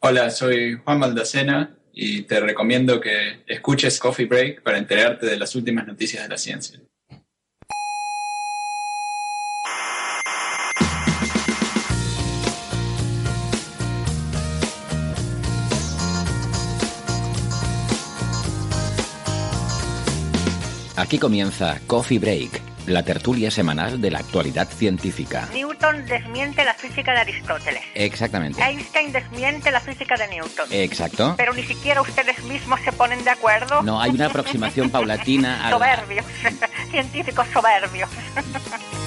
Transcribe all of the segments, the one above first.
Hola, soy Juan Maldacena y te recomiendo que escuches Coffee Break para enterarte de las últimas noticias de la ciencia. Aquí comienza Coffee Break, la tertulia semanal de la actualidad científica. Newton desmiente la física de Aristóteles. Exactamente. Einstein desmiente la física de Newton. Exacto. Pero ni siquiera ustedes mismos se ponen de acuerdo. No, hay una aproximación paulatina a Soberbios. Científicos soberbios.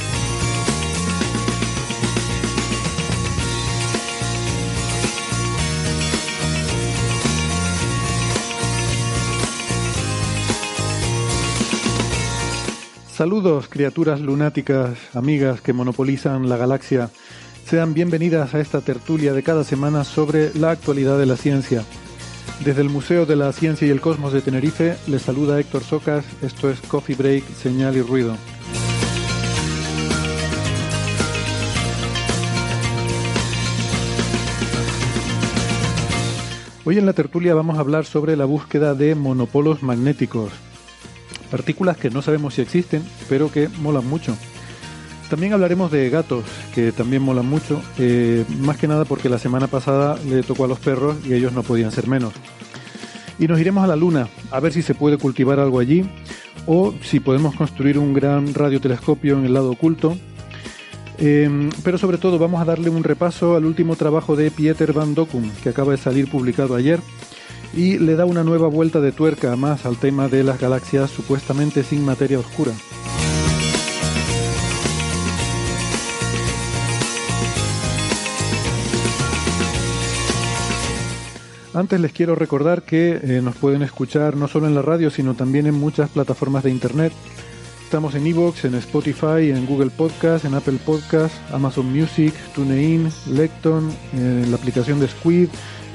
Saludos, criaturas lunáticas, amigas que monopolizan la galaxia. Sean bienvenidas a esta tertulia de cada semana sobre la actualidad de la ciencia. Desde el Museo de la Ciencia y el Cosmos de Tenerife les saluda Héctor Socas. Esto es Coffee Break, Señal y Ruido. Hoy en la tertulia vamos a hablar sobre la búsqueda de monopolos magnéticos, partículas que no sabemos si existen, pero que molan mucho. También hablaremos de gatos, que también molan mucho, eh, más que nada porque la semana pasada le tocó a los perros y ellos no podían ser menos. Y nos iremos a la Luna, a ver si se puede cultivar algo allí, o si podemos construir un gran radiotelescopio en el lado oculto. Eh, pero sobre todo vamos a darle un repaso al último trabajo de Pieter van Dokkum, que acaba de salir publicado ayer, y le da una nueva vuelta de tuerca más al tema de las galaxias supuestamente sin materia oscura. Antes les quiero recordar que eh, nos pueden escuchar no solo en la radio, sino también en muchas plataformas de internet. Estamos en Evox, en Spotify, en Google Podcast, en Apple Podcast, Amazon Music, TuneIn, Lecton, en la aplicación de Squid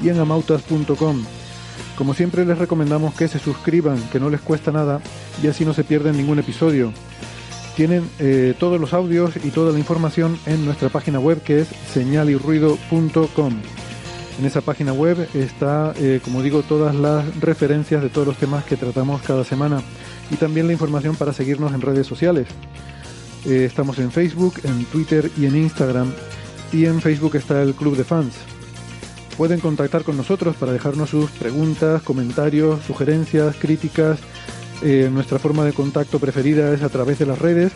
y en amautas.com. Como siempre les recomendamos que se suscriban, que no les cuesta nada y así no se pierden ningún episodio. Tienen eh, todos los audios y toda la información en nuestra página web que es señalyrruido.com. En esa página web está, eh, como digo, todas las referencias de todos los temas que tratamos cada semana y también la información para seguirnos en redes sociales. Eh, estamos en Facebook, en Twitter y en Instagram y en Facebook está el Club de Fans. Pueden contactar con nosotros para dejarnos sus preguntas, comentarios, sugerencias, críticas. Eh, nuestra forma de contacto preferida es a través de las redes,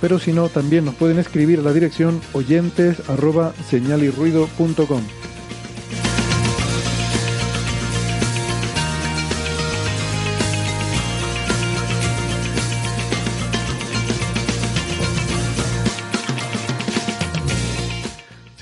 pero si no, también nos pueden escribir a la dirección oyentes arroba señalyrruido.com.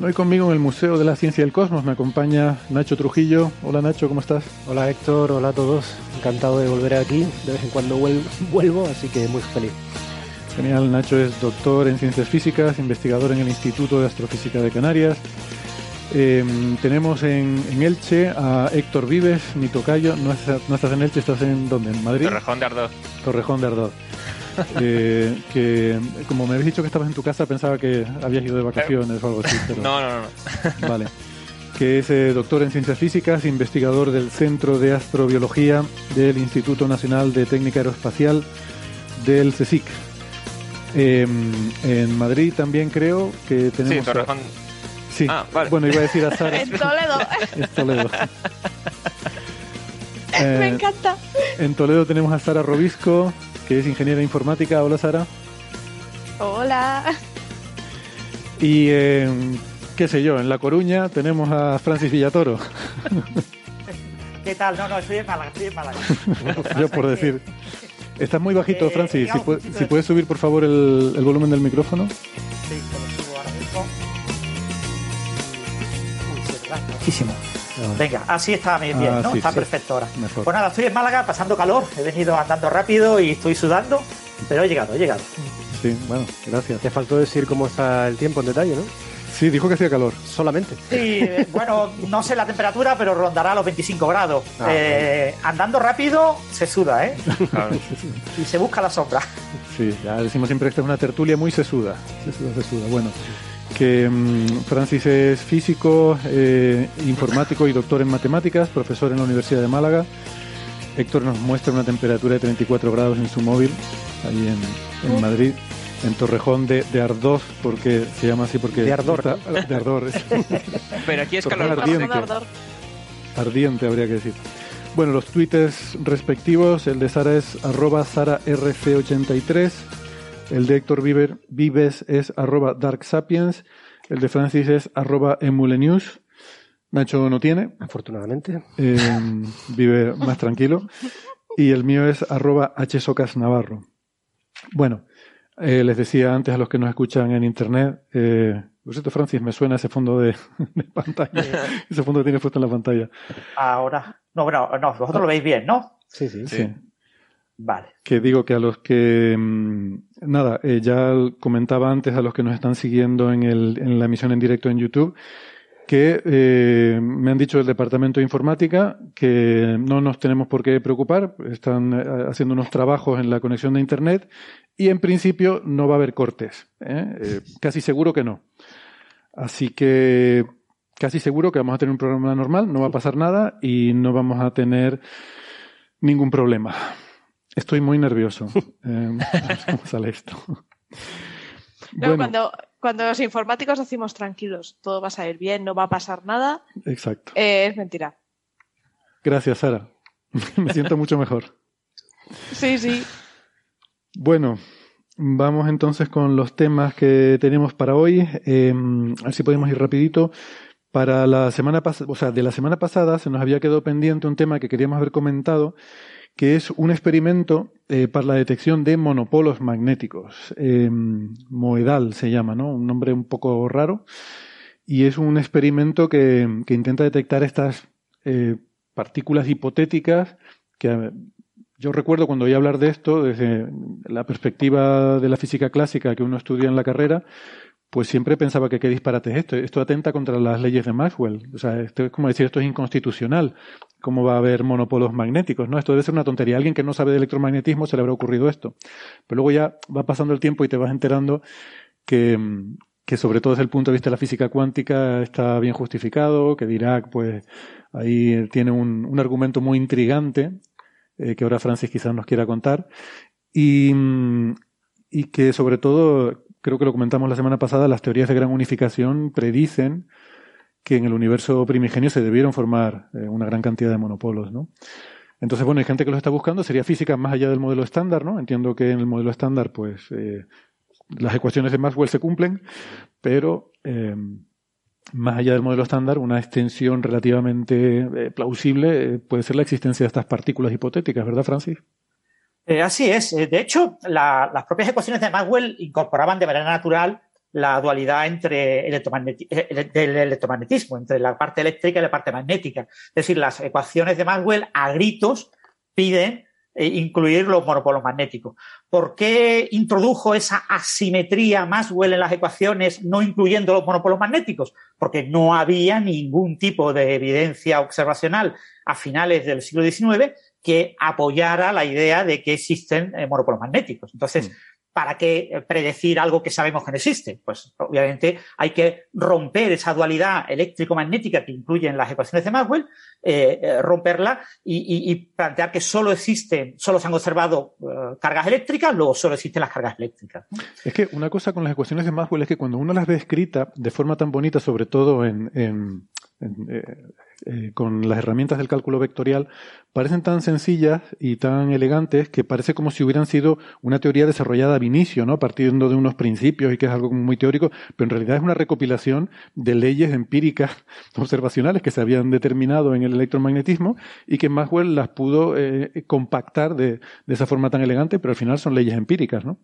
Bueno, hoy conmigo en el Museo de la Ciencia y el Cosmos me acompaña Nacho Trujillo. Hola Nacho, ¿cómo estás? Hola Héctor, hola a todos. Encantado de volver aquí. De vez en cuando vuel- vuelvo, así que muy feliz. Genial, Nacho es doctor en ciencias físicas, investigador en el Instituto de Astrofísica de Canarias. Eh, tenemos en, en Elche a Héctor Vives, mi tocayo. No, estás- no estás en Elche, estás en ¿dónde? ¿En Madrid? Torrejón de Ardoz. Torrejón de Ardoz. Eh, que como me habéis dicho que estabas en tu casa, pensaba que habías ido de vacaciones o algo así. Pero... No, no, no. Vale. que es eh, doctor en ciencias físicas, investigador del Centro de Astrobiología del Instituto Nacional de Técnica Aeroespacial del CSIC. Em, en Madrid también creo que tenemos... Sí, Torrejón. Sí. Ah, vale. Bueno, iba a decir a Sara. En Toledo. en Toledo. Me Eh, encanta. en Toledo tenemos a Sara Robisco, que es ingeniera informática. Hola Sara. Hola. Y en, qué sé yo, en La Coruña tenemos a Francis Villatoro. ¿Qué tal? No, no, estoy en Málaga, estoy en Málaga. yo por decir. Estás muy bajito, Eh, Francis. Si, de- puedes subir, por favor, el, el volumen del micrófono. Sí, te lo subo ahora mismo. Muchísimo. Venga, así está bien, Ah, ¿no? sí, está sí. perfecto ahora. Mejor. Pues nada, estoy en Málaga pasando calor. He venido andando rápido y estoy sudando, pero he llegado, he llegado. Sí, bueno, gracias. Te faltó decir cómo está el tiempo en detalle, ¿no? Sí, dijo que hacía calor. Solamente. Sí, eh, bueno, no sé la temperatura, pero rondará los 25 grados. Ah, Eh, andando rápido se suda, ¿eh? Claro. Y se busca la sombra. Sí, ya decimos siempre que esta es una tertulia muy sesuda. Sesuda, sesuda. Bueno, que mm, Francis es físico, eh, informático y doctor en matemáticas, profesor en la Universidad de Málaga. Héctor nos muestra una temperatura de 34 grados en su móvil, ahí en, en Madrid, en Torrejón de, de Ardós, porque se llama así porque... De Ardor, está- de Ardor, es Pero aquí es calor. ardiente. Ardor. ardiente habría que decir. Bueno, los twitters respectivos, el de Sara es arroba sararc83, el de Héctor Viver, Vives es arroba darksapiens, el de Francis es arroba emulenews, Nacho no tiene, Afortunadamente. eh, vive más tranquilo, y el mío es arroba hsocasnavarro. Bueno, eh, les decía antes a los que nos escuchan en internet, eh, por cierto, Francis, me suena ese fondo de, de pantalla, ese fondo que tienes puesto en la pantalla. Ahora. No, bueno, no, vosotros lo veis bien, ¿no? Sí, sí. Sí. Sí. Vale. que digo que a los que mm, nada eh, ya comentaba antes a los que nos están siguiendo en, el, en la emisión en directo en YouTube que eh, me han dicho del departamento de informática que no nos tenemos por qué preocupar están eh, haciendo unos trabajos en la conexión de internet y en principio no va a haber cortes ¿eh? Casi seguro que no así que casi seguro que vamos a tener un programa normal no va a pasar nada y no vamos a tener ningún problema Estoy muy nervioso. Eh, ver cómo sale esto. Luego, Bueno, cuando, cuando los informáticos decimos tranquilos, todo va a salir bien, no va a pasar nada, exacto. eh, es mentira. Gracias, Sara. Me siento mucho mejor. Sí, sí. Bueno, vamos entonces con los temas que tenemos para hoy. Eh, a ver si podemos ir rapidito. Para la semana pasada, o sea, de la semana pasada se nos había quedado pendiente un tema que queríamos haber comentado, que es un experimento eh, para la detección de monopolos magnéticos. Eh, Moedal se llama, ¿no? Un nombre un poco raro. Y es un experimento que, que intenta detectar estas eh, partículas hipotéticas que yo recuerdo cuando oí hablar de esto, desde la perspectiva de la física clásica que uno estudia en la carrera, pues siempre pensaba que qué disparate es esto. Esto atenta contra las leyes de Maxwell. O sea, esto es como decir esto es inconstitucional. ¿Cómo va a haber monopolos magnéticos? No, esto debe ser una tontería. Alguien que no sabe de electromagnetismo se le habrá ocurrido esto. Pero luego ya va pasando el tiempo y te vas enterando que, que sobre todo desde el punto de vista de la física cuántica está bien justificado, que Dirac pues ahí tiene un, un argumento muy intrigante eh, que ahora Francis quizás nos quiera contar y, y que sobre todo creo que lo comentamos la semana pasada las teorías de gran unificación predicen que en el universo primigenio se debieron formar eh, una gran cantidad de monopolos, ¿no? Entonces, bueno, hay gente que lo está buscando, sería física más allá del modelo estándar, ¿no? Entiendo que en el modelo estándar, pues, eh, las ecuaciones de Maxwell se cumplen, pero eh, más allá del modelo estándar, una extensión relativamente plausible puede ser la existencia de estas partículas hipotéticas, ¿verdad, Francis? Eh, así es. Eh, De hecho, la- las propias ecuaciones de Maxwell incorporaban de manera natural la dualidad entre electromagneti- eh, del electromagnetismo, entre la parte eléctrica y la parte magnética. Es decir, las ecuaciones de Maxwell a gritos piden incluir los monopolos magnéticos. ¿Por qué introdujo esa asimetría Maxwell en las ecuaciones no incluyendo los monopolos magnéticos? Porque no había ningún tipo de evidencia observacional a finales del siglo XIX que apoyara la idea de que existen eh, monopolos magnéticos. Entonces, ¿para qué predecir algo que sabemos que no existe? Pues obviamente hay que romper esa dualidad eléctrico-magnética que incluyen las ecuaciones de Maxwell, eh, eh, romperla y, plantear que solo existen, solo se han observado eh, cargas eléctricas, luego solo existen las cargas eléctricas. Es que una cosa con las ecuaciones de Maxwell es que cuando uno las ve escritas de forma tan bonita, sobre todo en, eh, con las herramientas del cálculo vectorial parecen tan sencillas y tan elegantes que parece como si hubieran sido una teoría desarrollada a inicio, ¿no? Partiendo de unos principios y que es algo muy teórico, pero en realidad es una recopilación de leyes empíricas observacionales que se habían determinado en el electromagnetismo y que Maxwell las pudo eh, compactar de, de esa forma tan elegante, pero al final son leyes empíricas, ¿no?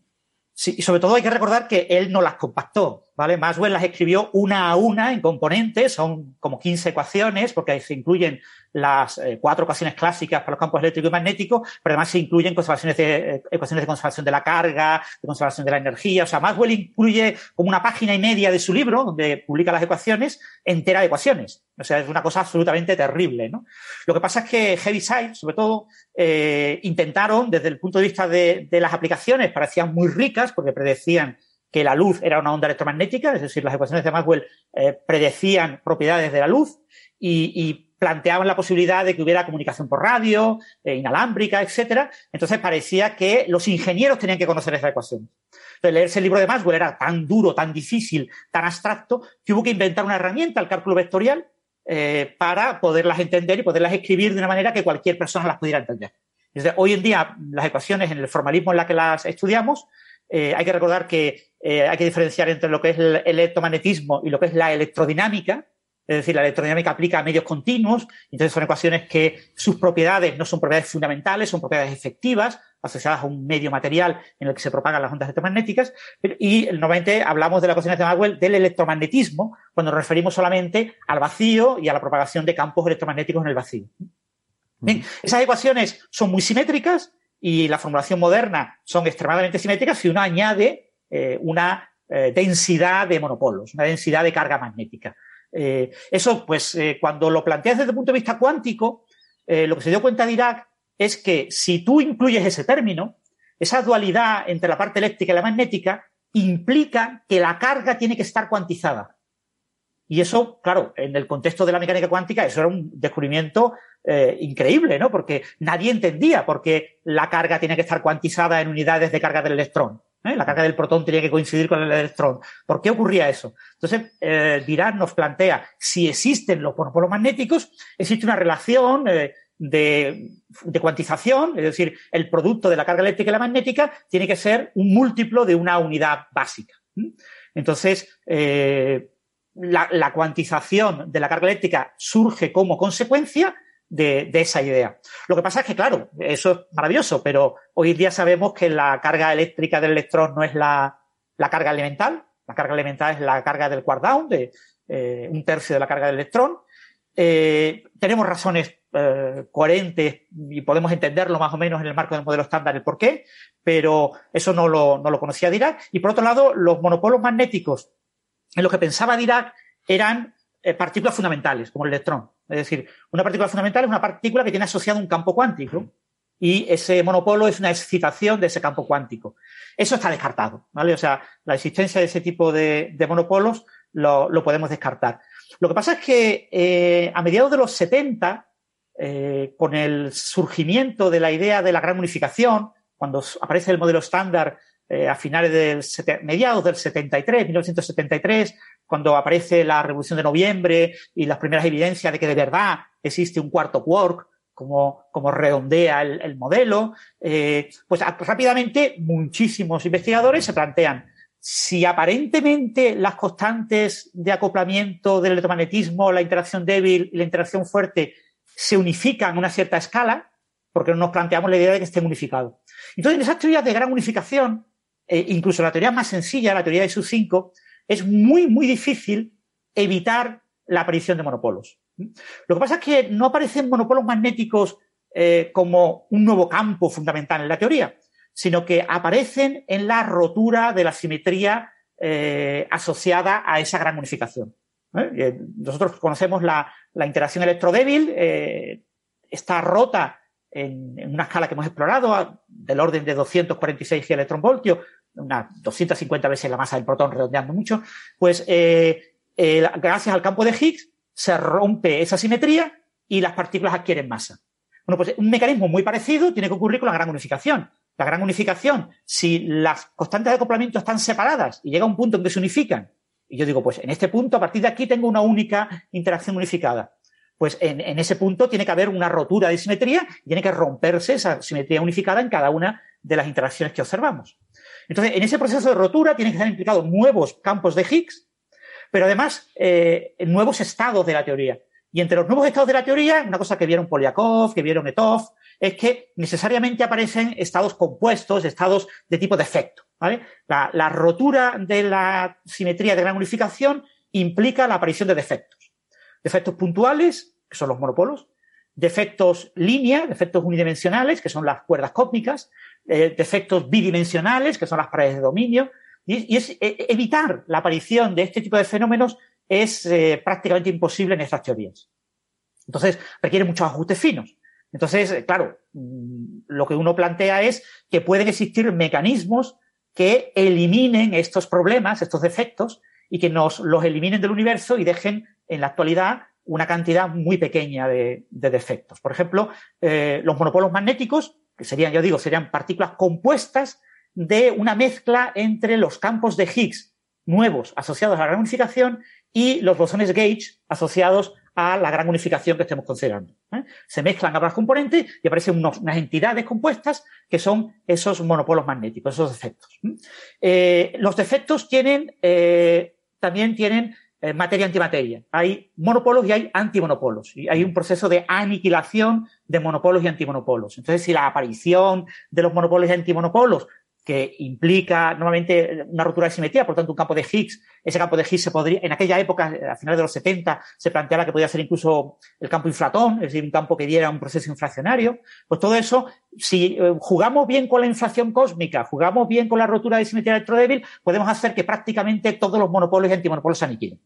Sí, y sobre todo hay que recordar que él no las compactó, ¿vale? Maxwell las escribió una a una en componentes, son como 15 ecuaciones, porque se incluyen las eh, cuatro ecuaciones clásicas para los campos eléctricos y magnéticos, pero además se incluyen conservaciones de, eh, ecuaciones de conservación de la carga, de conservación de la energía. O sea, Maxwell incluye como una página y media de su libro, donde publica las ecuaciones, entera de ecuaciones. O sea, es una cosa absolutamente terrible, ¿no? Lo que pasa es que Heaviside, sobre todo, eh, intentaron, desde el punto de vista de, de las aplicaciones, parecían muy ricas, porque predecían que la luz era una onda electromagnética, es decir, las ecuaciones de Maxwell eh, predecían propiedades de la luz y, planteaban la posibilidad de que hubiera comunicación por radio, eh, inalámbrica, etcétera. Entonces parecía que los ingenieros tenían que conocer esa ecuación. Entonces, leerse el libro de Maxwell era tan duro, tan difícil, tan abstracto, que hubo que inventar una herramienta, el cálculo vectorial, eh, para poderlas entender y poderlas escribir de una manera que cualquier persona las pudiera entender. Desde hoy en día, las ecuaciones, en el formalismo en la que las estudiamos, eh, hay que recordar que eh, hay que diferenciar entre lo que es el electromagnetismo y lo que es la electrodinámica. Es decir, la electrodinámica aplica a medios continuos, entonces son ecuaciones que sus propiedades no son propiedades fundamentales, son propiedades efectivas, asociadas a un medio material en el que se propagan las ondas electromagnéticas. Y normalmente hablamos de la ecuaciones de Maxwell del electromagnetismo, cuando nos referimos solamente al vacío y a la propagación de campos electromagnéticos en el vacío. Bien, esas ecuaciones son muy simétricas y la formulación moderna son extremadamente simétricas si uno añade eh, una eh, densidad de monopolos, una densidad de carga magnética. Eh, eso, pues, cuando lo planteas desde el punto de vista cuántico, lo que se dio cuenta Dirac es que si tú incluyes ese término, esa dualidad entre la parte eléctrica y la magnética implica que la carga tiene que estar cuantizada. Y eso, claro, en el contexto de la mecánica cuántica, eso era un descubrimiento eh, increíble, ¿no? Porque nadie entendía por qué la carga tiene que estar cuantizada en unidades de carga del electrón. ¿eh? La carga del protón tenía que coincidir con el electrón. ¿Por qué ocurría eso? Entonces, eh, Dirac nos plantea, si existen los monopolos magnéticos, existe una relación eh, de, cuantización, es decir, el producto de la carga eléctrica y la magnética tiene que ser un múltiplo de una unidad básica. Entonces, la, cuantización de la carga eléctrica surge como consecuencia de, esa idea. Lo que pasa es que, claro, eso es maravilloso, pero hoy día sabemos que la carga eléctrica del electrón no es la, la carga elemental. La carga elemental es la carga del quark down, de eh, un tercio de la carga del electrón. Eh, tenemos razones eh, coherentes y podemos entenderlo más o menos en el marco del modelo estándar el por qué, pero eso no lo, no lo conocía Dirac. Y por otro lado, los monopolos magnéticos en los que pensaba Dirac eran partículas fundamentales, como el electrón. Es decir, una partícula fundamental es una partícula que tiene asociado un campo cuántico y ese monopolo es una excitación de ese campo cuántico. Eso está descartado, ¿vale? O sea, la existencia de ese tipo de, monopolos lo, podemos descartar. Lo que pasa es que eh, a mediados de los 70, eh, con el surgimiento de la idea de la gran unificación, cuando aparece el modelo estándar eh, a finales del mediados del 73, 1973, cuando aparece la Revolución de Noviembre y las primeras evidencias de que de verdad existe un cuarto quark, como, como redondea el, el modelo, eh, pues rápidamente muchísimos investigadores se plantean si aparentemente las constantes de acoplamiento del electromagnetismo, la interacción débil y la interacción fuerte se unifican a una cierta escala, porque no nos planteamos la idea de que estén unificados. Entonces, en esas teorías de gran unificación, eh, incluso la teoría más sencilla, la teoría de sus 5, es muy, muy difícil evitar la aparición de monopolos. Lo que pasa es que no aparecen monopolos magnéticos eh, como un nuevo campo fundamental en la teoría, sino que aparecen en la rotura de la simetría eh, asociada a esa gran unificación. ¿eh? Nosotros conocemos la, interacción electrodébil, está rota en, en, una escala que hemos explorado, del orden de 246 electronvoltios, unas 250 veces la masa del protón, redondeando mucho, pues eh, eh, gracias al campo de Higgs se rompe esa simetría y las partículas adquieren masa. Bueno, pues un mecanismo muy parecido tiene que ocurrir con la gran unificación. La gran unificación, si las constantes de acoplamiento están separadas y llega un punto en que se unifican, y yo digo, pues en este punto, a partir de aquí tengo una única interacción unificada. Pues en, en ese punto tiene que haber una rotura de simetría tiene que romperse esa simetría unificada en cada una de las interacciones que observamos. Entonces, en ese proceso de rotura tienen que estar implicados nuevos campos de Higgs, pero además eh, nuevos estados de la teoría. Y entre los nuevos estados de la teoría, una cosa que vieron Polyakov, que vieron Etov, es que necesariamente aparecen estados compuestos, estados de tipo de efecto. ¿vale? La, la, rotura de la simetría de gran unificación implica la aparición de defectos. Defectos puntuales, que son los monopolos, defectos línea, defectos unidimensionales, que son las cuerdas cósmicas, eh, defectos bidimensionales, que son las paredes de dominio, y, es eh, evitar la aparición de este tipo de fenómenos es eh, prácticamente imposible en estas teorías. Entonces, requiere muchos ajustes finos. Entonces, claro, mm, lo que uno plantea es que pueden existir mecanismos que eliminen estos problemas, estos defectos, y que nos los eliminen del universo y dejen en la actualidad una cantidad muy pequeña de, de defectos. Por ejemplo, eh, los monopolos magnéticos, que serían, yo digo, serían partículas compuestas de una mezcla entre los campos de Higgs nuevos asociados a la gran unificación y los bosones Gauge asociados a la gran unificación que estemos considerando. ¿eh? Se mezclan ambas componentes y aparecen unas entidades compuestas que son esos monopolos magnéticos, esos defectos. Eh, los defectos tienen, también tienen eh, materia antimateria. Hay monopolos y hay antimonopolos. Y hay un proceso de aniquilación de monopolos y antimonopolos. Entonces, si la aparición de los monopolos y antimonopolos que implica normalmente una rotura de simetría, por tanto un campo de Higgs, ese campo de Higgs se podría, en aquella época, a finales de los 70, se planteaba que podía ser incluso el campo inflatón, es decir, un campo que diera un proceso inflacionario, pues todo eso, si eh, jugamos bien con la inflación cósmica, jugamos bien con la rotura de simetría electrodébil, podemos hacer que prácticamente todos los monopolos y antimonopolos se aniquilen.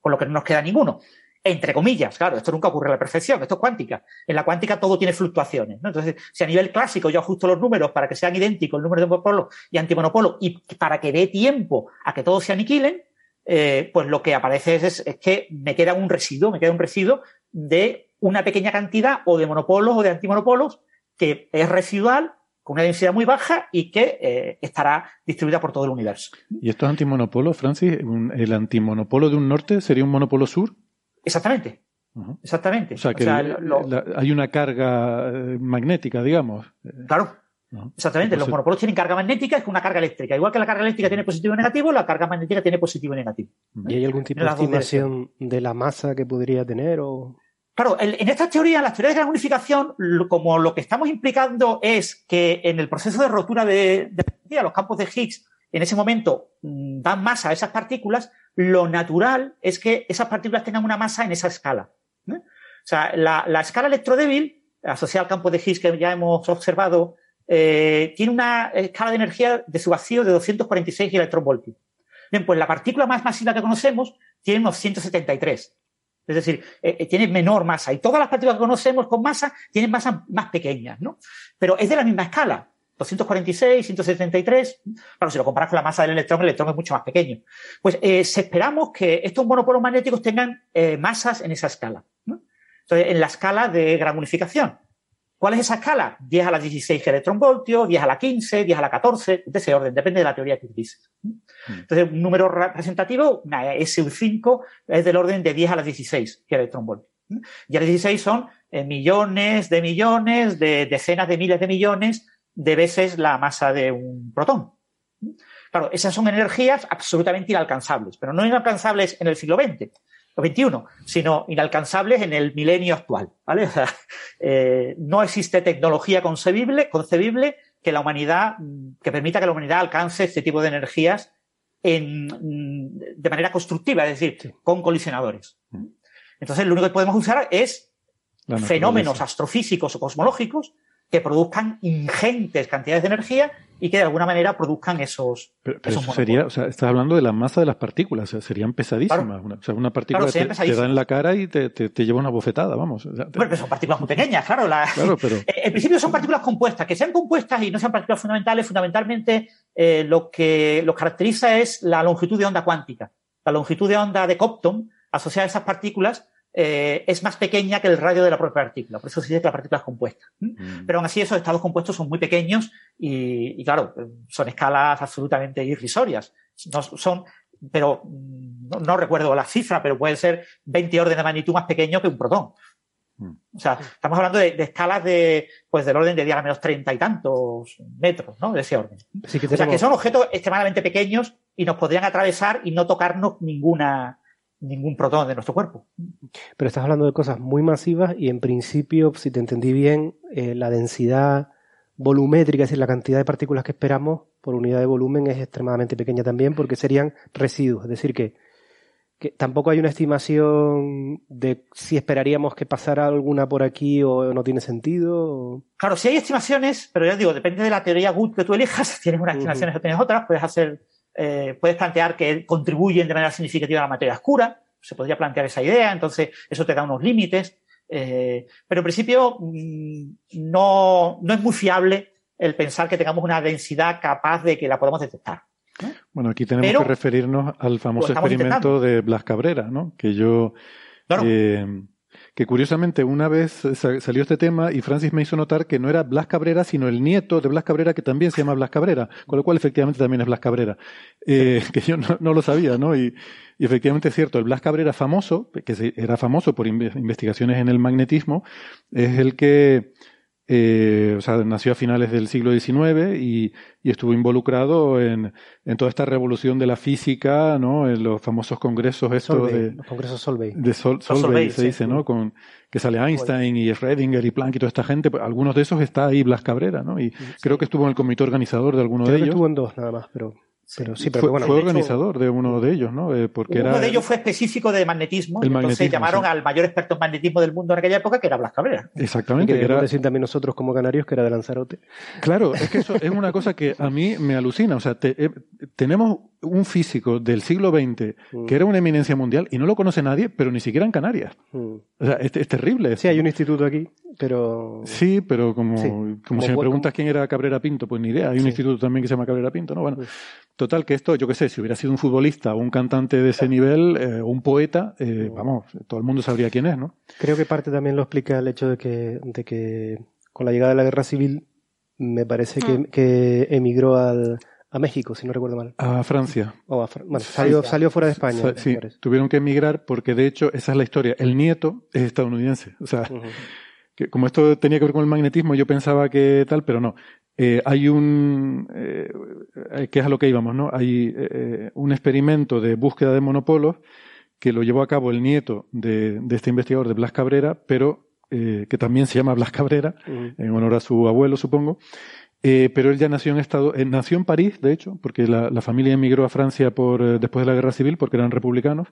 Con lo que no nos queda ninguno entre comillas, claro, esto nunca ocurre a la perfección, esto es cuántica. En la cuántica todo tiene fluctuaciones. Entonces, si a nivel clásico yo ajusto los números para que sean idénticos el número de monopolos y antimonopolos y para que dé tiempo a que todos se aniquilen, eh, pues lo que aparece es, es, que me queda un residuo, me queda un residuo de una pequeña cantidad o de monopolos o de antimonopolos que es residual con una densidad muy baja y que eh, estará distribuida por todo el universo. ¿Y estos antimonopolos, Francis? ¿El antimonopolo de un norte sería un monopolo sur? Exactamente. Uh -huh. Exactamente. O sea, que o sea, lo, la, hay una carga eh, magnética, digamos. Claro. Uh -huh. Exactamente. Entonces, Los monopolos tienen carga magnética, es una carga eléctrica. Igual que la carga eléctrica tiene positivo y negativo, la carga magnética tiene positivo y negativo. ¿Y hay algún tipo de estimación de la masa que podría tener? O... Claro, en estas teorías, las teorías de la unificación, como lo que estamos implicando es que en el proceso de rotura de, de los campos de Higgs, en ese momento mm, dan masa a esas partículas, lo natural es que esas partículas tengan una masa en esa escala. ¿eh? O sea, la, la, escala electrodébil, asociada al campo de Higgs que ya hemos observado, eh, tiene una escala de energía de su vacío de 246 electronvoltios. Bien, pues la partícula más masiva que conocemos tiene unos 173. Es decir, eh, tiene menor masa. Y todas las partículas que conocemos con masa tienen masas más pequeñas, ¿no? Pero es de la misma escala. 246, 173. Claro, si lo comparas con la masa del electrón, el electrón es mucho más pequeño. Pues eh, esperamos que estos monopolos magnéticos tengan eh, masas en esa escala. ¿no? Entonces, en la escala de gran unificación. ¿Cuál es esa escala? 10 a la 16 electronvoltios, 10 a la 15, 10 a la 14, de ese orden, depende de la teoría que utilices. Entonces, un número representativo, una SU5, es del orden de 10 a la 16 electronvoltios. Y a la 16 son eh, millones de millones, de decenas de miles de millones de veces la masa de un protón. Claro, esas son energías absolutamente inalcanzables, pero no inalcanzables en el siglo XX o XXI, sino inalcanzables en el milenio actual. ¿vale? O sea, eh, no existe tecnología concebible, concebible que la humanidad, que permita que la humanidad alcance este tipo de energías en, de manera constructiva, es decir, sí. con colisionadores. Entonces, lo único que podemos usar es fenómenos astrofísicos o cosmológicos que produzcan ingentes cantidades de energía y que de alguna manera produzcan esos. Pero, pero esos eso sería, o sea, estás hablando de la masa de las partículas, o sea, serían pesadísimas. Claro. Una, o sea, una partícula Claro, te, da en la cara y te, te, te lleva una bofetada, vamos. O sea, Bueno, pero son partículas muy pequeñas, claro. la- claro, pero Eh, En principio son partículas compuestas. Que sean compuestas y no sean partículas fundamentales, fundamentalmente eh, lo que los caracteriza es la longitud de onda cuántica. La longitud de onda de Compton asociada a esas partículas eh, es más pequeña que el radio de la propia partícula. Por eso se dice que la partícula es compuesta. ¿m? Pero aún así esos estados compuestos son muy pequeños y, y, claro, son escalas absolutamente irrisorias. No son, pero mm, no, no recuerdo la cifra, pero pueden ser 20 órdenes de magnitud más pequeño que un protón. Mm. O sea, estamos hablando de, de escalas de, pues, del orden de diámetro menos treinta y tantos metros, ¿no? De ese orden. O sea, que son objetos extremadamente pequeños y nos podrían atravesar y no tocarnos ninguna, ningún protón de nuestro cuerpo. Pero estás hablando de cosas muy masivas y en principio, si te entendí bien, eh, la densidad volumétrica, es decir, la cantidad de partículas que esperamos por unidad de volumen es extremadamente pequeña también porque serían residuos. Es decir, que, que tampoco hay una estimación de si esperaríamos que pasara alguna por aquí o no tiene sentido. o- Claro, sí hay estimaciones, pero ya digo, depende de la teoría Good que tú elijas. Tienes unas estimaciones o tienes otras. Puedes hacer, eh, puedes plantear que contribuyen de manera significativa a la materia oscura. Se podría plantear esa idea. Entonces, eso te da unos límites. Eh, pero en principio, mm, no, no es muy fiable el pensar que tengamos una densidad capaz de que la podamos detectar. bueno, aquí tenemos Pero- que referirnos al famoso experimento intentando. de Blas Cabrera, ¿no? Que yo, Claro. eh, que curiosamente una vez sa- salió este tema y Francis me hizo notar que no era Blas Cabrera, sino el nieto de Blas Cabrera, que también se llama Blas Cabrera, con lo cual efectivamente también es Blas Cabrera, eh, que yo no, lo sabía, ¿no? Y, efectivamente es cierto, el Blas Cabrera famoso, que era famoso por inve- investigaciones en el magnetismo, es el que eh, o sea, nació a finales del siglo XIX y, y estuvo involucrado en, en toda esta revolución de la física, ¿no? En los famosos congresos estos Solvay, de, los congresos Solvay. de Sol- Solvay, Solvay, se sí. dice, ¿no? Con, que sale Einstein y Schrödinger y Planck y toda esta gente, pues, algunos de esos está ahí Blas Cabrera, ¿no? Y creo que estuvo en el comité organizador de alguno Creo de que ellos. estuvo en dos nada más, pero, pero sí, pero fue, bueno. fue de hecho- organizador de uno de ellos, ¿no? Eh, porque Uno era de ellos fue específico de magnetismo. El y entonces magnetismo, llamaron sí. al mayor experto en magnetismo del mundo en aquella época, que era Blas Cabrera. Y exactamente, que que era, decir también nosotros como canarios que era de Lanzarote. Claro, es que eso es una cosa que a mí me alucina. O sea, te- eh, tenemos un físico del siglo XX Mm. que era una eminencia mundial y no lo conoce nadie, pero ni siquiera en Canarias. Mm. O sea, es, es terrible. Sí, hay un instituto aquí, pero Sí, pero como, Sí, como, como si me preguntas quién era Cabrera Pinto, pues ni idea. Hay un Sí. instituto también que se llama Cabrera Pinto, ¿no? Bueno, Sí. Total, que esto, yo qué sé, si hubiera sido un futbolista o un cantante de ese nivel, eh, o un poeta, eh, vamos, todo el mundo sabría quién es, ¿no? creo que parte también lo explica el hecho de que, de que con la llegada de la guerra civil me parece que, que emigró al, a México, si no recuerdo mal. A Francia. O a bueno, salió, salió fuera de España. Sa- sí, parece. tuvieron que emigrar porque de hecho esa es la historia. El nieto es estadounidense. O sea, que como esto tenía que ver con el magnetismo, yo pensaba que tal, pero no. Eh, hay un, eh, que es a lo que íbamos, ¿no? Hay eh, un experimento de búsqueda de monopolos que lo llevó a cabo el nieto de, de este investigador de Blas Cabrera, pero eh, que también se llama Blas Cabrera, en honor a su abuelo, supongo. Eh, pero él ya nació en estado, eh, nació en París, de hecho, porque la, la familia emigró a Francia por eh, después de la guerra civil, porque eran republicanos.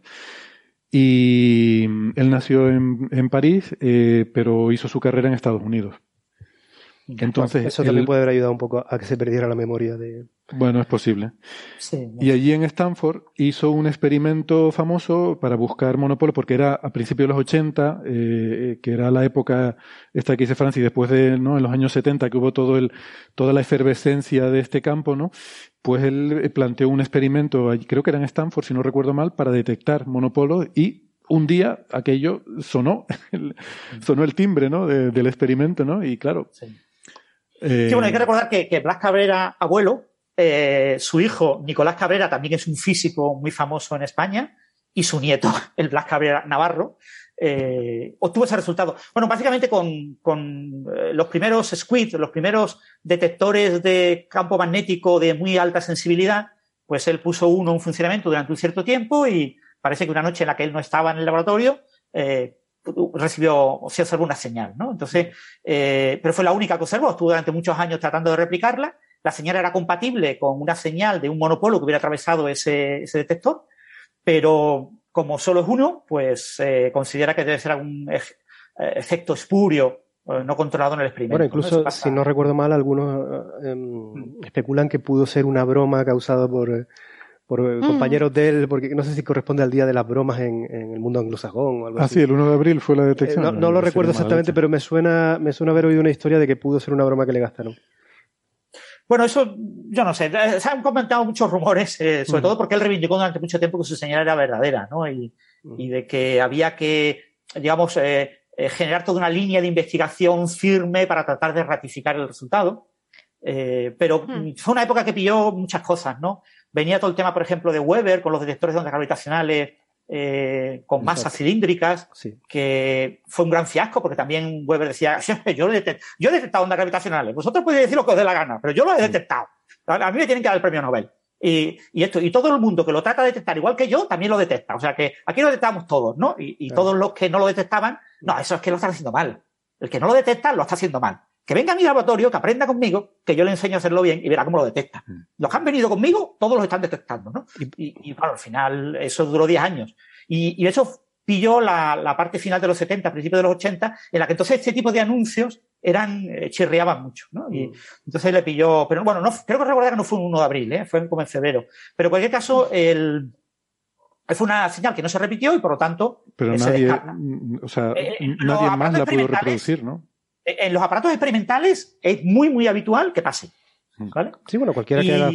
Y mm, él nació en, en París, eh, pero hizo su carrera en Estados Unidos. Entonces, Eso también puede haber ayudado un poco a que se perdiera la memoria de. bueno, es posible. Sí, Y allí en Stanford hizo un experimento famoso para buscar monopolio, porque era a principios de los 80, eh, que era la época esta que dice Francia, y después de, ¿no? En los años 70 que hubo todo el, toda la efervescencia de este campo, ¿no? Pues él eh, planteó un experimento, creo que era en Stanford, si no recuerdo mal, para detectar monopolos y un día aquello sonó, el- sonó el timbre, ¿no? de- del experimento, ¿no? Y claro. Sí. Eh, Sí, bueno, hay que recordar que, que Blas Cabrera, abuelo, eh, su hijo Nicolás Cabrera también es un físico muy famoso en España y su nieto, el Blas Cabrera Navarro, eh, obtuvo ese resultado. Bueno, básicamente con, con eh, los primeros SQUID, los primeros detectores de campo magnético de muy alta sensibilidad, pues él puso uno en funcionamiento durante un cierto tiempo y parece que una noche en la que él no estaba en el laboratorio, recibió, se observó una señal, ¿no? Entonces, eh, pero fue la única que observó, estuvo durante muchos años tratando de replicarla, la señal era compatible con una señal de un monopolo que hubiera atravesado ese, ese detector, pero como solo es uno, pues eh, considera que debe ser algún ej- eh, efecto espurio eh, no controlado en el experimento. Bueno, incluso, si no recuerdo mal, algunos eh, em, mm. especulan que pudo ser una broma causada por, por mm. compañeros de él, porque no sé si corresponde al día de las bromas en, el mundo anglosajón o algo ah, así. sí, el 1 de abril fue la detección. no, no lo recuerdo exactamente, pero me suena, me suena haber oído una historia de que pudo ser una broma que le gastaron. Bueno, eso yo no sé. Eh, se han comentado muchos rumores, eh, sobre todo porque él reivindicó durante mucho tiempo que su señal era verdadera, ¿no? Y, de que había que, digamos, eh, generar toda una línea de investigación firme para tratar de ratificar el resultado. pero fue una época que pilló muchas cosas, ¿no? Venía todo el tema, por ejemplo, de Weber con los detectores de ondas gravitacionales eh, con masas cilíndricas, que fue un gran fiasco, porque también Weber decía, yo, he detectado ondas gravitacionales, vosotros podéis decir lo que os dé la gana, pero yo lo he detectado. A mí me tienen que dar el premio Nobel. Y, esto, y todo el mundo que lo trata de detectar igual que yo, también lo detecta. O sea que aquí lo detectamos todos, ¿no? Y, todos los que no lo detectaban, no, eso es que lo están haciendo mal. El que no lo detecta, lo está haciendo mal. Que venga a mi laboratorio, que aprenda conmigo, que yo le enseño a hacerlo bien y verá cómo lo detecta. Mm. Los que han venido conmigo, todos los están detectando, ¿no? Y, claro, al final eso duró 10 años. Y, eso pilló la, parte final de los 70, principios de los 80, en la que entonces este tipo de anuncios eran, eh, chirriaban mucho, ¿no? Y mm. entonces le pilló, pero bueno, no, creo que recordar que no fue un 1 de abril, ¿eh? fue como en febrero. Pero en cualquier caso, el, fue una señal que no se repitió y por lo tanto. Pero eh, nadie, mm, o sea, nadie más la pudo reproducir, ¿no? En los aparatos experimentales es muy, muy habitual que pase. Mm. ¿Vale? Sí, bueno, cualquiera que haga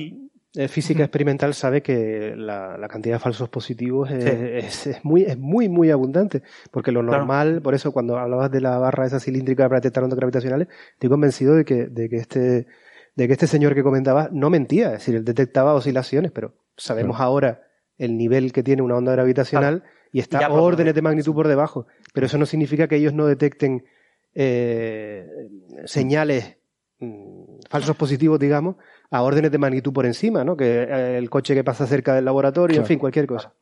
física experimental sabe que la, cantidad de falsos positivos es, es, muy, es muy, muy abundante. Porque lo normal, por eso cuando hablabas de la barra esa cilíndrica para detectar ondas gravitacionales, estoy convencido de que, de que este, de que este señor que comentaba no mentía. Es decir, él detectaba oscilaciones, pero sabemos ahora el nivel que tiene una onda gravitacional y está órdenes de magnitud por debajo. Pero eso no significa que ellos no detecten eh, señales mm, falsos positivos, digamos, a órdenes de magnitud por encima, ¿no? Que eh, el coche que pasa cerca del laboratorio, en fin, cualquier cosa.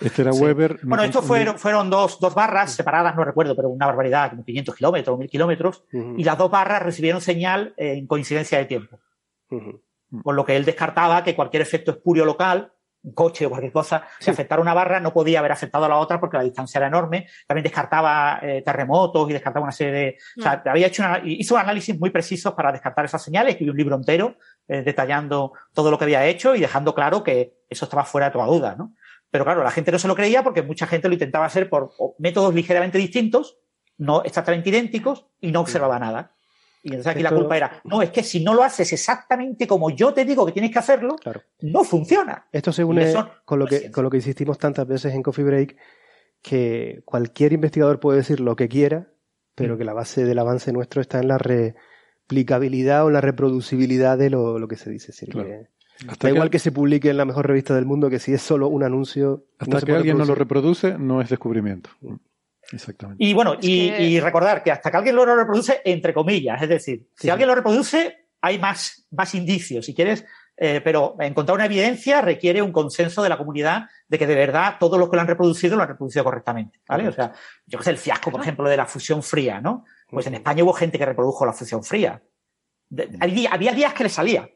Este era Weber. Bueno, estos fueron, fueron dos, dos, barras separadas, no recuerdo, pero una barbaridad, como 500 kilómetros, 1000 kilómetros, y las dos barras recibieron señal en coincidencia de tiempo. Por lo que él descartaba que cualquier efecto espurio local un coche o cualquier cosa, si afectara una barra no podía haber afectado a la otra porque la distancia era enorme. También descartaba eh, terremotos y descartaba una serie de... O sea, mm. había hecho una, hizo análisis muy precisos para descartar esas señales, escribió un libro entero eh, detallando todo lo que había hecho y dejando claro que eso estaba fuera de toda duda, ¿no? Pero claro, la gente no se lo creía porque mucha gente lo intentaba hacer por métodos ligeramente distintos, no exactamente idénticos, y no observaba nada. Y entonces aquí la culpa era, no, es que si no lo haces exactamente como yo te digo que tienes que hacerlo, no funciona. Esto se une con, lo que, con lo que insistimos tantas veces en Coffee Break, que cualquier investigador puede decir lo que quiera, pero mm. que la base del avance nuestro está en la replicabilidad o la reproducibilidad de lo, que se dice. da igual que se publique en la mejor revista del mundo que si es solo un anuncio. Hasta que alguien no lo reproduce, no es descubrimiento. Exactamente. Y bueno, y, recordar que hasta que alguien lo reproduce, entre comillas, es decir, si alguien lo reproduce, hay más, más indicios, si quieres, eh, pero encontrar una evidencia requiere un consenso de la comunidad de que de verdad todos los que lo han reproducido lo han reproducido correctamente, ¿vale? O sea, yo que sé, el fiasco, por ejemplo, de la fusión fría, ¿no? Pues en España hubo gente que reprodujo la fusión fría. había, días que le salía.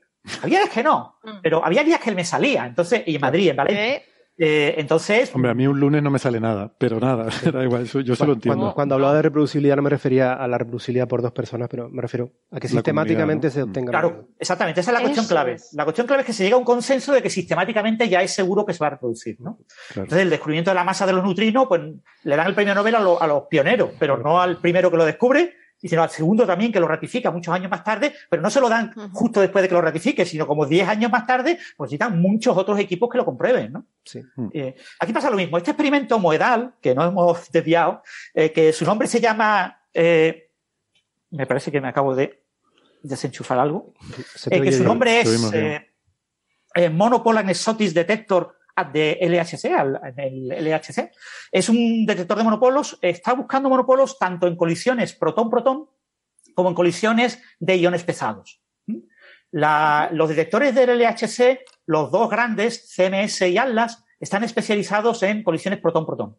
Había días que no, mm. pero había días que me salía. Entonces, y en Madrid, en Valencia. Eh, entonces. Hombre, a mí un lunes no me sale nada, pero nada, da igual, yo se lo entiendo. Cuando, hablaba de reproducibilidad no me refería a la reproducibilidad por dos personas, pero me refiero a que sistemáticamente se obtenga. Claro, exactamente, esa es la cuestión clave. La cuestión clave es que se llega a un consenso de que sistemáticamente ya es seguro que se va a reproducir, ¿no? Entonces, el descubrimiento de la masa de los neutrinos, pues le dan el premio Nobel a, a los pioneros, pero no al primero que lo descubre, sino al segundo también que lo ratifica muchos años más tarde, pero no se lo dan justo después de que lo ratifique, sino como 10 años más tarde, pues necesitan muchos otros equipos que lo comprueben, ¿no? Sí. Eh, aquí pasa lo mismo. Este experimento moedal, que no hemos desviado, eh, que su nombre se llama, eh, me parece que me acabo de desenchufar algo, que su nombre es Monopole Exotis Detector de LHC, el LHC, es un detector de monopolos, está buscando monopolos tanto en colisiones protón-protón como en colisiones de iones pesados. los detectores del LHC, los dos grandes, CMS y ATLAS, están especializados en colisiones protón-protón.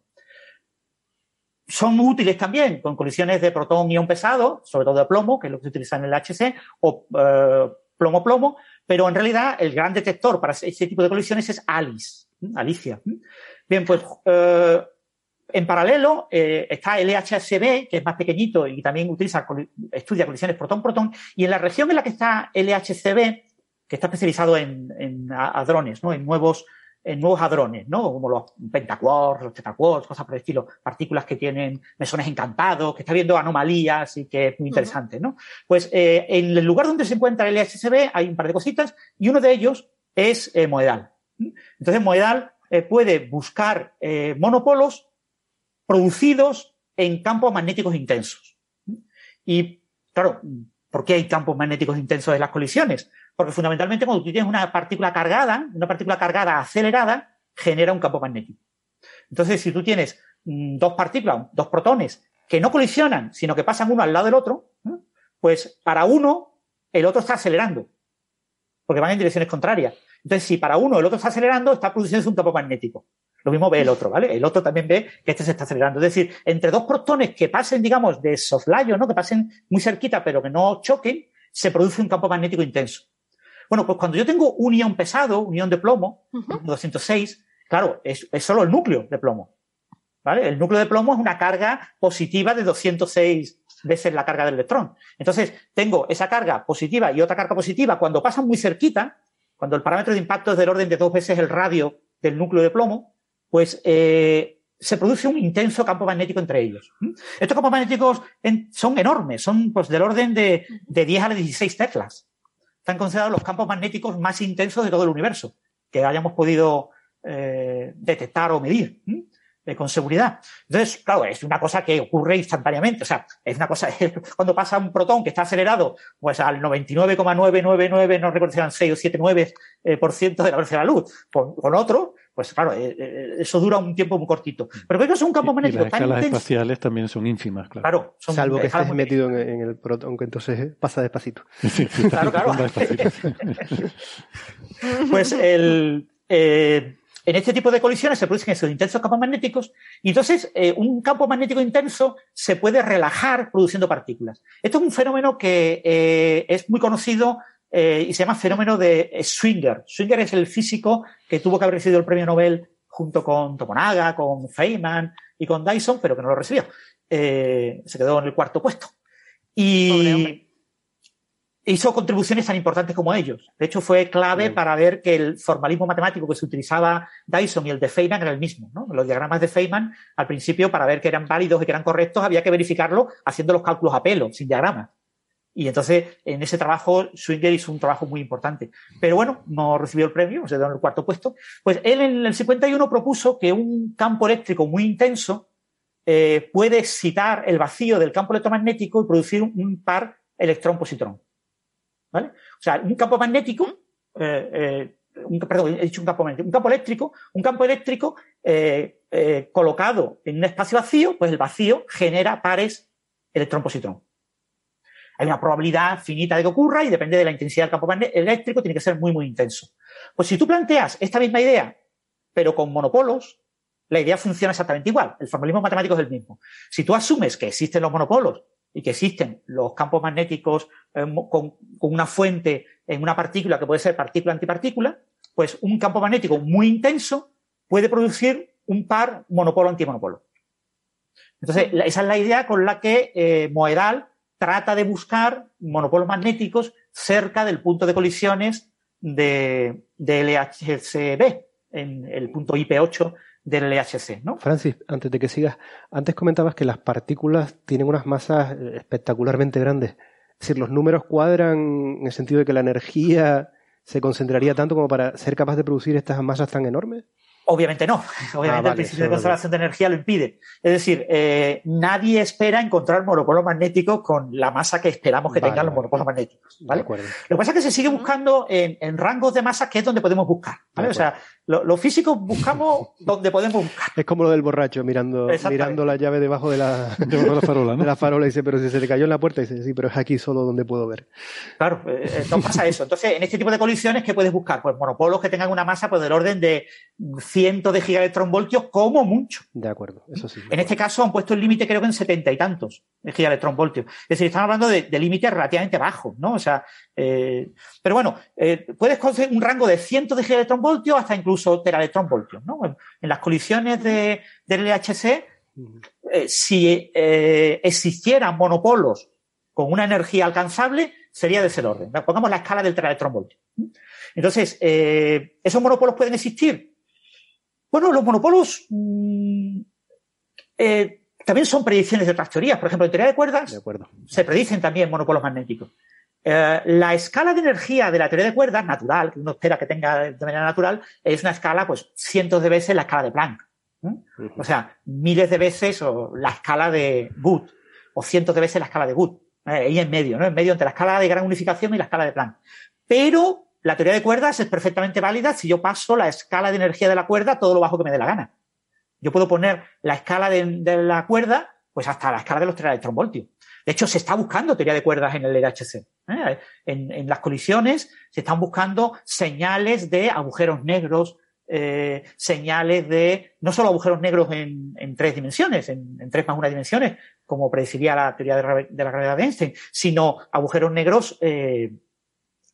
Son útiles también con colisiones de protón-ion pesado, sobre todo de plomo, que es lo que se utiliza en el LHC, o eh, plomo-plomo, pero en realidad el gran detector para ese tipo de colisiones es ALICE. Alicia. Bien, pues eh, en paralelo eh, está el LHCb, que es más pequeñito y también estudia colisiones protón-protón, y en la región en la que está LHCb, que está especializado en, hadrones, ¿no? en nuevos en nuevos hadrones, ¿no? Como los pentaquarks, los tetaquarks, cosas por el estilo, partículas que tienen mesones encantados, que está viendo anomalías y que es muy interesante, ¿no? Pues eh, en el lugar donde se encuentra el LHCb hay un par de cositas y uno de ellos es eh, Moedal. Entonces, Moedal eh, puede buscar eh, monopolos producidos en campos magnéticos intensos. Y, claro, ¿por qué hay campos magnéticos intensos en las colisiones? Porque fundamentalmente cuando tú tienes una partícula cargada, una partícula cargada acelerada, genera un campo magnético. Entonces, si tú tienes mm, dos partículas, dos protones, que no colisionan, sino que pasan uno al lado del otro, pues para uno el otro está acelerando, porque van en direcciones contrarias. Entonces, si para uno el otro está acelerando, está produciendo un campo magnético. Lo mismo ve el otro, ¿vale? El otro también ve que este se está acelerando. Es decir, entre dos protones que pasen, digamos, de soslayo, ¿no? Que pasen muy cerquita, pero que no choquen, se produce un campo magnético intenso. Bueno, pues cuando yo tengo un ion pesado, un ion de plomo, 206, claro, es, es, solo el núcleo de plomo. ¿Vale? El núcleo de plomo es una carga positiva de 206 veces la carga del electrón. Entonces, tengo esa carga positiva y otra carga positiva. Cuando pasan muy cerquita, cuando el parámetro de impacto es del orden de dos veces el radio del núcleo de plomo, pues eh, se produce un intenso campo magnético entre ellos. Estos campos magnéticos son enormes, son pues del orden de, de 10 a las 16 teclas. Están considerados los campos magnéticos más intensos de todo el universo que hayamos podido eh, detectar o medir con seguridad. Entonces, claro, es una cosa que ocurre instantáneamente. O sea, es una cosa, cuando pasa un protón que está acelerado, pues al 99,999, no recuerdo si eran 6 o 7, 9 eh, por ciento de la velocidad de la luz, con, otro, pues claro, eh, eh, eso dura un tiempo muy cortito. Pero creo que es un campo magnético y las escalas espaciales también son ínfimas, claro. claro Salvo que estés metido en, el protón, que entonces pasa despacito. Sí, claro, claro. pues el... Eh, en este tipo de colisiones se producen esos intensos campos magnéticos y entonces eh, un campo magnético intenso se puede relajar produciendo partículas. Esto es un fenómeno que eh, es muy conocido eh, y se llama fenómeno de Swinger. Swinger es el físico que tuvo que haber recibido el premio Nobel junto con Tomonaga, con Feynman y con Dyson, pero que no lo recibió. se quedó en el cuarto puesto. Y hizo contribuciones tan importantes como ellos. De hecho, fue clave para ver que el formalismo matemático que se utilizaba Dyson y el de Feynman era el mismo. ¿no? Los diagramas de Feynman, al principio, para ver que eran válidos y que eran correctos, había que verificarlo haciendo los cálculos a pelo, sin diagramas. Y entonces, en ese trabajo, Swinger hizo un trabajo muy importante. Pero bueno, no recibió el premio, se quedó en el cuarto puesto. Pues él en el 51 propuso que un campo eléctrico muy intenso eh, puede excitar el vacío del campo electromagnético y producir un par electrón-positrón. ¿vale? O sea, un campo magnético, eh, eh, perdón, he dicho un campo magnético, un campo eléctrico, un campo eléctrico colocado en un espacio vacío, pues el vacío genera pares electrón-positrón. Hay una probabilidad finita de que ocurra y depende de la intensidad del campo eléctrico, tiene que ser muy, muy intenso. Pues si tú planteas esta misma idea, pero con monopolos, la idea funciona exactamente igual. El formalismo matemático es el mismo. Si tú asumes que existen los monopolos y que existen los campos magnéticos eh, con, una fuente en una partícula que puede ser partícula-antipartícula, pues un campo magnético muy intenso puede producir un par monopolo-antimonopolo. Entonces, esa es la idea con la que eh, Moedal trata de buscar monopolos magnéticos cerca del punto de colisiones de, de LHCb, en el punto IP8 del LHC, ¿no? Francis, antes de que sigas, antes comentabas que las partículas tienen unas masas espectacularmente grandes. Es decir, los números cuadran en el sentido de que la energía se concentraría tanto como para ser capaz de producir estas masas tan enormes. Obviamente no. Obviamente ah, el principio de conservación de energía lo impide. Es decir, eh, nadie espera encontrar monopolos magnéticos con la masa que esperamos que tengan los monopolos magnéticos. ¿vale? Lo que pasa es que se sigue buscando en, rangos de masas que es donde podemos buscar. ¿vale? O sea, los físicos buscamos donde podemos buscar. Es como lo del borracho mirando, mirando la llave debajo de la, la farola, ¿no? De la farola y dice, pero si se le cayó en la puerta, dice, sí, pero es aquí solo donde puedo ver. Claro, eh, eh, no pasa eso. Entonces, en este tipo de colisiones, ¿qué puedes buscar? Pues monopolos que tengan una masa pues, del orden de cientos de gigaelectronvoltios como mucho. De acuerdo, eso sí. En este caso han puesto el límite creo que en setenta y tantos de gigaelectronvoltios. Es decir, estamos hablando de, límites relativamente bajos, ¿no? O sea, eh, pero bueno, eh, puedes conseguir un rango de cientos de gigaelectronvoltios hasta incluso teraelectronvoltios, ¿no? En, las colisiones de, del LHC Eh, si existieran monopolos con una energía alcanzable, sería de ese orden. Pongamos la escala del tetraelectronvoltio. Entonces, ¿esos monopolos pueden existir? Bueno, los monopolos mm, también son predicciones de otras teorías. Por ejemplo, en teoría de cuerdas se predicen también monopolos magnéticos. Eh, la escala de energía de la teoría de cuerdas, natural, que uno espera que tenga de manera natural, es una escala, pues, cientos de veces la escala de Planck. O sea, miles de veces o la escala de Wood, o cientos de veces la escala de Wood. ahí en medio, ¿no? En medio entre la escala de gran unificación y la escala de Planck. Pero la teoría de cuerdas es perfectamente válida si yo paso la escala de energía de la cuerda todo lo bajo que me dé la gana. Yo puedo poner la escala de, la cuerda pues hasta la escala de los electronvoltios. De hecho, se está buscando teoría de cuerdas en el LHC. ¿Eh? En, las colisiones se están buscando señales de agujeros negros, eh, señales de no solo agujeros negros en, tres dimensiones, en, tres más una dimensiones, como predeciría la teoría de, la gravedad de Einstein, sino agujeros negros eh,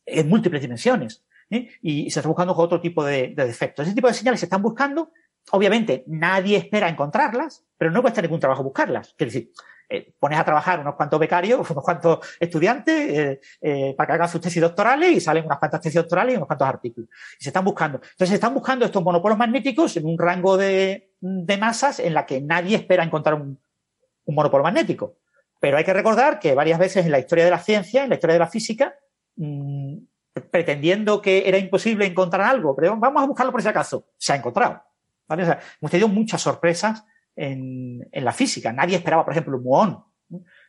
en múltiples dimensiones. Y, se está buscando otro tipo de, de defectos. Ese tipo de señales se están buscando Obviamente, nadie espera encontrarlas, pero no cuesta ningún trabajo buscarlas. Quiere decir, eh, pones a trabajar unos cuantos becarios, unos cuantos estudiantes eh, eh, para que hagan sus tesis doctorales y salen unas cuantas tesis doctorales y unos cuantos artículos. Y se están buscando. Entonces, se están buscando estos monopolos magnéticos en un rango de, masas en la que nadie espera encontrar un, monopolo magnético. Pero hay que recordar que varias veces en la historia de la ciencia, en la historia de la física, mm, pretendiendo que era imposible encontrar algo, pero vamos a buscarlo por si acaso, se ha encontrado hemos tenido muchas sorpresas en, la física. Nadie esperaba, por ejemplo, el muón.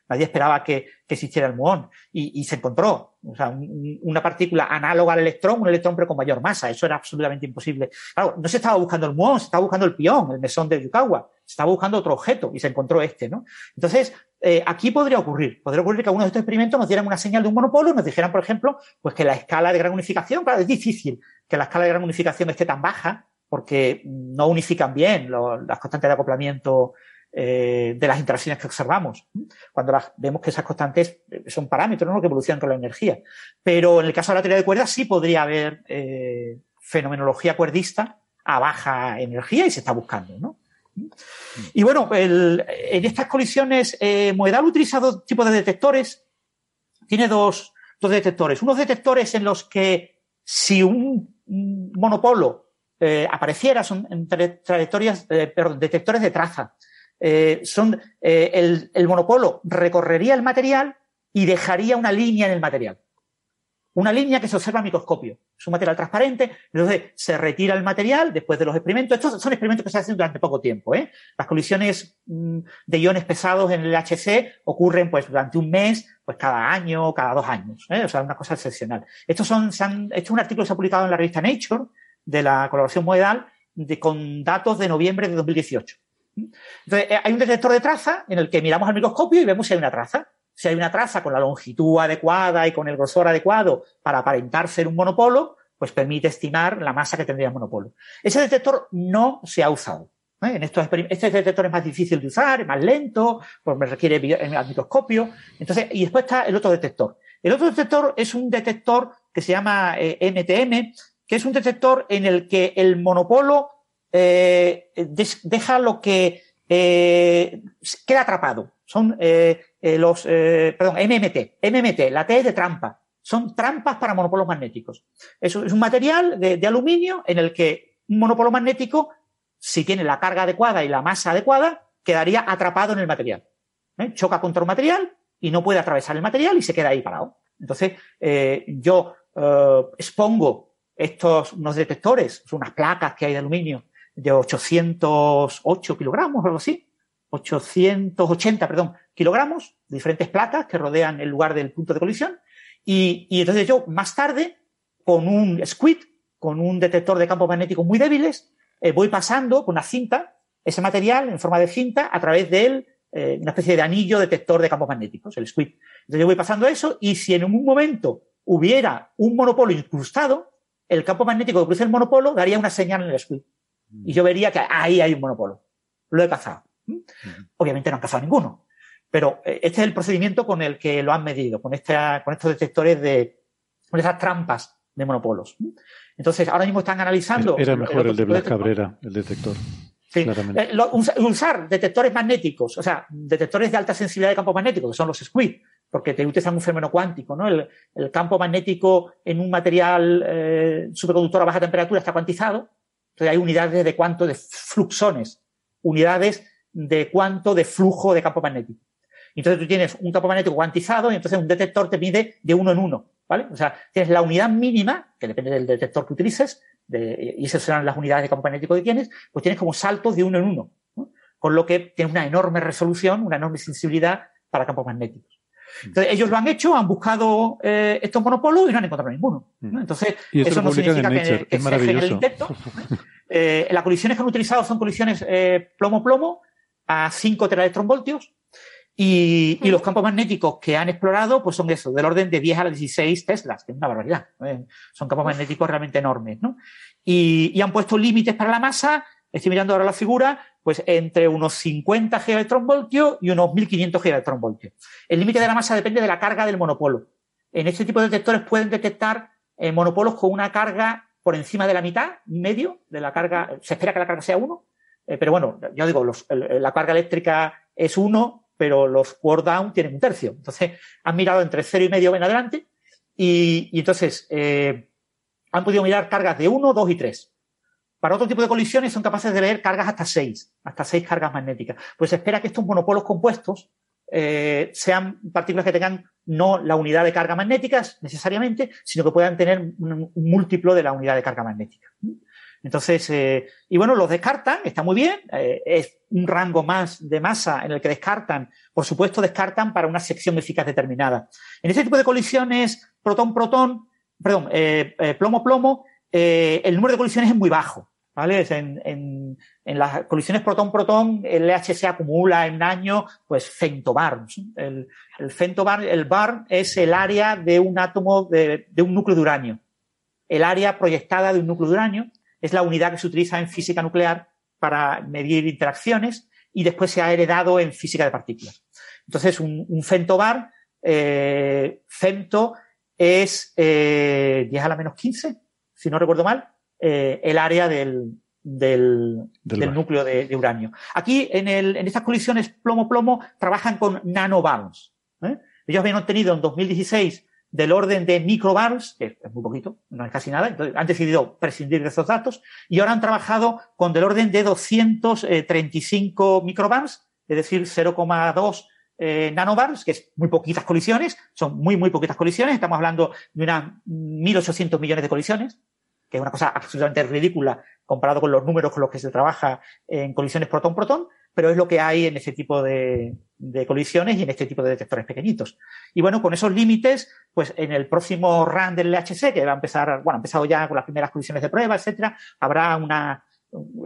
Nadie esperaba que, existiera el muón y, se encontró. O sea, una partícula análoga al electrón, un electrón pero con mayor masa. Eso era absolutamente imposible. Claro, no se estaba buscando el muón, se estaba buscando el pión, el mesón de Yukawa. Se estaba buscando otro objeto y se encontró este, ¿no? Entonces, eh, aquí podría ocurrir. Podría ocurrir que algunos de estos experimentos nos dieran una señal de un monopolo y nos dijeran, por ejemplo, pues que la escala de gran unificación, claro, es difícil que la escala de gran unificación esté tan baja porque no unifican bien las constantes de acoplamiento eh, de las interacciones que observamos. Cuando vemos que esas constantes eh, son parámetros ¿no? que evolucionan con la energía. Pero en el caso de la teoría de cuerdas sí podría haber eh, fenomenología cuerdista a baja energía y se está buscando. ¿no? Y bueno, en estas colisiones, Moedal utiliza dos tipos de detectores. Tiene dos, dos detectores. Unos detectores en los que si un monopolo eh, apareciera, son trayectorias, eh, perdón, detectores de traza. Eh, son, el, el, monopolo recorrería el material y dejaría una línea en el material. Una línea que se observa a microscopio. Es un material transparente, entonces se retira el material después de los experimentos. Estos son experimentos que se hacen durante poco tiempo. Las colisiones mm, de iones pesados en el HC ocurren pues durante un mes, pues cada año, cada dos años. O sea, una cosa excepcional. Estos son, se han, hecho un artículo que se ha publicado en la revista Nature de la colaboración modal con datos de noviembre de 2018. Entonces, eh, hay un detector de traza en el que miramos al microscopio y vemos si hay una traza. Si hay una traza con la longitud adecuada y con el grosor adecuado para aparentar ser un monopolo, pues permite estimar la masa que tendría el monopolo. Ese detector no se ha usado. ¿eh? En estos este detector es más difícil de usar, es más lento, pues me requiere el microscopio. Entonces, y después está el otro detector. El otro detector es un detector que se llama MTM, eh, que es un detector en el que el monopolo eh, deja lo que eh, queda atrapado. Son eh, los, perdón, MMT. MMT, la T es de trampa. Son trampas para monopolos magnéticos. Es, un material de, aluminio en el que un monopolo magnético, si tiene la carga adecuada y la masa adecuada, quedaría atrapado en el material. Choca contra un material y no puede atravesar el material y se queda ahí parado. Entonces, yo expongo estos, unos detectores, unas placas que hay de aluminio de 808 kilogramos o algo así, 880, perdón, kilogramos, diferentes placas que rodean el lugar del punto de colisión. Y, entonces yo más tarde, con un squid, con un detector de campos magnéticos muy débiles, eh, voy pasando con una cinta ese material en forma de cinta a través de él, eh, una especie de anillo detector de campos magnéticos, el squid. Entonces yo voy pasando eso y si en un momento hubiera un monopolo incrustado, el campo magnético que cruza el monopolo daría una señal en el squid. Y yo vería que ahí hay un monopolo. Lo he cazado. Obviamente no han cazado ninguno. Pero eh, este es el procedimiento con el que lo han medido, con, esta, con estos detectores de, con esas trampas de monopolos. Entonces, ahora mismo están analizando. Era mejor el, de Blas Cabrera, el detector. Sí. Eh, usar detectores magnéticos, o sea, detectores de alta sensibilidad de campo magnético, que son los SQUID, porque te utilizan un fenómeno cuántico, ¿no? El, campo magnético en un material eh, superconductor a baja temperatura está cuantizado, entonces hay unidades de cuánto de fluxones, unidades de cuánto de flujo de campo magnético. Entonces tú tienes un campo magnético cuantizado y entonces un detector te mide de uno en uno, ¿vale? O sea, tienes la unidad mínima, que depende del detector que utilices, y esas serán las unidades de campo magnético que tienes, pues tienes como saltos de uno en uno. Con lo que tienes una enorme resolución, una enorme sensibilidad para campos magnéticos. Entonces, ellos lo han hecho, han buscado eh, estos monopolos y no han encontrado ninguno. Mm. Entonces, eso, no significa que, es maravilloso. el intento. Eh, las colisiones que han utilizado son colisiones eh, plomo-plomo a 5 teraelectronvoltios y, y, los campos magnéticos que han explorado, pues son eso, del orden de 10 a 16 teslas, que es una barbaridad. ¿eh? Son campos magnéticos realmente enormes, ¿no? Y, y, han puesto límites para la masa, estoy mirando ahora la figura, pues entre unos 50 gigaelectronvoltios y unos 1500 gigaelectronvoltios. El límite de la masa depende de la carga del monopolo. En este tipo de detectores pueden detectar eh, monopolos con una carga por encima de la mitad, medio de la carga, se espera que la carga sea 1, eh, pero bueno, yo digo, los, la carga eléctrica es 1, pero los word down tienen un tercio. Entonces, han mirado entre cero y medio en adelante y, entonces eh, han podido mirar cargas de 1, 2 y 3. Para otro tipo de colisiones son capaces de leer cargas hasta 6, hasta 6 cargas magnéticas. Pues se espera que estos monopolos compuestos eh, sean partículas que tengan no la unidad de carga magnética necesariamente, sino que puedan tener un, múltiplo de la unidad de carga magnética. Entonces, eh, y bueno, los descartan, está muy bien, eh, es un rango más de masa en el que descartan, por supuesto, descartan para una sección eficaz determinada. En este tipo de colisiones protón-protón, perdón, eh, plomo-plomo, el número de colisiones es muy bajo. ¿Vale? En, las colisiones protón-protón, el LHC se acumula en un año, pues, femtobarns. El, el el es el área de un átomo de, un núcleo de uranio. El área proyectada de un núcleo de uranio es la unidad que se utiliza en física nuclear para medir interacciones y después se ha heredado en física de partículas. Entonces, un, un femtobar, eh, es eh, 10 a la menos 15, si no recuerdo mal, eh, el área del, del, del, núcleo de, de, uranio. Aquí, en, el, en estas colisiones plomo-plomo, trabajan con nanobarns. ¿eh? Ellos habían obtenido en 2016 del orden de microbars, que es muy poquito, no es casi nada, entonces han decidido prescindir de esos datos y ahora han trabajado con del orden de 235 microbars, es decir, 0,2 eh, nanobars, que es muy poquitas colisiones, son muy, muy poquitas colisiones, estamos hablando de unas 1.800 millones de colisiones, que es una cosa absolutamente ridícula comparado con los números con los que se trabaja en colisiones protón-protón, pero es lo que hay en ese tipo de, colisiones y en este tipo de detectores pequeñitos. Y bueno, con esos límites, pues en el próximo run del LHC, que va a empezar, bueno, ha empezado ya con las primeras colisiones de prueba, etcétera, habrá unas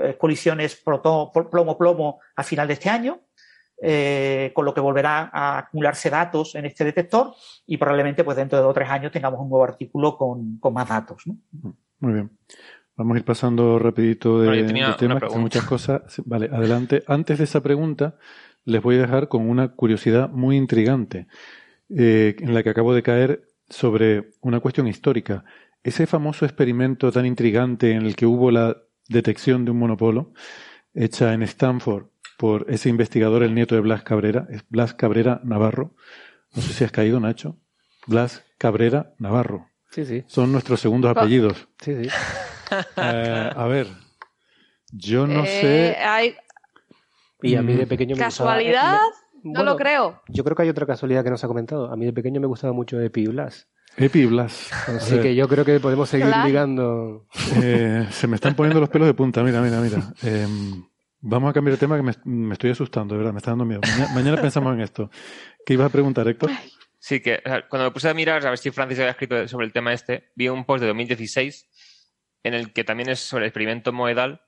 eh, colisiones plomo-plomo a final de este año, eh, con lo que volverá a acumularse datos en este detector y probablemente pues dentro de dos o tres años tengamos un nuevo artículo con, más datos. Muy bien. Vamos a ir pasando rapidito de, de temas, que son muchas cosas. Vale, adelante. Antes de esa pregunta, les voy a dejar con una curiosidad muy intrigante, eh, en la que acabo de caer sobre una cuestión histórica. Ese famoso experimento tan intrigante en el que hubo la detección de un monopolo, hecha en Stanford por ese investigador, el nieto de Blas Cabrera, es Blas Cabrera Navarro. No sé si has caído, Nacho. Blas Cabrera Navarro. Sí, sí. Son nuestros segundos apellidos. Sí, sí. Eh, a ver, yo no sé. Eh, hay Y a mí de pequeño me casualidad, gustaba. no Bueno, lo creo. Yo creo que hay otra casualidad que no se ha comentado. A mí de pequeño me gustaba mucho Epi y Blas. Epi y Blas. Así que yo creo que podemos seguir Blas. ligando. Eh, se me están poniendo los pelos de punta, mira, mira, mira. Eh, vamos a cambiar de tema que me, me estoy asustando, de verdad, me está dando miedo. Mañana, mañana pensamos en esto. ¿Qué ibas a preguntar, Héctor? Sí, que o sea, cuando me puse a mirar a ver si Francis había escrito sobre el tema este, vi un post de 2016 en el que también es sobre el experimento Moedal,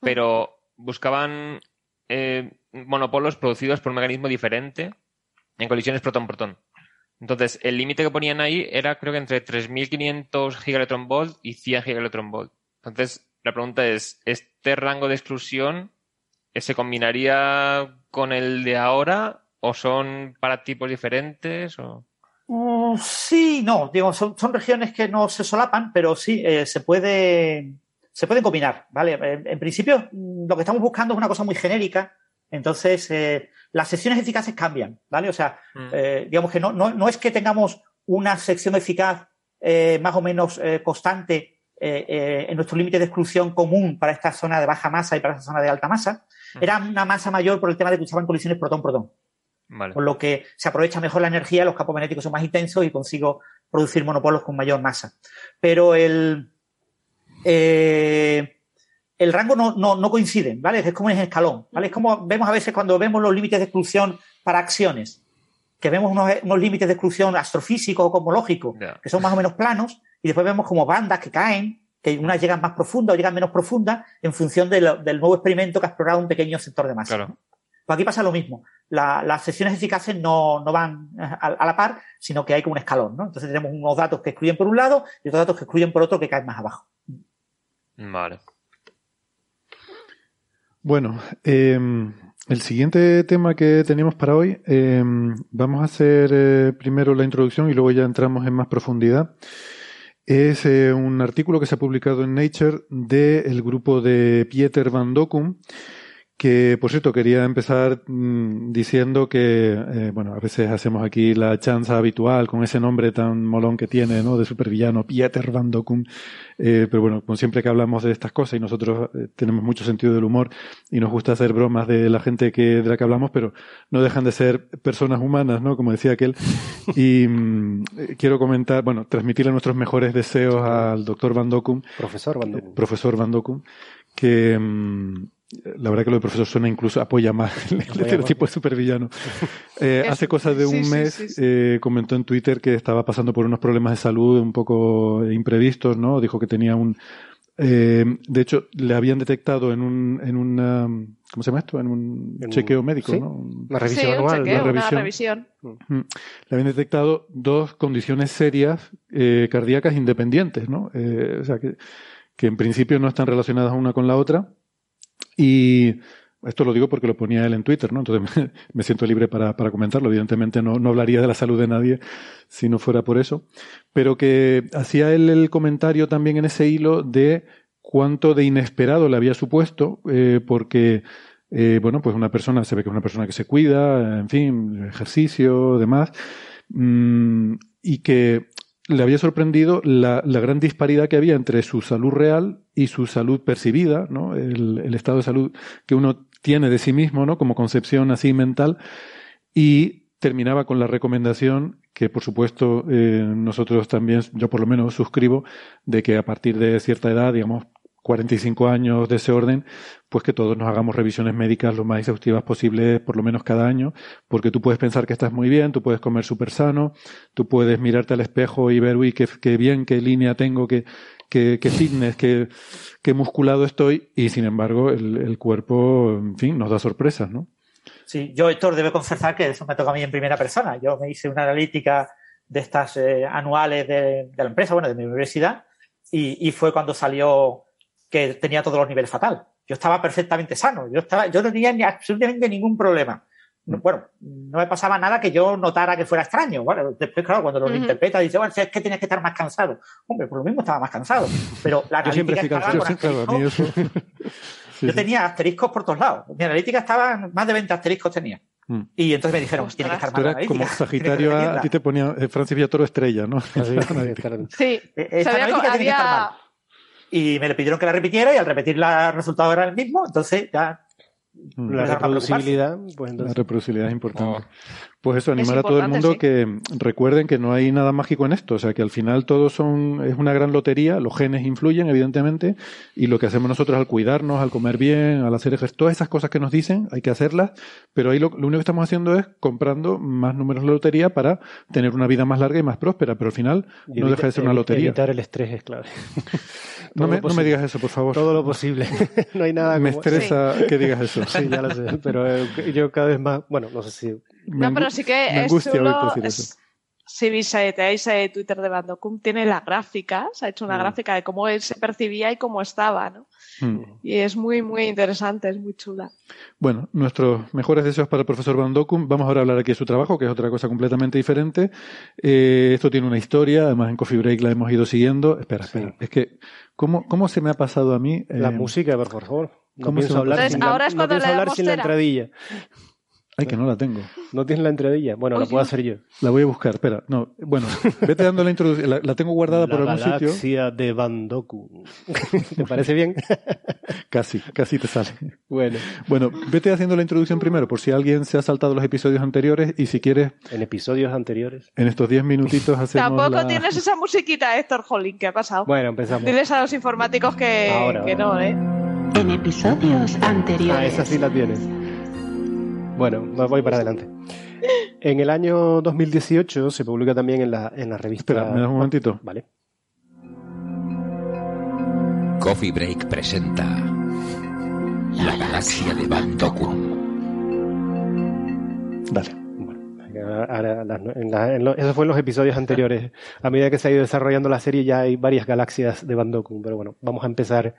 pero buscaban eh, monopolos producidos por un mecanismo diferente en colisiones protón-protón. Entonces, el límite que ponían ahí era creo que entre 3.500 gigaelectronvolt y 100 gigaelectronvolt. Entonces, la pregunta es, ¿este rango de exclusión se combinaría con el de ahora o son para tipos diferentes? O... Mm, sí, no, digo, son, son regiones que no se solapan, pero sí, eh, se puede, se pueden combinar, ¿vale? En, en principio, mm, lo que estamos buscando es una cosa muy genérica, entonces eh, las secciones eficaces cambian, ¿vale? O sea, Mm. eh, digamos que no, no, no es que tengamos una sección eficaz eh, más o menos constante en nuestro límite de exclusión común para esta zona de baja masa y para esta zona de alta masa. Era una masa mayor por el tema de que usaban colisiones protón-protón. Vale. Con lo que se aprovecha mejor la energía, los campos magnéticos son más intensos y consigo producir monopolos con mayor masa. Pero el, eh, el rango no, no, no coincide, ¿vale? Es como en escalón, ¿vale? Es como vemos a veces cuando vemos los límites de exclusión para acciones, que vemos unos, unos límites de exclusión astrofísicos o cosmológicos, que son más o menos planos, y después vemos como bandas que caen, que unas llegan más profundas o llegan menos profundas en función de lo- del nuevo experimento que ha explorado un pequeño sector de masa. Claro. Pues aquí pasa lo mismo. La- las secciones eficaces no, no van a, a la par, sino que hay como un escalón, ¿no? Entonces tenemos unos datos que excluyen por un lado y otros datos que excluyen por otro que caen más abajo. Vale. Bueno, eh, el siguiente tema que teníamos para hoy, eh, vamos a hacer eh, primero la introducción y luego ya entramos en más profundidad. Es eh, un artículo que se ha publicado en Nature del grupo de Pieter van Dokkum, que por cierto quería empezar mm, diciendo que, eh, bueno, a veces hacemos aquí la chanza habitual con ese nombre tan molón que tiene, ¿no? De supervillano, Pieter van Dokkum. Eh, pero bueno, como siempre que hablamos de estas cosas y nosotros eh, tenemos mucho sentido del humor y nos gusta hacer bromas de la gente que, de la que hablamos, pero no dejan de ser personas humanas, ¿no? Como decía aquel. Y mm, quiero comentar, bueno, transmitirle nuestros mejores deseos al doctor Van Dokkum, Profesor Van Dokkum. profesor Van Dokkum, que mm, la verdad que lo de profesor suena incluso apoya más el estereotipo de supervillano. Eh, hace cosa de un sí, mes sí, sí. eh, comentó en Twitter que estaba pasando por unos problemas de salud un poco imprevistos, ¿no? Dijo que tenía un eh, de hecho, le habían detectado en un, en una, ¿cómo se llama esto? En un En un- chequeo médico, sí. ¿no? Un- Una Sí, revisión un anual. chequeo, ¿no? una revisión. revisión. Mm. Le habían detectado dos condiciones serias eh, cardíacas independientes, ¿no? Eh, o sea, que, que en principio no están relacionadas una con la otra. Y esto lo digo porque lo ponía él en Twitter, ¿no? Entonces me, siento libre para, para comentarlo. Evidentemente no, no hablaría de la salud de nadie si no fuera por eso. Pero que hacía él el comentario también en ese hilo de cuánto de inesperado le había supuesto, eh, porque eh, bueno, pues una persona, se ve que es una persona que se cuida, en fin, ejercicio, demás, mm, y que le había sorprendido la, la gran disparidad que había entre su salud real y su salud percibida, ¿no? El, el estado de salud que uno tiene de sí mismo, ¿no? Como concepción así mental, y terminaba con la recomendación que, por supuesto, eh, nosotros también, yo por lo menos suscribo, de que a partir de cierta edad, digamos, 45 años de ese orden, pues que todos nos hagamos revisiones médicas lo más exhaustivas posibles, por lo menos cada año, porque tú puedes pensar que estás muy bien, tú puedes comer súper sano, tú puedes mirarte al espejo y ver, uy, qué, qué bien, qué línea tengo, qué, qué, qué fitness, qué, qué musculado estoy, y sin embargo el, el cuerpo, en fin, nos da sorpresas, ¿no? Sí, yo, Héctor, debo confesar que eso me toca a mí en primera persona. Yo me hice una analítica de estas eh, anuales de, la empresa, bueno, de mi universidad, y, y fue cuando salió que tenía todos los niveles fatal. Yo estaba perfectamente sano, yo, estaba, yo no tenía ni absolutamente ningún problema. No, bueno, no me pasaba nada que yo notara que fuera extraño. Bueno, después, claro, cuando lo interpreta, dice, bueno, es que tienes que estar más cansado. Hombre, por lo mismo estaba más cansado. Pero la Yo siempre analítica estoy estaba cansado. con Yo sí, claro, a mí asteriscos. eso. Sí, Yo sí. tenía asteriscos por todos lados. Mi analítica estaba, más de 20 asteriscos tenía. Mm. Y entonces me dijeron, tiene que estar Tú mal eras como analítica, Sagitario, a, repetirla. a ti te ponía eh, Francis Villatoro estrella, ¿no? Así, Sí, Eh, Esta se había, analítica tiene que estar mal. Y me le pidieron que la repitiera y al repetir la- el resultado era el mismo, entonces ya. La Empezaron a reproducibilidad, pues La entonces. reproducibilidad es importante. Oh. Pues eso, animar a todo el mundo sí. que recuerden que no hay nada mágico en esto, o sea que al final todo son, es una gran lotería, los genes influyen evidentemente y lo que hacemos nosotros al cuidarnos, al comer bien, al hacer ejercicio, todas esas cosas que nos dicen hay que hacerlas, pero ahí lo, lo único que estamos haciendo es comprando más números de la lotería para tener una vida más larga y más próspera, pero al final Y no evita- deja de ser una lotería. Evitar el estrés es clave. No me, no digas eso, por favor. Todo lo posible. no hay nada me como... estresa que digas eso. Sí, ya lo sé. Pero eh, yo cada vez más... Bueno, no sé si... Me No, pero sí que me es angustia chulo. decir es- eso. Si visteis el Twitter de Bandocum, tiene las gráficas, ha hecho una Mm. gráfica de cómo él se percibía y cómo estaba, ¿no? Mm. Y es muy, muy interesante, es muy chula. Bueno, nuestros mejores deseos para el profesor Van Dokum. Vamos ahora a hablar aquí de su trabajo, que es otra cosa completamente diferente. Eh, esto tiene una historia, además en Coffee Break la hemos ido siguiendo. Espera, espera. Es que, ¿cómo, ¿cómo se me ha pasado a mí? La eh, música, por favor. No ¿cómo pienso hablar, sin, Entonces, la, ahora es no cuando pienso le hablar sin la entradilla. Ay, que no la tengo. ¿No tienes la entradilla? Bueno, la Oye. puedo hacer yo. La voy a buscar, espera. No, bueno, vete dando la introducción. La, la tengo guardada por la algún sitio. galaxia de Bandoku. ¿Te parece bien? Casi, casi te sale. bueno, Bueno, vete haciendo la introducción primero, por si alguien se ha saltado los episodios anteriores y si quieres, en episodios anteriores. en estos 10 minutitos hacemos Tampoco la- tienes esa musiquita, Héctor Holling, ¿qué ha pasado? Bueno, empezamos. Diles a los informáticos que, Ahora, que no, ¿eh? En episodios anteriores. Ah, esa sí la tienes. Bueno, voy para adelante. En el año 2018 se publica también en la, en la revista. Espera, ¿me das un momentito? Vale. Coffee Break presenta La Galaxia de Bandoku. Dale. Ahora- ahora las- en la- en lo- eso fue en los episodios anteriores. A medida que se ha ido desarrollando la serie ya hay varias galaxias de Bandoku. Pero bueno, vamos a empezar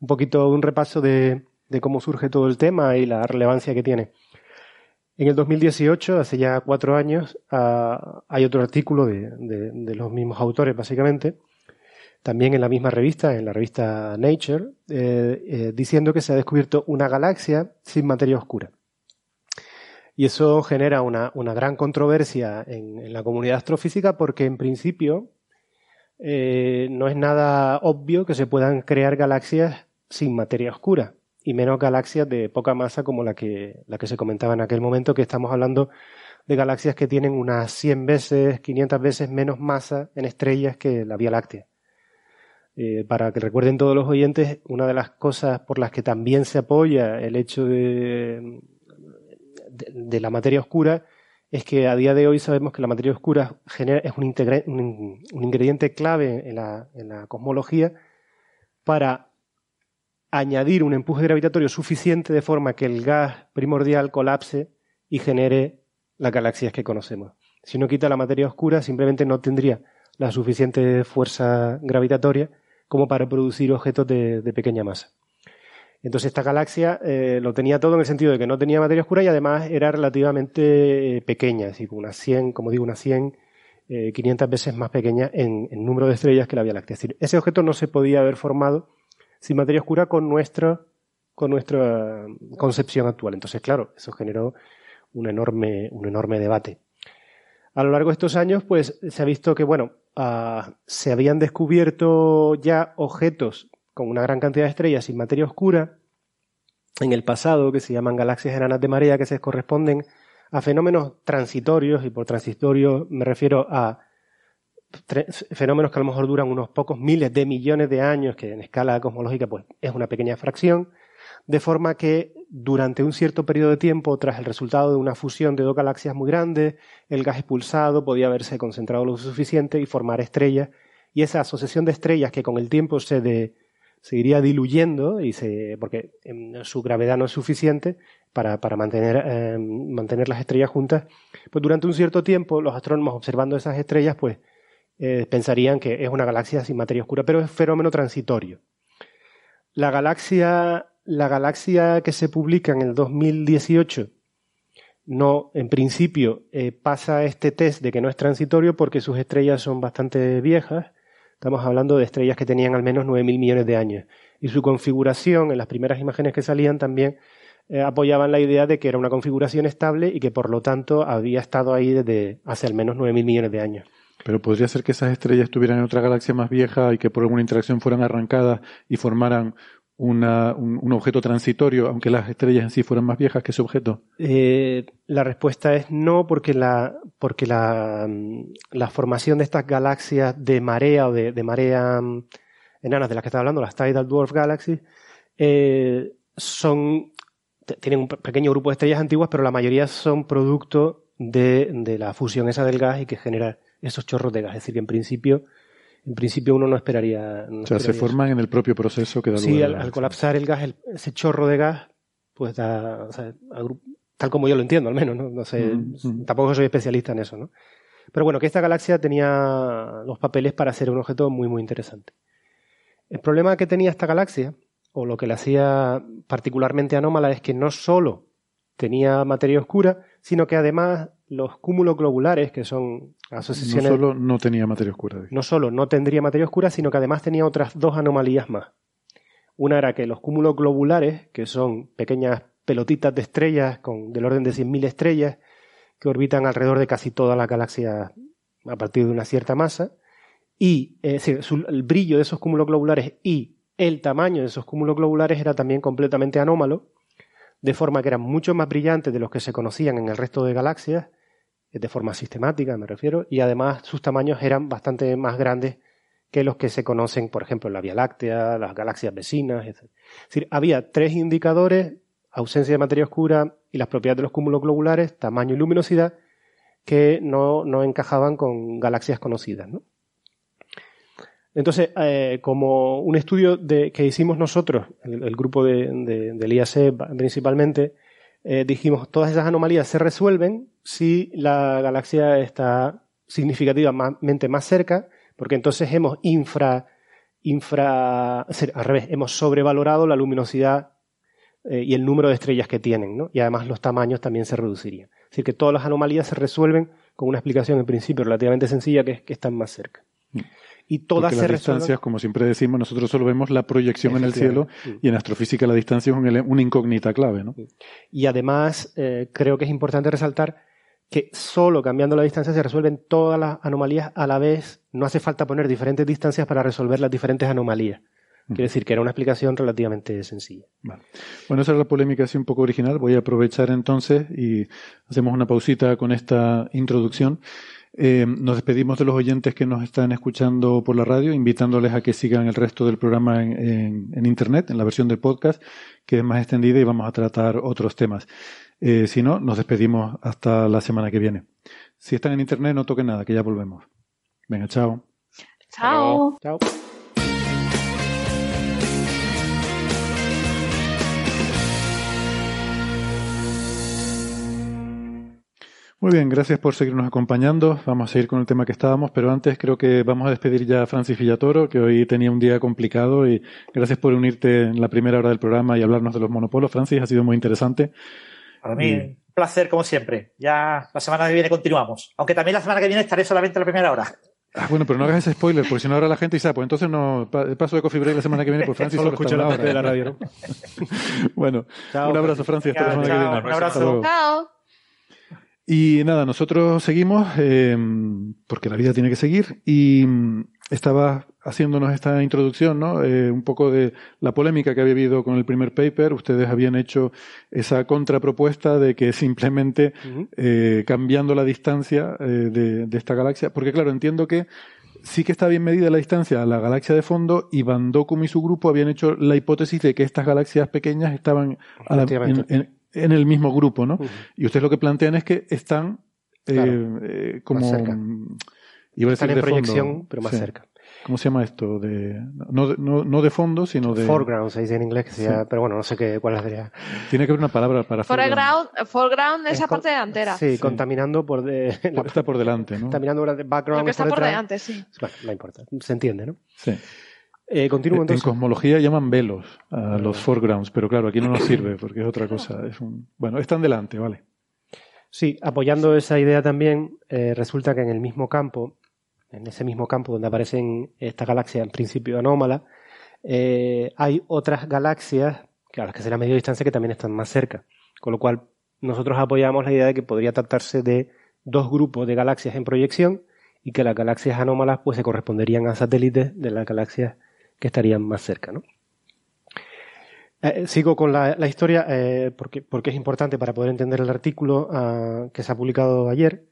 un poquito un repaso de, de cómo surge todo el tema y la relevancia que tiene. En el 2018, hace ya cuatro años, ah, hay otro artículo de, los mismos autores, básicamente, también en la misma revista, en la revista Nature, eh, eh, diciendo que se ha descubierto una galaxia sin materia oscura. Y eso genera una, gran controversia en, en la comunidad astrofísica porque en principio eh, no es nada obvio que se puedan crear galaxias sin materia oscura y menos galaxias de poca masa como la que, la que se comentaba en aquel momento, que estamos hablando de galaxias que tienen unas 100 veces, 500 veces menos masa en estrellas que la Vía Láctea. Eh, para que recuerden todos los oyentes, una de las cosas por las que también se apoya el hecho de, de, la materia oscura es que a día de hoy sabemos que la materia oscura genera, es un- un ingrediente clave en la, en la cosmología para añadir un empuje gravitatorio suficiente de forma que el gas primordial colapse y genere las galaxias que conocemos. Si uno quita la materia oscura, simplemente no tendría la suficiente fuerza gravitatoria como para producir objetos de, de pequeña masa. Entonces esta galaxia eh, lo tenía todo en el sentido de que no tenía materia oscura y además era relativamente eh, pequeña, es decir, unas 100, como digo, unas 100, eh, 500 veces más pequeña en, en número de estrellas que la Vía Láctea. Es decir, ese objeto no se podía haber formado sin materia oscura con nuestra, con nuestra concepción actual. Entonces, claro, eso generó un enorme, un enorme debate. A lo largo de estos años, pues se ha visto que, bueno, ah, se habían descubierto ya objetos con una gran cantidad de estrellas sin materia oscura en el pasado que se llaman galaxias enanas de marea que se corresponden a fenómenos transitorios y por transitorio me refiero a fenómenos que a lo mejor duran unos pocos miles de millones de años que en escala cosmológica pues es una pequeña fracción de forma que durante un cierto periodo de tiempo, tras el resultado de una fusión de dos galaxias muy grandes, el gas expulsado podía haberse concentrado lo suficiente y formar estrellas, y esa asociación de estrellas que con el tiempo se, de, se iría diluyendo, y se, porque em, su gravedad no es suficiente para, mantener, eh, mantener las estrellas juntas, pues durante un cierto tiempo los astrónomos observando esas estrellas, pues eh, pensarían que es una galaxia sin materia oscura, pero es fenómeno transitorio. La galaxia, la galaxia que se publica en el 2018 no, en principio, eh, pasa este test de que no es transitorio porque sus estrellas son bastante viejas. Estamos hablando de estrellas que tenían al menos 9.000 millones de años. Y su configuración, en las primeras imágenes que salían, también eh, apoyaban la idea de que era una configuración estable y que por lo tanto había estado ahí desde hace al menos 9.000 millones de años. Pero podría ser que esas estrellas estuvieran en otra galaxia más vieja y que por alguna interacción fueran arrancadas y formaran una- un, un objeto transitorio, aunque las estrellas en sí fueran más viejas que ese objeto. Eh, la respuesta es no, porque la, porque la, mm, la formación de estas galaxias de marea o de, marea mm, enanas de las que está hablando, las Tidal Dwarf Galaxies, eh, son, tienen un pe- pequeño grupo de estrellas antiguas, pero la mayoría son producto de, de la fusión esa del gas y que genera esos chorros de gas. Es decir, que en principio, en principio uno no esperaría. no O sea, se eso. forman en el propio proceso que da Sí, lugar a al, al colapsar el gas, el- ese chorro de gas, pues da, o sea, tal como yo lo entiendo al menos, ¿no? No sé, Mm, tampoco soy especialista en eso, ¿no? Pero bueno, que esta galaxia tenía los papeles para ser un objeto muy, muy interesante. El problema que tenía esta galaxia, o lo que la hacía particularmente anómala, es que no solo tenía materia oscura, sino que además los cúmulos globulares, que son asociaciones... No solo no tenía materia oscura. No solo no tendría materia oscura, sino que además tenía otras dos anomalías más. Una era que los cúmulos globulares, que son pequeñas pelotitas de estrellas con del orden de 100.000 estrellas, que orbitan alrededor de casi toda la galaxia a partir de una cierta masa, y el brillo de esos cúmulos globulares y el tamaño de esos cúmulos globulares era también completamente anómalo, de forma que eran mucho más brillantes de los que se conocían en el resto de galaxias, de forma sistemática me refiero, y además sus tamaños eran bastante más grandes que los que se conocen, por ejemplo, en la Vía Láctea, las galaxias vecinas, etc. Es decir, había tres indicadores, ausencia de materia oscura y las propiedades de los cúmulos globulares, tamaño y luminosidad, que no, no encajaban con galaxias conocidas. ¿no? Entonces, eh, como un estudio de, que hicimos nosotros, el, grupo de, del IAC principalmente, eh, dijimos, todas esas anomalías se resuelven si la galaxia está significativamente más cerca, porque entonces hemos infra, infra, al revés, hemos sobrevalorado la luminosidad eh, y el número de estrellas que tienen, ¿no? Y además los tamaños también se reducirían. Es decir, que todas las anomalías se resuelven con una explicación en principio relativamente sencilla, que es que están más cerca. Mm y todas las distancias, como siempre decimos, nosotros solo vemos la proyección en el cielo y en astrofísica la distancia es una incógnita clave. ¿no? Y además eh, creo que es importante resaltar que solo cambiando la distancia se resuelven todas las anomalías a la vez. No hace falta poner diferentes distancias para resolver las diferentes anomalías. Quiere decir que era una explicación relativamente sencilla. Bueno, esa es la polémica así un poco original. Voy a aprovechar entonces y hacemos una pausita con esta introducción. Eh, nos despedimos de los oyentes que nos están escuchando por la radio, invitándoles a que sigan el resto del programa en, Internet, en la versión del podcast, que es más extendida y vamos a tratar otros temas. Eh, si no, nos despedimos hasta la semana que viene. Si están en Internet, no toquen nada, que ya volvemos. Venga, chao. Chao. Chao. Muy bien, gracias por seguirnos acompañando. Vamos a seguir con el tema que estábamos, pero antes creo que vamos a despedir ya a Francis Villatoro, que hoy tenía un día complicado y gracias por unirte en la primera hora del programa y hablarnos de los monopolos. Francis, ha sido muy interesante. Para mí, un placer como siempre. Ya la semana que viene continuamos. Aunque también la semana que viene estaré solamente en la primera hora. Ah, bueno, pero no hagas ese spoiler, porque si no ahora la gente dice, ah, pues entonces no, paso de Coffee Break la semana que viene, por Francis solo, escucha la parte de la radio, ¿no? bueno, un abrazo, Francis, hasta la semana que viene. Un abrazo. Chao. Y nada, nosotros seguimos, eh, porque la vida tiene que seguir, y estaba haciéndonos esta introducción, ¿no? Eh, un poco de la polémica que había habido con el primer paper. Ustedes habían hecho esa contrapropuesta de que simplemente eh, cambiando la distancia de, de, esta galaxia, porque claro, entiendo que sí que está bien medida la distancia a la galaxia de fondo y Van Dokum y su grupo habían hecho la hipótesis de que estas galaxias pequeñas estaban a la, en, en el mismo grupo, ¿no? Y ustedes lo que plantean es que están eh, eh, como... Iba a decir están en proyección, pero más cerca. ¿Cómo se llama esto? De, no, no, no de fondo, sino de... Foreground, se dice en inglés, que sea, pero bueno, no sé qué, cuál sería. Tiene que haber una palabra para foreground. Foreground, esa parte delantera. Sí, contaminando por... De, está por delante, ¿no? Contaminando por background. Lo que está por, delante, sí. Bueno, no importa, se entiende, ¿no? Sí. Eh, En cosmología llaman velos a los foregrounds, pero claro, aquí no nos sirve porque es otra cosa. Es un... Bueno, están delante, vale. Sí, apoyando esa idea también, eh, resulta que en el mismo campo, en ese mismo campo donde aparecen esta galaxia en principio anómala, eh, hay otras galaxias, claro, las que serán a media distancia, que también están más cerca. Con lo cual, nosotros apoyamos la idea de que podría tratarse de dos grupos de galaxias en proyección y que las galaxias anómalas pues se corresponderían a satélites de las galaxias que estarían más cerca. ¿no? Eh, sigo con la, historia eh, porque, porque, es importante para poder entender el artículo ah, que se ha publicado ayer.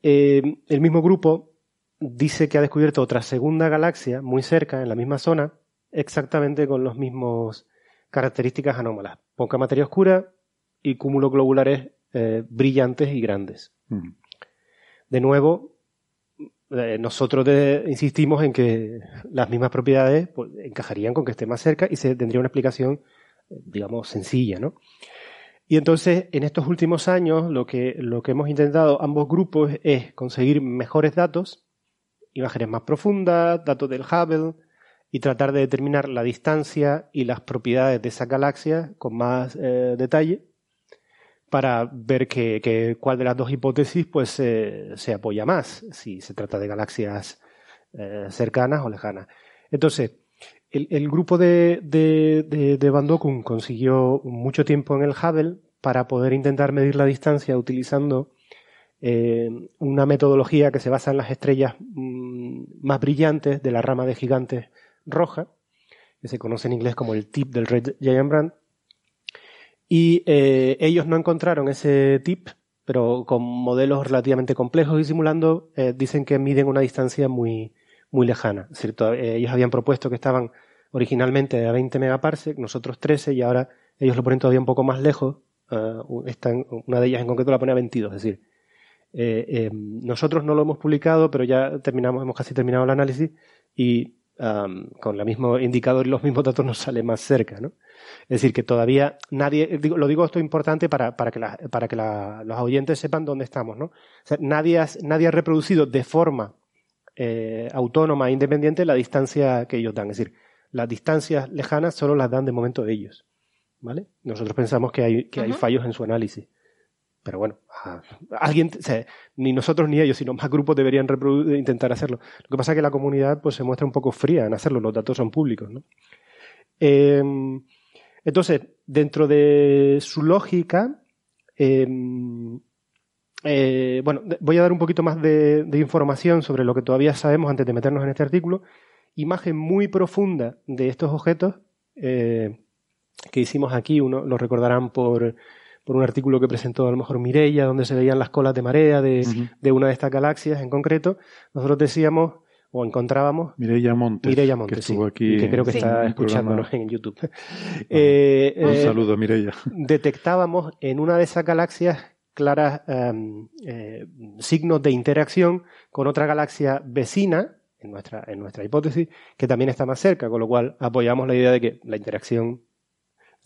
Eh, el mismo grupo dice que ha descubierto otra segunda galaxia muy cerca, en la misma zona, exactamente con las mismas características anómalas. Poca materia oscura y cúmulos globulares brillantes y grandes. De nuevo, eh, nosotros insistimos en que las mismas propiedades pues, encajarían con que esté más cerca y se tendría una explicación, digamos, sencilla, ¿no? Y entonces, en estos últimos años, lo que, lo que hemos intentado ambos grupos es conseguir mejores datos, imágenes más profundas, datos del Hubble, y tratar de determinar la distancia y las propiedades de esa galaxia con más eh, detalle para ver que, que cuál de las dos hipótesis pues se apoya más, si se trata de galaxias eh, cercanas o lejanas. Entonces, el, el grupo de, de, de, de Van Dokun consiguió mucho tiempo en el Hubble para poder intentar medir la distancia utilizando eh, una metodología que se basa en las estrellas mm, más brillantes de la rama de gigantes roja, que se conoce en inglés como el tip del Red Giant Brand. Y eh, ellos no encontraron ese tip, pero con modelos relativamente complejos y simulando, eh, dicen que miden una distancia muy, muy lejana. Es eh, ellos habían propuesto que estaban originalmente a 20 megaparsec, nosotros 13, y ahora ellos lo ponen todavía un poco más lejos. Uh, están, una de ellas en concreto la pone a 22, es decir, eh, nosotros no lo hemos publicado, pero ya terminamos, hemos casi terminado el análisis y um, con el mismo indicador y los mismos datos nos sale más cerca, ¿no? Es decir, que todavía nadie, digo, lo digo esto importante para, para que, la, para que la, los oyentes sepan dónde estamos, ¿no? O sea, nadie, ha, nadie ha reproducido de forma eh, autónoma e independiente la distancia que ellos dan. Es decir, las distancias lejanas solo las dan de momento ellos, ¿vale? Nosotros pensamos que hay, que uh -huh. hay fallos en su análisis. Pero bueno, alguien, o sea, ni nosotros ni ellos, sino más grupos deberían intentar hacerlo. Lo que pasa es que la comunidad pues, se muestra un poco fría en hacerlo, los datos son públicos. ¿no? Eh, entonces, dentro de su lógica, eh, eh, bueno, voy a dar un poquito más de, de, información sobre lo que todavía sabemos antes de meternos en este artículo. Imagen muy profunda de estos objetos eh, que hicimos aquí, uno lo recordarán por por un artículo que presentó a lo mejor Mireia, donde se veían las colas de marea de, uh -huh. de una de estas galaxias en concreto, nosotros decíamos o encontrábamos Mireia Montes, Mireia Montes que estuvo sí, aquí que creo que sí. está escuchándonos en YouTube. eh, un eh, saludo, Mireia. Detectábamos en una de esas galaxias claras um, eh, signos de interacción con otra galaxia vecina, en nuestra, en nuestra hipótesis, que también está más cerca, con lo cual apoyamos la idea de que la interacción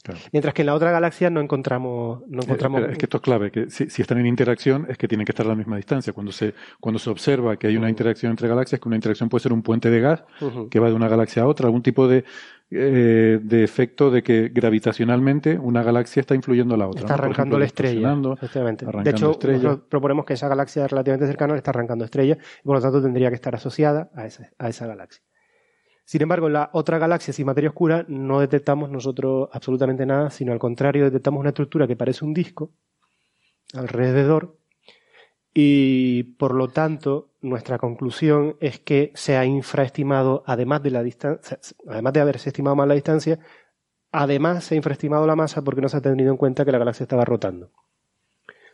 Claro. Mientras que en la otra galaxia no encontramos. No encontramos... Es que esto es clave, que si, si, están en interacción es que tienen que estar a la misma distancia. Cuando se, cuando se observa que hay una uh -huh. interacción entre galaxias, que una interacción puede ser un puente de gas uh -huh. que va de una galaxia a otra, algún tipo de, eh, de efecto de que gravitacionalmente una galaxia está influyendo a la otra. Está ¿no? arrancando ejemplo, la estrella. Arrancando de hecho, estrella. nosotros proponemos que esa galaxia relativamente cercana le está arrancando estrella y por lo tanto tendría que estar asociada a esa, a esa galaxia. Sin embargo, en la otra galaxia sin materia oscura no detectamos nosotros absolutamente nada, sino al contrario, detectamos una estructura que parece un disco alrededor y por lo tanto nuestra conclusión es que se ha infraestimado, además de la distancia, además de haberse estimado mal la distancia, además se ha infraestimado la masa porque no se ha tenido en cuenta que la galaxia estaba rotando.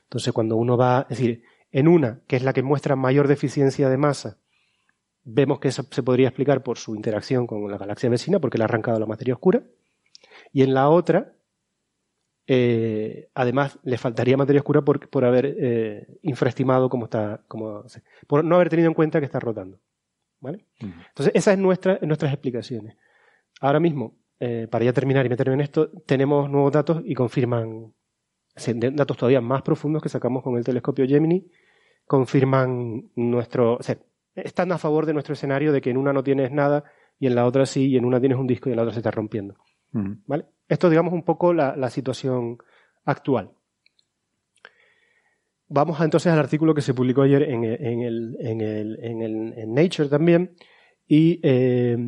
Entonces, cuando uno va, es decir, en una, que es la que muestra mayor deficiencia de masa, Vemos que eso se podría explicar por su interacción con la galaxia vecina, porque le ha arrancado la materia oscura. Y en la otra, eh, además, le faltaría materia oscura por, por haber eh, infraestimado cómo está, cómo, por no haber tenido en cuenta que está rotando. ¿Vale? Uh -huh. Entonces, esas son nuestra, nuestras explicaciones. Ahora mismo, eh, para ya terminar y meterme en esto, tenemos nuevos datos y confirman, datos todavía más profundos que sacamos con el telescopio Gemini, confirman nuestro, o sea, están a favor de nuestro escenario de que en una no tienes nada y en la otra sí, y en una tienes un disco y en la otra se está rompiendo. ¿Vale? Esto, digamos, un poco la, la, situación actual. Vamos a, entonces al artículo que se publicó ayer en, en, el, en, el, en, el, Nature también. Y eh,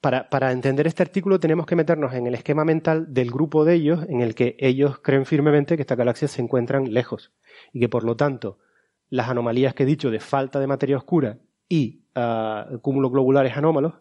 para, para entender este artículo tenemos que meternos en el esquema mental del grupo de ellos, en el que ellos creen firmemente que estas galaxias se encuentran lejos y que por lo tanto las anomalías que he dicho de falta de materia oscura y uh, cúmulos globulares anómalos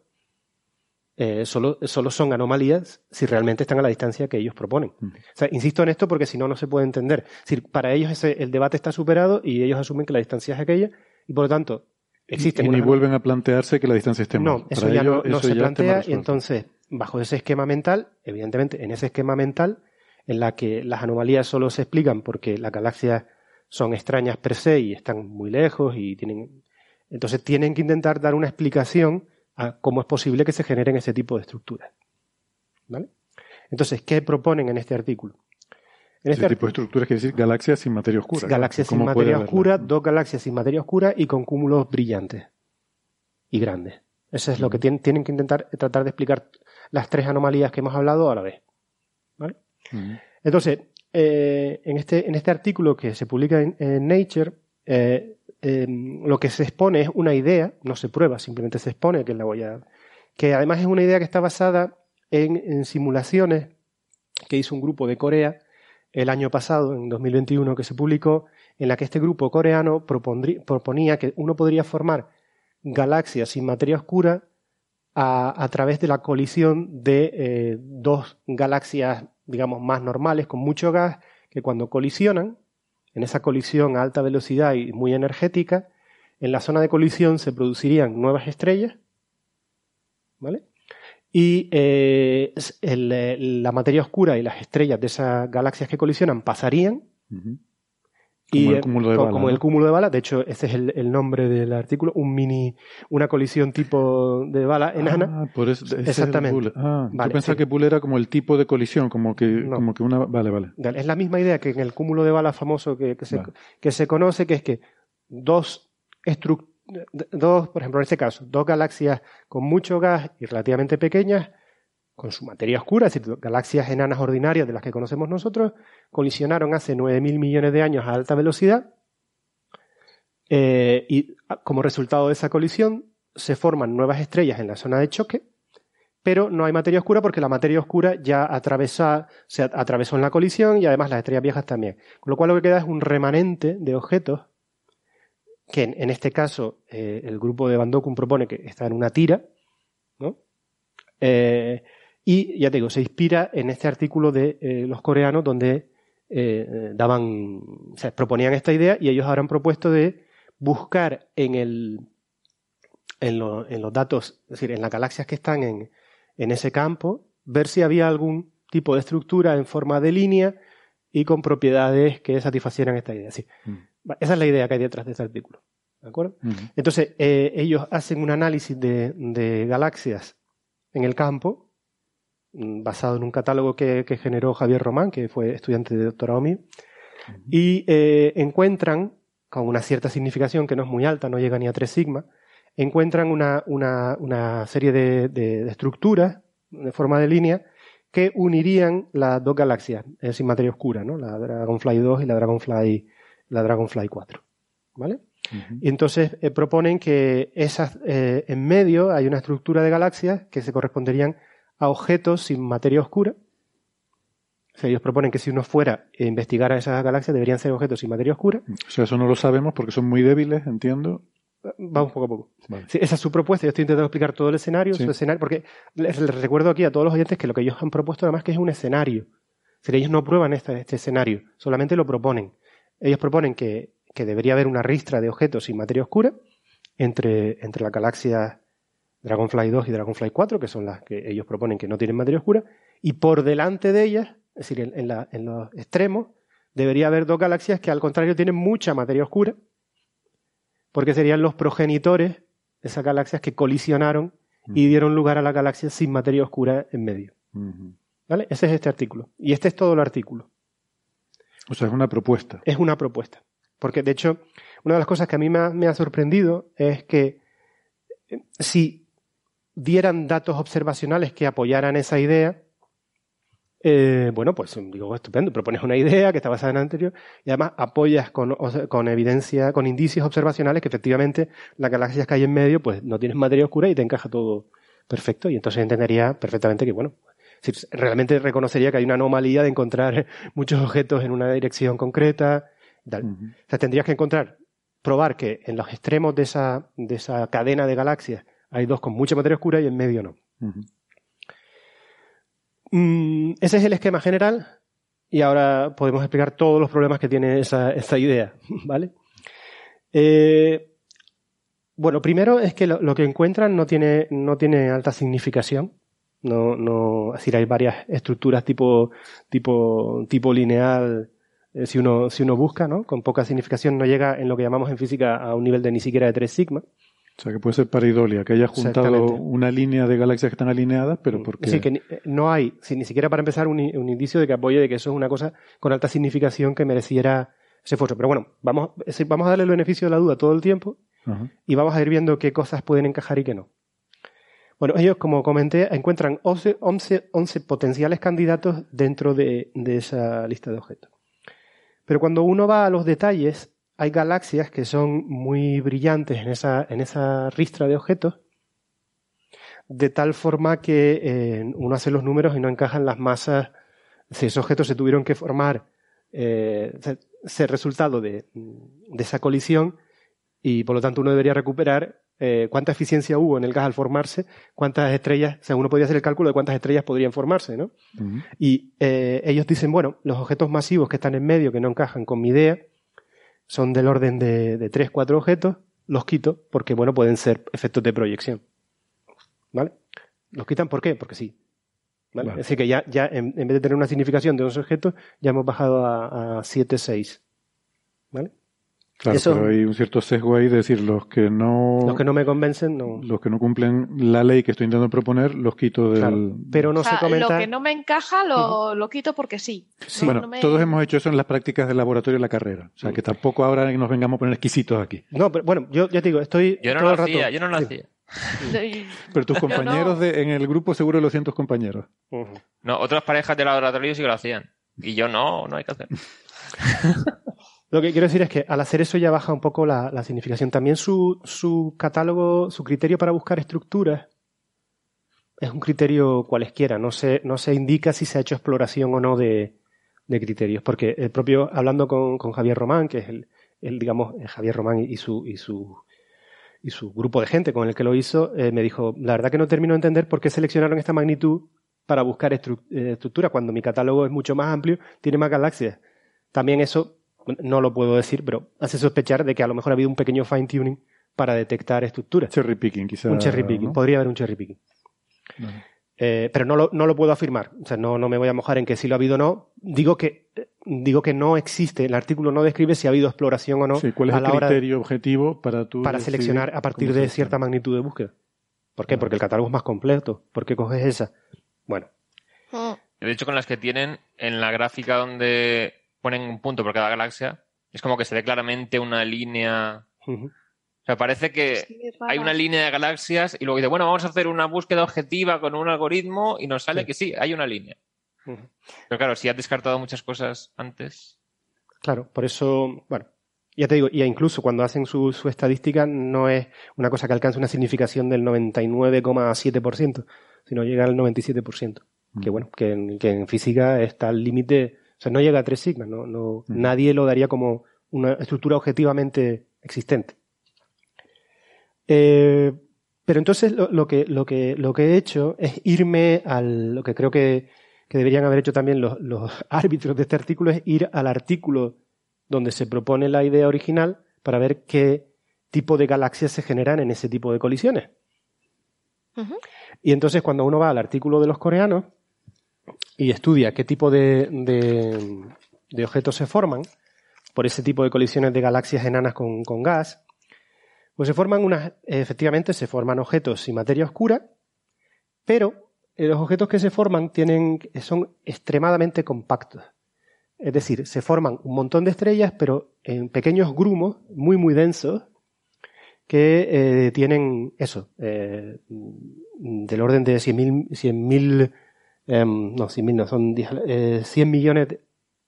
eh, solo, solo, son anomalías si realmente están a la distancia que ellos proponen. Mm. O sea, insisto en esto porque si no, no se puede entender. Es decir, para ellos ese, el debate está superado y ellos asumen que la distancia es aquella y por lo tanto existen. Y, y ni vuelven a plantearse que la distancia esté No, eso para ya ellos, no, no eso se ya plantea y entonces, bajo ese esquema mental, evidentemente, en ese esquema mental, en la que las anomalías solo se explican porque las galaxias son extrañas per se y están muy lejos y tienen entonces tienen que intentar dar una explicación a cómo es posible que se generen ese tipo de estructuras. ¿Vale? Entonces, ¿qué proponen en este artículo? En Ese este tipo de estructuras quiere decir galaxias sin materia oscura. galaxias sin ¿Cómo puede materia oscura, dos galaxias sin materia oscura y con cúmulos brillantes y grandes. Eso es lo que tienen, tienen que intentar tratar de explicar las tres anomalías que hemos hablado a la vez. ¿Vale? Ujú. Entonces, eh, en, este, en este artículo que se publica en, en Nature, eh, eh, lo que se expone es una idea, no se prueba, simplemente se expone, que la voy a. que además es una idea que está basada en, simulaciones que hizo un grupo de Corea el año pasado, en 2021, que se publicó, en la que este grupo coreano proponía que uno podría formar galaxias sin materia oscura a, a través de la colisión de eh, dos galaxias, digamos, más normales, con mucho gas, que cuando colisionan, en esa colisión a alta velocidad y muy energética, en la zona de colisión se producirían nuevas estrellas, ¿vale? Y eh, eh, la materia oscura y las estrellas de esas galaxias que colisionan pasarían. Y, Como el eh, cúmulo de bala, como ¿no? el cúmulo de bala, de hecho, ese es el, el nombre del artículo, un mini, una colisión tipo de bala enana. Ah, por eso, ese es el Exactamente. Ah, Vale, yo pensaba sí. que bullet era como el tipo de colisión, como que, No. como que una. Vale, vale. Es la misma idea que en el cúmulo de bala famoso que, que se, Vale. que se conoce, que es que dos estru- d- dos, por ejemplo, en este caso, dos galaxias con mucho gas y relativamente pequeñas, con su materia oscura, es decir, galaxias enanas ordinarias de las que conocemos nosotros, colisionaron hace 9.000 millones de años a alta velocidad eh, y como resultado de esa colisión se forman nuevas estrellas en la zona de choque, pero no hay materia oscura porque la materia oscura ya atravesó en la colisión y además las estrellas viejas también. Con lo cual lo que queda es un remanente de objetos que en, en este caso eh, el grupo de Van Dokkum propone que está en una tira, ¿no? Eh, y ya te digo, se inspira en este artículo de eh, los coreanos donde eh, daban, o sea, proponían esta idea y ellos han propuesto de buscar en el en, lo- en los datos, es decir, en las galaxias que están en, en ese campo, ver si había algún tipo de estructura en forma de línea y con propiedades que satisfacieran esta idea. Sí. Va, Esa es la idea que hay detrás de este artículo. ¿De acuerdo? Ujú. Entonces, eh, ellos hacen un análisis de, de galaxias en el campo, mm, basado en un catálogo que, que generó Javier Román, que fue estudiante de doctorado mío, y eh, encuentran, con una cierta significación que no es muy alta, no llega ni a 3 sigma, encuentran una, una- una serie de, de- de estructuras de forma de línea que unirían las dos galaxias eh, sin materia oscura, ¿no? la Dragonfly 2 y la Dragonfly, la Dragonfly 4. ¿Vale? Y entonces eh, proponen que esas, eh, en medio hay una estructura de galaxias que se corresponderían a objetos sin materia oscura. O sea, ellos proponen que si uno fuera e investigara esas galaxias deberían ser objetos sin materia oscura. O sea, eso no lo sabemos porque son muy débiles, entiendo. Vamos poco a poco. Vale. Sí, esa es su propuesta. Yo estoy intentando explicar todo el escenario, Sí. su escenario, porque les, recuerdo aquí a todos los oyentes que lo que ellos han propuesto además que es un escenario. Es decir, ellos no prueban este, este escenario, solamente lo proponen. Ellos proponen que, que debería haber una ristra de objetos sin materia oscura entre, entre las galaxias Dragonfly 2 y Dragonfly 4, que son las que ellos proponen que no tienen materia oscura, y por delante de ellas, es decir, en, en la- en los extremos, debería haber dos galaxias que al contrario tienen mucha materia oscura, porque serían los progenitores de esas galaxias que colisionaron y dieron lugar a las galaxias sin materia oscura en medio. ¿Vale? Ese es este artículo. Y este es todo el artículo. O sea, es una propuesta. Es una propuesta. Porque, de hecho, una de las cosas que a mí me ha, me ha sorprendido es que eh, si dieran datos observacionales que apoyaran esa idea, eh, bueno, pues digo, estupendo, propones una idea que está basada en la anterior y además apoyas con, evidencia, con indicios observacionales que efectivamente las galaxias que hay en medio pues no tienen materia oscura y te encaja todo perfecto y entonces entendería perfectamente que, bueno, realmente reconocería que hay una anomalía de encontrar muchos objetos en una dirección concreta. O sea, tendrías que encontrar, probar que en los extremos de esa, de esa cadena de galaxias hay dos con mucha materia oscura y en medio no. Mm, ese es el esquema general y ahora podemos explicar todos los problemas que tiene esa, idea, ¿vale? Eh, bueno, primero es que lo, lo que encuentran no tiene, no tiene alta significación. No, no, es decir, hay varias estructuras tipo, tipo, tipo lineal, eh, si uno, si uno busca, ¿no? Con poca significación no llega en lo que llamamos en física a un nivel de ni siquiera de 3 sigma. O sea, que puede ser pareidolia, que haya juntado una línea de galaxias que están alineadas, pero porque... Decir, que ni- eh, no hay, si- ni siquiera para empezar, un, indicio de que apoye de que eso es una cosa con alta significación que mereciera ese esfuerzo. Pero bueno, vamos, decir, vamos a darle el beneficio de la duda todo el tiempo y vamos a ir viendo qué cosas pueden encajar y qué no. Bueno, ellos, como comenté, encuentran 11, 11, 11 potenciales candidatos dentro de, de esa lista de objetos. Pero cuando uno va a los detalles, hay galaxias que son muy brillantes en esa, en esa ristra de objetos, de tal forma que eh, uno hace los números y no encajan las masas. Si esos objetos se tuvieron que formar, eh, ser, resultado de, de esa colisión, y por lo tanto uno debería recuperar eh, cuánta eficiencia hubo en el gas al formarse, cuántas estrellas, o sea, uno podría hacer el cálculo de cuántas estrellas podrían formarse, ¿no? Y ellos dicen, bueno, los objetos masivos que están en medio, que no encajan con mi idea, son del orden de, de 3, 4 objetos, los quito porque, bueno, pueden ser efectos de proyección. ¿Vale? Los quitan, ¿por qué? Porque sí. ¿Vale? Vale. Es decir, que ya, ya en, en vez de tener una significación de 11 objetos, ya hemos bajado a, a 7, 6. ¿Vale? Claro, Eso- pero hay un cierto sesgo ahí de decir, los que no... Los que no me convencen, no. los que no cumplen la ley que estoy intentando proponer, los quito del... Claro. Pero no O sea, se comenta. Lo que no me encaja lo, lo quito porque sí. No- bueno, no me- todos hemos hecho eso en las prácticas del laboratorio de la carrera. O sea, que tampoco ahora nos vengamos a poner exquisitos aquí. No, pero bueno, yo ya te digo, estoy. Yo no todo lo rato- hacía, yo no lo Sí. hacía. Pero tus no. compañeros de, en el grupo seguro lo sienten tus compañeros. No, otras parejas de laboratorio sí que lo hacían. Y yo no, no hay que hacer. Lo que quiero decir es que al hacer eso ya baja un poco la, significación. También su, su catálogo, su criterio para buscar estructuras es un criterio cualesquiera. No se, no se indica si se ha hecho exploración o no de, de criterios. Porque el propio, hablando con, con Javier Román, que es el, el, digamos, eh, Javier Román y su, y su, y su grupo de gente con el que lo hizo, eh, me dijo, la verdad que no termino de entender por qué seleccionaron esta magnitud para buscar eh, estructura, cuando mi catálogo es mucho más amplio, tiene más galaxias. También eso, no lo puedo decir, pero hace sospechar de que a lo mejor ha habido un pequeño fine tuning para detectar estructuras. Cherry picking, quizás. Un cherry picking, ¿no? podría haber un cherry picking. Vale. Eh, pero no lo, no lo puedo afirmar. O sea, no, no me voy a mojar en que si lo ha habido o no. Digo que, digo que no existe. El artículo no describe si ha habido exploración o no Sí, ¿Cuál es a el hora criterio objetivo para tú para seleccionar a partir de cierta magnitud de búsqueda. ¿Por qué? Vale. Porque el catálogo es más completo. ¿Por qué coges esa? Bueno. De hecho, con las que tienen en la gráfica donde ponen un punto por cada galaxia, es como que se ve claramente una línea. O sea, parece que Sí, hay una línea de galaxias y luego dice, bueno, vamos a hacer una búsqueda objetiva con un algoritmo y nos sale Sí. que sí, hay una línea. Pero claro, si has descartado muchas cosas antes. Claro, por eso, bueno, ya te digo, y incluso cuando hacen su, su estadística no es una cosa que alcance una significación del 99,7%, sino llega al 97%. Que bueno, que en, que en física está al límite, sea, no llega a tres sigmas, no, no, Mm. nadie lo daría como una estructura objetivamente existente. Eh, pero entonces lo, lo que, lo, que, lo que he hecho es irme al, lo que creo que, que deberían haber hecho también los, los árbitros de este artículo, es ir al artículo donde se propone la idea original para ver qué tipo de galaxias se generan en ese tipo de colisiones. Y entonces cuando uno va al artículo de los coreanos y estudia qué tipo de, de- objetos se forman por ese tipo de colisiones de galaxias enanas con, con gas, pues se forman unas, efectivamente se forman objetos sin materia oscura, pero eh, los objetos que se forman tienen, son extremadamente compactos. Es decir, se forman un montón de estrellas, pero en pequeños grumos muy, muy densos, que eh, tienen eso, eh, del orden de 100.000, 100.000 em, no, 100.000 no, son 10 a la- eh, 100 millones, de,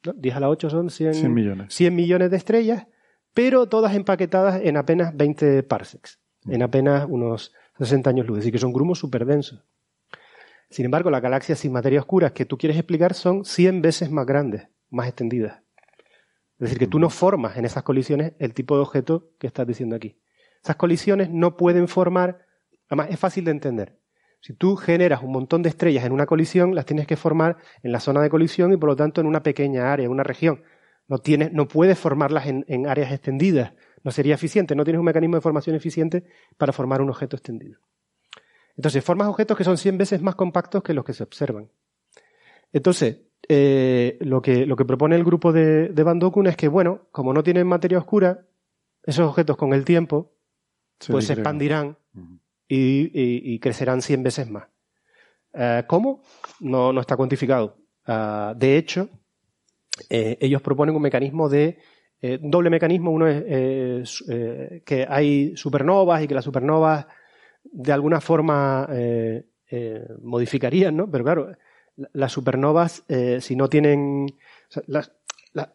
¿no? 10 a la 8 son 100, 100 millones. 100 millones de estrellas, pero todas empaquetadas en apenas 20 parsecs, en apenas unos 60 años luz, es decir, que son grumos súper densos. Sin embargo, las galaxias sin materia oscura que tú quieres explicar son 100 veces más grandes, más extendidas. Es decir, que tú no formas en esas colisiones el tipo de objeto que estás diciendo aquí. Esas colisiones no pueden formar, además es fácil de entender. Si tú generas un montón de estrellas en una colisión, las tienes que formar en la zona de colisión y por lo tanto en una pequeña área, en una región. No, tienes, no puedes formarlas en, en áreas extendidas. No sería eficiente. No tienes un mecanismo de formación eficiente para formar un objeto extendido. Entonces, formas objetos que son 100 veces más compactos que los que se observan. Entonces, eh, lo, que, lo que propone el grupo de, de Van Dokun es que, bueno, como no tienen materia oscura, esos objetos con el tiempo Se pues se expandirán y, y- crecerán 100 veces más. Eh, ¿Cómo? No, está cuantificado. Ah, de hecho, eh, ellos proponen un mecanismo de eh, doble mecanismo. Uno es que hay supernovas y que las supernovas de alguna forma modificarían, ¿no? Pero claro, la- las supernovas, si no tienen.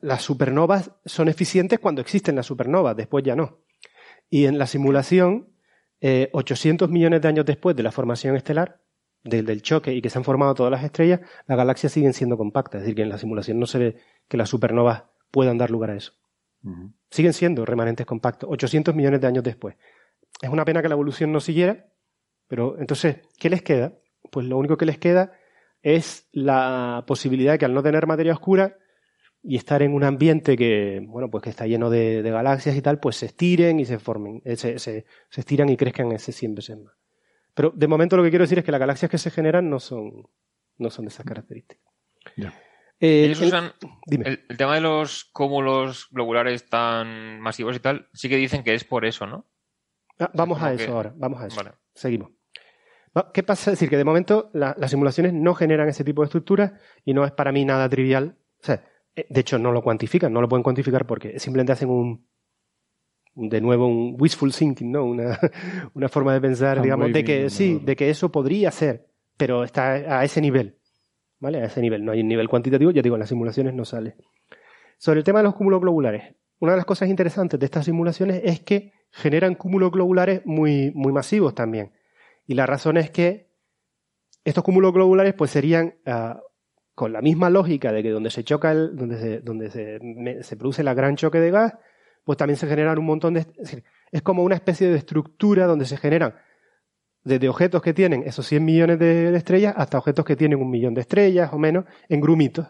las supernovas son eficientes cuando existen las supernovas, después ya no. Y en la simulación, eh, 800 millones de años después de la formación estelar, del, del choque y que se han formado todas las estrellas, las galaxias siguen siendo compactas. Es decir, que en la simulación no se ve que las supernovas puedan dar lugar a eso. Siguen siendo remanentes compactos, 800 millones de años después. Es una pena que la evolución no siguiera, pero entonces, ¿qué les queda? Pues lo único que les queda es la posibilidad de que al no tener materia oscura y estar en un ambiente que, bueno, pues que está lleno de, de galaxias y tal, pues se estiren y se formen, eh, se, se- se estiran y crezcan ese 100 veces más. Pero de momento lo que quiero decir es que las galaxias que se generan no son, no son de esas características. Eh, Ellos el- usan dime. el, el tema de los cúmulos globulares tan masivos y tal, sí que dicen que es por eso, ¿no? Ah, vamos a eso que- ahora, vamos a eso. Vale. Seguimos. ¿Qué pasa? Es decir, que de momento la- las simulaciones no generan ese tipo de estructuras y no es para mí nada trivial. O sea, de hecho no lo cuantifican, no lo pueden cuantificar porque simplemente hacen un, de nuevo un wishful thinking, ¿no? Una, una forma de pensar, Ah, digamos, de que bien, sí, de que eso podría ser, pero está a ese nivel. ¿Vale? A ese nivel. No hay un nivel cuantitativo, ya digo, en las simulaciones no sale. Sobre el tema de los cúmulos globulares, una de las cosas interesantes de estas simulaciones es que generan cúmulos globulares muy, muy masivos también. Y la razón es que estos cúmulos globulares pues serían ah, con la misma lógica de que donde se choca el, donde se, donde se, produce el gran choque de gas, pues también se generan un montón de, es es como una especie de estructura donde se generan desde objetos que tienen esos 100 millones de, de estrellas hasta objetos que tienen un millón de estrellas o menos en grumitos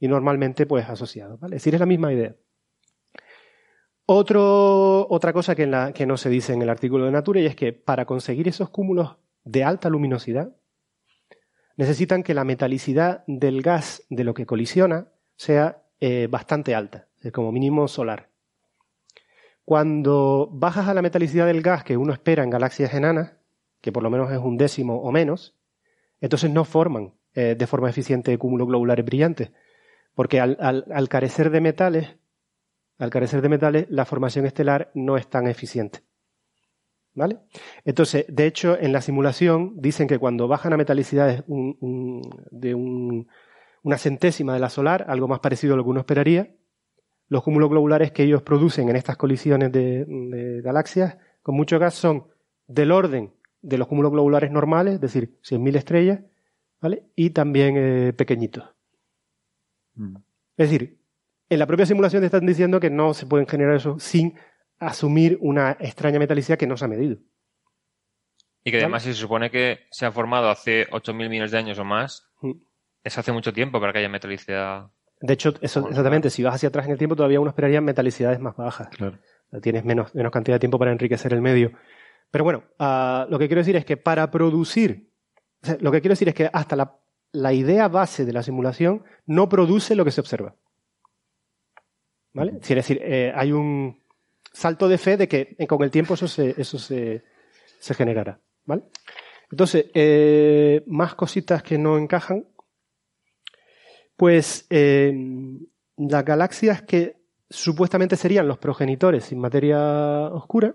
y normalmente pues asociados, ¿vale? Es decir, es la misma idea. Otro, otra cosa que, en la, que no se dice en el artículo de Nature y es que para conseguir esos cúmulos de alta luminosidad necesitan que la metalicidad del gas de lo que colisiona sea eh, bastante alta, como mínimo solar. Cuando bajas a la metalicidad del gas que uno espera en galaxias enanas, que por lo menos es un décimo o menos, entonces no forman eh, de forma eficiente cúmulos globulares brillantes, porque al carecer de metales, al carecer de metales, la formación estelar no es tan eficiente. ¿Vale? Entonces, de hecho, en la simulación dicen que cuando bajan a metalicidades un- un- de un- una centésima de la solar, algo más parecido a lo que uno esperaría, los cúmulos globulares que ellos producen en estas colisiones de, de galaxias con mucho gas son del orden de los cúmulos globulares normales, es decir, 100.000 estrellas, ¿vale? Y también eh, pequeñitos. Es decir, en la propia simulación te están diciendo que no se pueden generar eso sin asumir una extraña metalicidad que no se ha medido. Y que además si se supone que se ha formado hace 8.000 millones de años o más, Mm. es hace mucho tiempo para que haya metalicidad. De hecho, eso, exactamente, si vas hacia atrás en el tiempo, todavía uno esperaría metalicidades más bajas. Tienes menos, menos cantidad de tiempo para enriquecer el medio. Pero bueno, ah, lo que quiero decir es que para producir, o sea, lo que quiero decir es que hasta la, la idea base de la simulación no produce lo que se observa. ¿Vale? Es decir, eh, hay un salto de fe de que con el tiempo eso se, eso se, se generará. ¿Vale? Entonces, eh, más cositas que no encajan. Pues eh, las galaxias que supuestamente serían los progenitores sin materia oscura,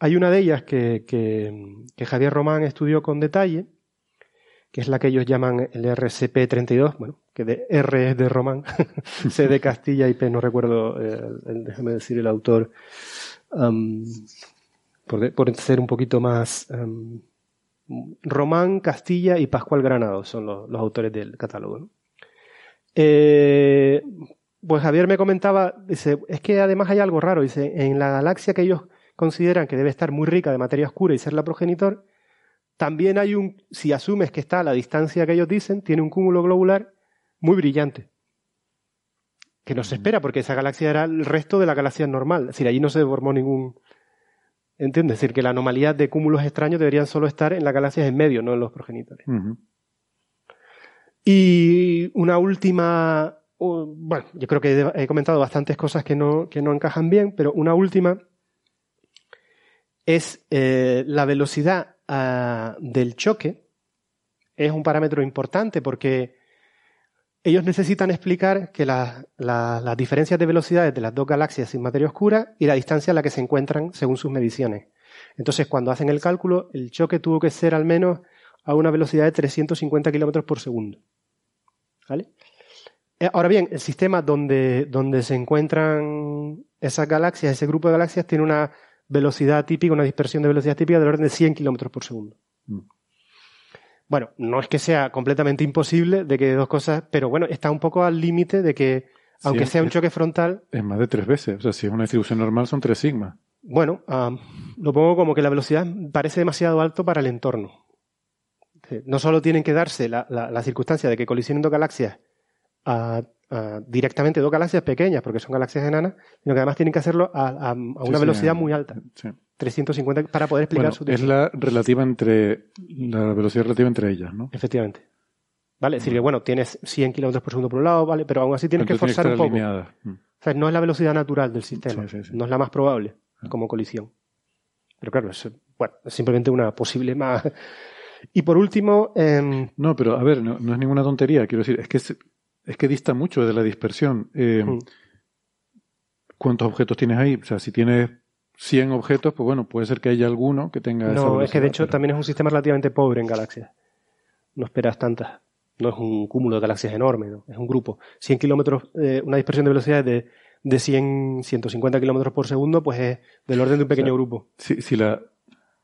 hay una de ellas que- que Javier Román estudió con detalle, que es la que ellos llaman el RCP32, bueno, que de R es de Román, C de Castilla y P no recuerdo, eh, déjame decir el autor, por, por ser un poquito más... Román, Castilla y Pascual Granado son los, los autores del catálogo. Eh, pues Javier me comentaba, dice, es que además hay algo raro, dice, en la galaxia que ellos consideran que debe estar muy rica de materia oscura y ser la progenitor, también hay un, si asumes que está a la distancia que ellos dicen, tiene un cúmulo globular muy brillante. Que no se espera, porque esa galaxia era el resto de la galaxia normal. Es decir, allí no se formó ningún. ¿Entiendes? Es decir, que la anomalía de cúmulos extraños deberían solo estar en las galaxias en medio, no en los progenitores. Y una última, bueno, yo creo que he comentado bastantes cosas que no, que no encajan bien, pero una última es eh, la velocidad ah, del choque. Es un parámetro importante porque ellos necesitan explicar que la- la- las diferencias de velocidades de las dos galaxias sin materia oscura y la distancia a la que se encuentran según sus mediciones. Entonces, cuando hacen el cálculo, el choque tuvo que ser al menos a una velocidad de 350 kilómetros por segundo. ¿Vale? Eh, Ahora bien, el sistema donde, donde se encuentran esas galaxias, ese grupo de galaxias, tiene una velocidad típica, una dispersión de velocidad típica del orden de 100 kilómetros por segundo. Mm. Bueno, no es que sea completamente imposible de que dos cosas, pero bueno, está un poco al límite de que, aunque Sí, sea un choque frontal, Es más de tres veces. O sea, si es una distribución normal son tres sigmas. bueno, lo pongo como que la velocidad parece demasiado alto para el entorno. Sí, No solo tienen que darse la, la- la circunstancia de que colisionen dos galaxias ah, ah, directamente dos galaxias pequeñas, porque son galaxias enanas, sino que además tienen que hacerlo a, una Sí, velocidad ah, muy alta, Sí. 350, para poder explicar Bueno, su es la relativa entre la velocidad relativa entre ellas, ¿no? Efectivamente. ¿Vale? Es decir, que bueno, tienes 100 kilómetros por segundo por un lado, ¿vale? Pero aún así tienes que forzar un tiene poco. alineada. Mm. O sea, no es la velocidad natural del sistema. Sí, sí, sí. No es la más probable como colisión. Pero claro, es, bueno, es simplemente una posible más. Y por último, em, No, pero a ver, no, no es ninguna tontería. Quiero decir, es que es, que dista mucho de la dispersión. Eh, Mm. ¿Cuántos objetos tienes ahí? O sea, si tienes 100 objetos, pues bueno, puede ser que haya alguno que tenga esa no, es que de hecho pero- también es un sistema relativamente pobre en galaxias. No esperas tantas. No es un cúmulo de galaxias enorme, ¿no? es un grupo. 100 kilómetros, eh, una dispersión de velocidades de, de 100, 150 kilómetros por segundo, pues es del orden de un pequeño O sea, grupo. Si, si, la,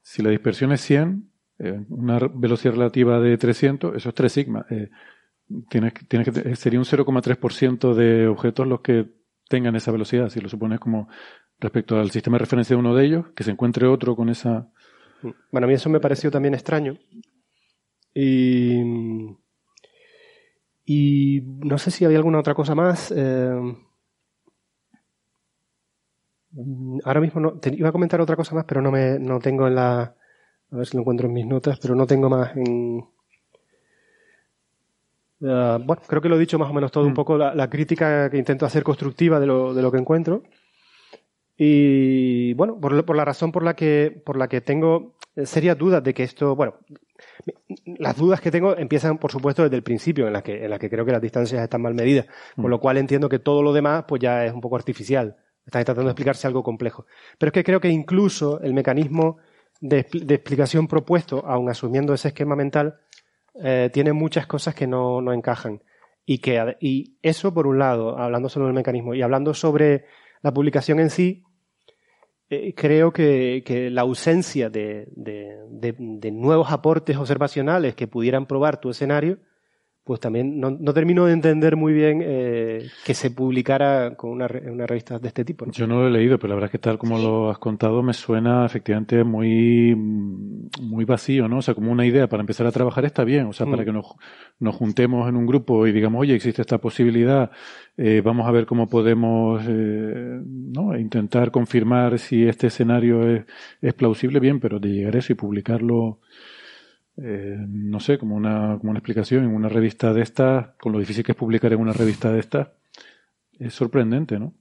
si la dispersión es 100, eh, una velocidad relativa de 300, eso es 3 sigma. Eh, tienes, que- te- sería un 0,3% de objetos los que tengan esa velocidad. Si lo supones como respecto al sistema de referencia de uno de ellos, que se encuentre otro con esa. Bueno, a mí eso me pareció también extraño. Y, y no sé si había alguna otra cosa más. eh, ahora mismo no, iba a comentar otra cosa más, pero no me no tengo en la. A ver si lo encuentro en mis notas, pero no tengo más en. Ah, bueno, creo que lo he dicho más o menos todo, un poco la, la crítica que intento hacer constructiva de lo, de lo que encuentro. Y bueno, por, por la razón por la que, por la que tengo eh, serias dudas de que esto, bueno, las dudas que tengo empiezan, por supuesto, desde el principio, en las que, en las que creo que las distancias están mal medidas, con lo cual entiendo que todo lo demás, pues ya es un poco artificial. Están tratando de explicarse algo complejo. Pero es que creo que incluso el mecanismo de, de explicación propuesto, aun asumiendo ese esquema mental, eh, tiene muchas cosas que no, no encajan. Y, que, y eso, por un lado, hablando solo del mecanismo, y hablando sobre la publicación en sí, eh, creo que, que la ausencia de- de nuevos aportes observacionales que pudieran probar tu escenario, pues también no, no termino de entender muy bien eh, que se publicara con una, re- una revista de este tipo. ¿no? Yo no lo he leído, pero la verdad es que tal como lo has contado me suena efectivamente muy, muy vacío, ¿no? O sea, como una idea para empezar a trabajar está bien, o sea, Mm. para que nos, nos juntemos en un grupo y digamos, oye, existe esta posibilidad, eh, vamos a ver cómo podemos eh, ¿no? intentar confirmar si este escenario es, es plausible, bien, pero de llegar a eso y publicarlo, eh, no sé, como una, como una explicación en una revista de estas, con lo difícil que es publicar en una revista de estas, es sorprendente, ¿no?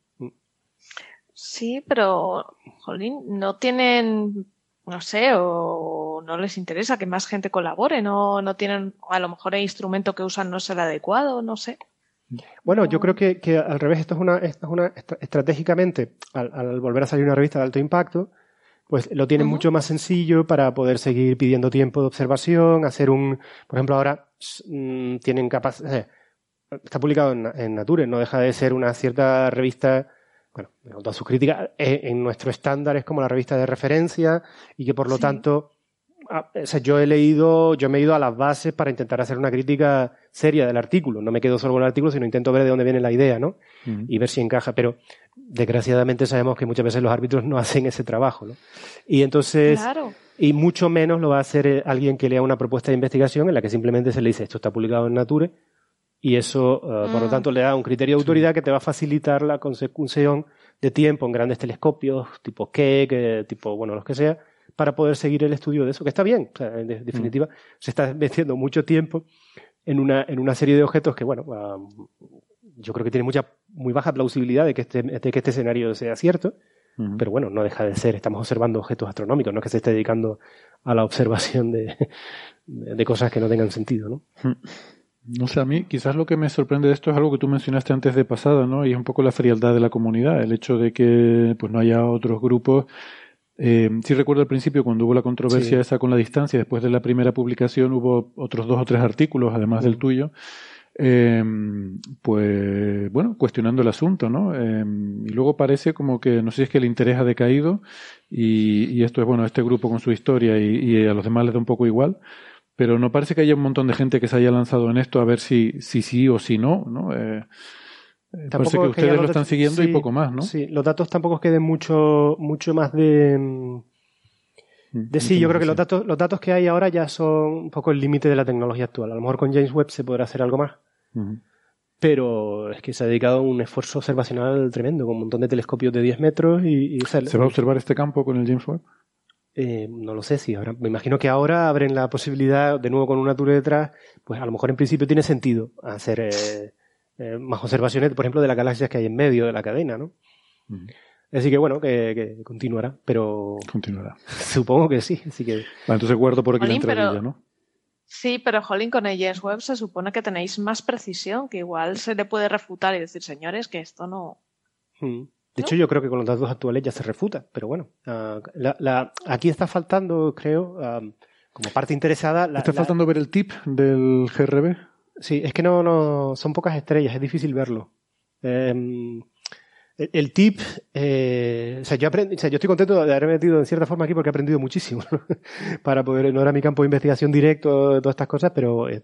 Sí, pero, jolín, no tienen, no sé, o no les interesa que más gente colabore, no, no tienen, a lo mejor el instrumento que usan no es el adecuado, no sé. Bueno, yo creo que, que al revés, esto es una, esto es una estra- estratégicamente, al, al volver a salir una revista de alto impacto, pues lo tienen mucho más sencillo para poder seguir pidiendo tiempo de observación, hacer un, por ejemplo, ahora mm, tienen capacidad, está publicado en, en Nature, no deja de ser una cierta revista, bueno, con todas sus críticas, eh, en nuestro estándar es como la revista de referencia y que por lo Sí. tanto, o sea, yo he leído, yo me he ido a las bases para intentar hacer una crítica seria del artículo. No me quedo solo con el artículo, sino intento ver de dónde viene la idea, ¿no? Y ver si encaja. Pero desgraciadamente sabemos que muchas veces los árbitros no hacen ese trabajo, ¿no? Y entonces, Claro. y mucho menos lo va a hacer eh, alguien que lea una propuesta de investigación en la que simplemente se le dice esto está publicado en Nature y eso, eh, por lo Mm. tanto, le da un criterio de autoridad que te va a facilitar la consecución de tiempo en grandes telescopios, tipo Keck, eh, tipo, bueno, los que sea, para poder seguir el estudio de eso, que está bien. O sea, en de- definitiva, se está metiendo mucho tiempo en una, en una serie de objetos que, bueno, ah, yo creo que tiene mucha, muy baja plausibilidad de que este, de que este escenario sea cierto, Ujú. Pero bueno, no deja de ser, estamos observando objetos astronómicos, no es que se esté dedicando a la observación de, de cosas que no tengan sentido, ¿no? No sé, a mí quizás lo que me sorprende de esto es algo que tú mencionaste antes de pasada, ¿no? Y es un poco la frialdad de la comunidad, el hecho de que pues no haya otros grupos. Eh, sí recuerdo al principio cuando hubo la controversia Sí. esa con la distancia, después de la primera publicación hubo otros dos o tres artículos, además del tuyo, eh, pues bueno, cuestionando el asunto, ¿no? Eh, y luego parece como que, no sé si es que el interés ha decaído y, y esto es, bueno, este grupo con su historia y, y a los demás les da un poco igual, pero no parece que haya un montón de gente que se haya lanzado en esto a ver si si sí o si no, ¿no? Eh, parece que es ustedes lo están siguiendo y sí, poco más, ¿no? Sí, los datos tampoco es que den mucho, mucho más de... mm, De sí, yo creo que los datos, los datos que hay ahora ya son un poco el límite de la tecnología actual. A lo mejor con James Webb se podrá hacer algo más, pero es que se ha dedicado a un esfuerzo observacional tremendo, con un montón de telescopios de 10 metros y... y, o sea, ¿Se va a observar este campo con el James Webb? eh, no lo sé si ahora, me imagino que ahora abren la posibilidad, de nuevo con una tour detrás, pues a lo mejor en principio tiene sentido hacer eh, eh, más observaciones, por ejemplo, de las galaxias que hay en medio de la cadena, ¿no? Así que bueno, que, que continuará, pero Continuará. supongo que sí, así que Ah, entonces guardo por aquí Jolín, la pero- entradilla, ¿no? Sí, pero Jolín, con el James Webb se supone que tenéis más precisión, que igual se le puede refutar y decir, señores, que esto no. Mm. De hecho, yo creo que con los datos actuales ya se refuta, pero bueno, ah, la- la- aquí está faltando, creo, ah, como parte interesada. La, ¿Está la- faltando ver el tip del GRB? Sí, es que no, no, son pocas estrellas, es difícil verlo. Eh, el, el tip, eh, o, sea, yo aprendí, o sea, yo estoy contento de haberme metido en cierta forma aquí porque he aprendido muchísimo para poder, no era mi campo de investigación directo, todas estas cosas, pero, eh,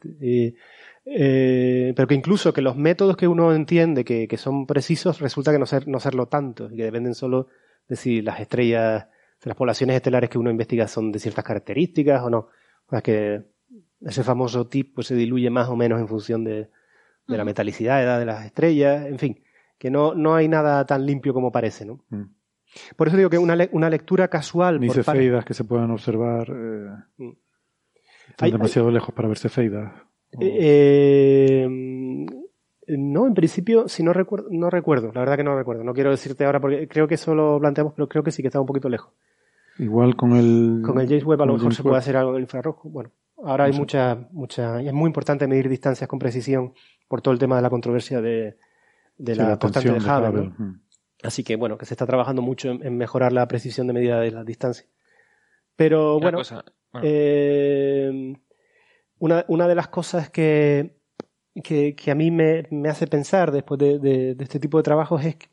eh, pero que incluso que los métodos que uno entiende que, que son precisos resulta que no, ser, no serlo tanto y que dependen solo de si las estrellas, las poblaciones estelares que uno investiga son de ciertas características o no. O sea que ese famoso tip pues se diluye más o menos en función de, de la metalicidad, edad de las estrellas, en fin, que no, no hay nada tan limpio como parece, ¿no? Mm. Por eso digo que una, le- una lectura casual Ni cefeidas que se puedan observar. eh, Mm. están Hay- demasiado lejos para ver cefeidas. Eh, no, en principio, si no recuerdo, no recuerdo, la verdad que no recuerdo. No quiero decirte ahora porque creo que eso lo planteamos, pero creo que sí que está un poquito lejos. Igual con el. Con el James Webb a lo mejor James se puede hacer algo en infrarrojo. Bueno, ahora hay mucha, mucha, y es muy importante medir distancias con precisión por todo el tema de la controversia de, de Sí, la, la constante de Hubble. Mm. Así que bueno, que se está trabajando mucho en, en mejorar la precisión de medida de las distancias. Pero Una bueno, cosa- bueno, eh, una, una de las cosas que, que, que a mí me, me hace pensar después de, de- de este tipo de trabajos es que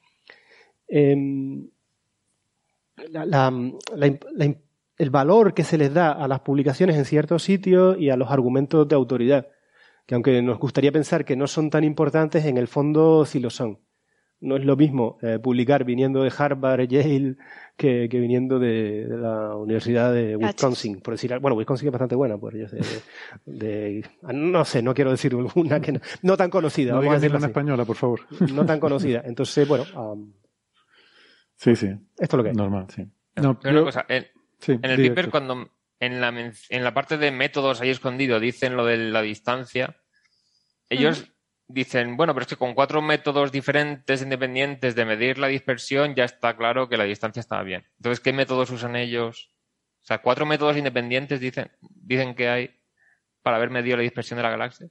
em, la- la- la el valor que se les da a las publicaciones en ciertos sitios y a los argumentos de autoridad, que aunque nos gustaría pensar que no son tan importantes, en el fondo sí lo son. No es lo mismo eh, publicar viniendo de Harvard, Yale, que, que viniendo de, de la Universidad de Wisconsin, por decir algo. Bueno, Wisconsin es bastante buena, pues yo sé. De, de- no sé, no quiero decir una que no, no tan conocida. No vamos a digas así. española, por favor. No tan conocida. Entonces, bueno, Sí, sí. esto es lo que hay. Normal, sí. No, pero yo- una cosa, en, sí, en el paper, cuando en la, en la parte de métodos ahí escondido dicen lo de la distancia, ellos dicen, bueno, pero es que con cuatro métodos diferentes, independientes de medir la dispersión, ya está claro que la distancia estaba bien. Entonces, ¿qué métodos usan ellos? O sea, cuatro métodos independientes dicen, dicen que hay para haber medido la dispersión de la galaxia.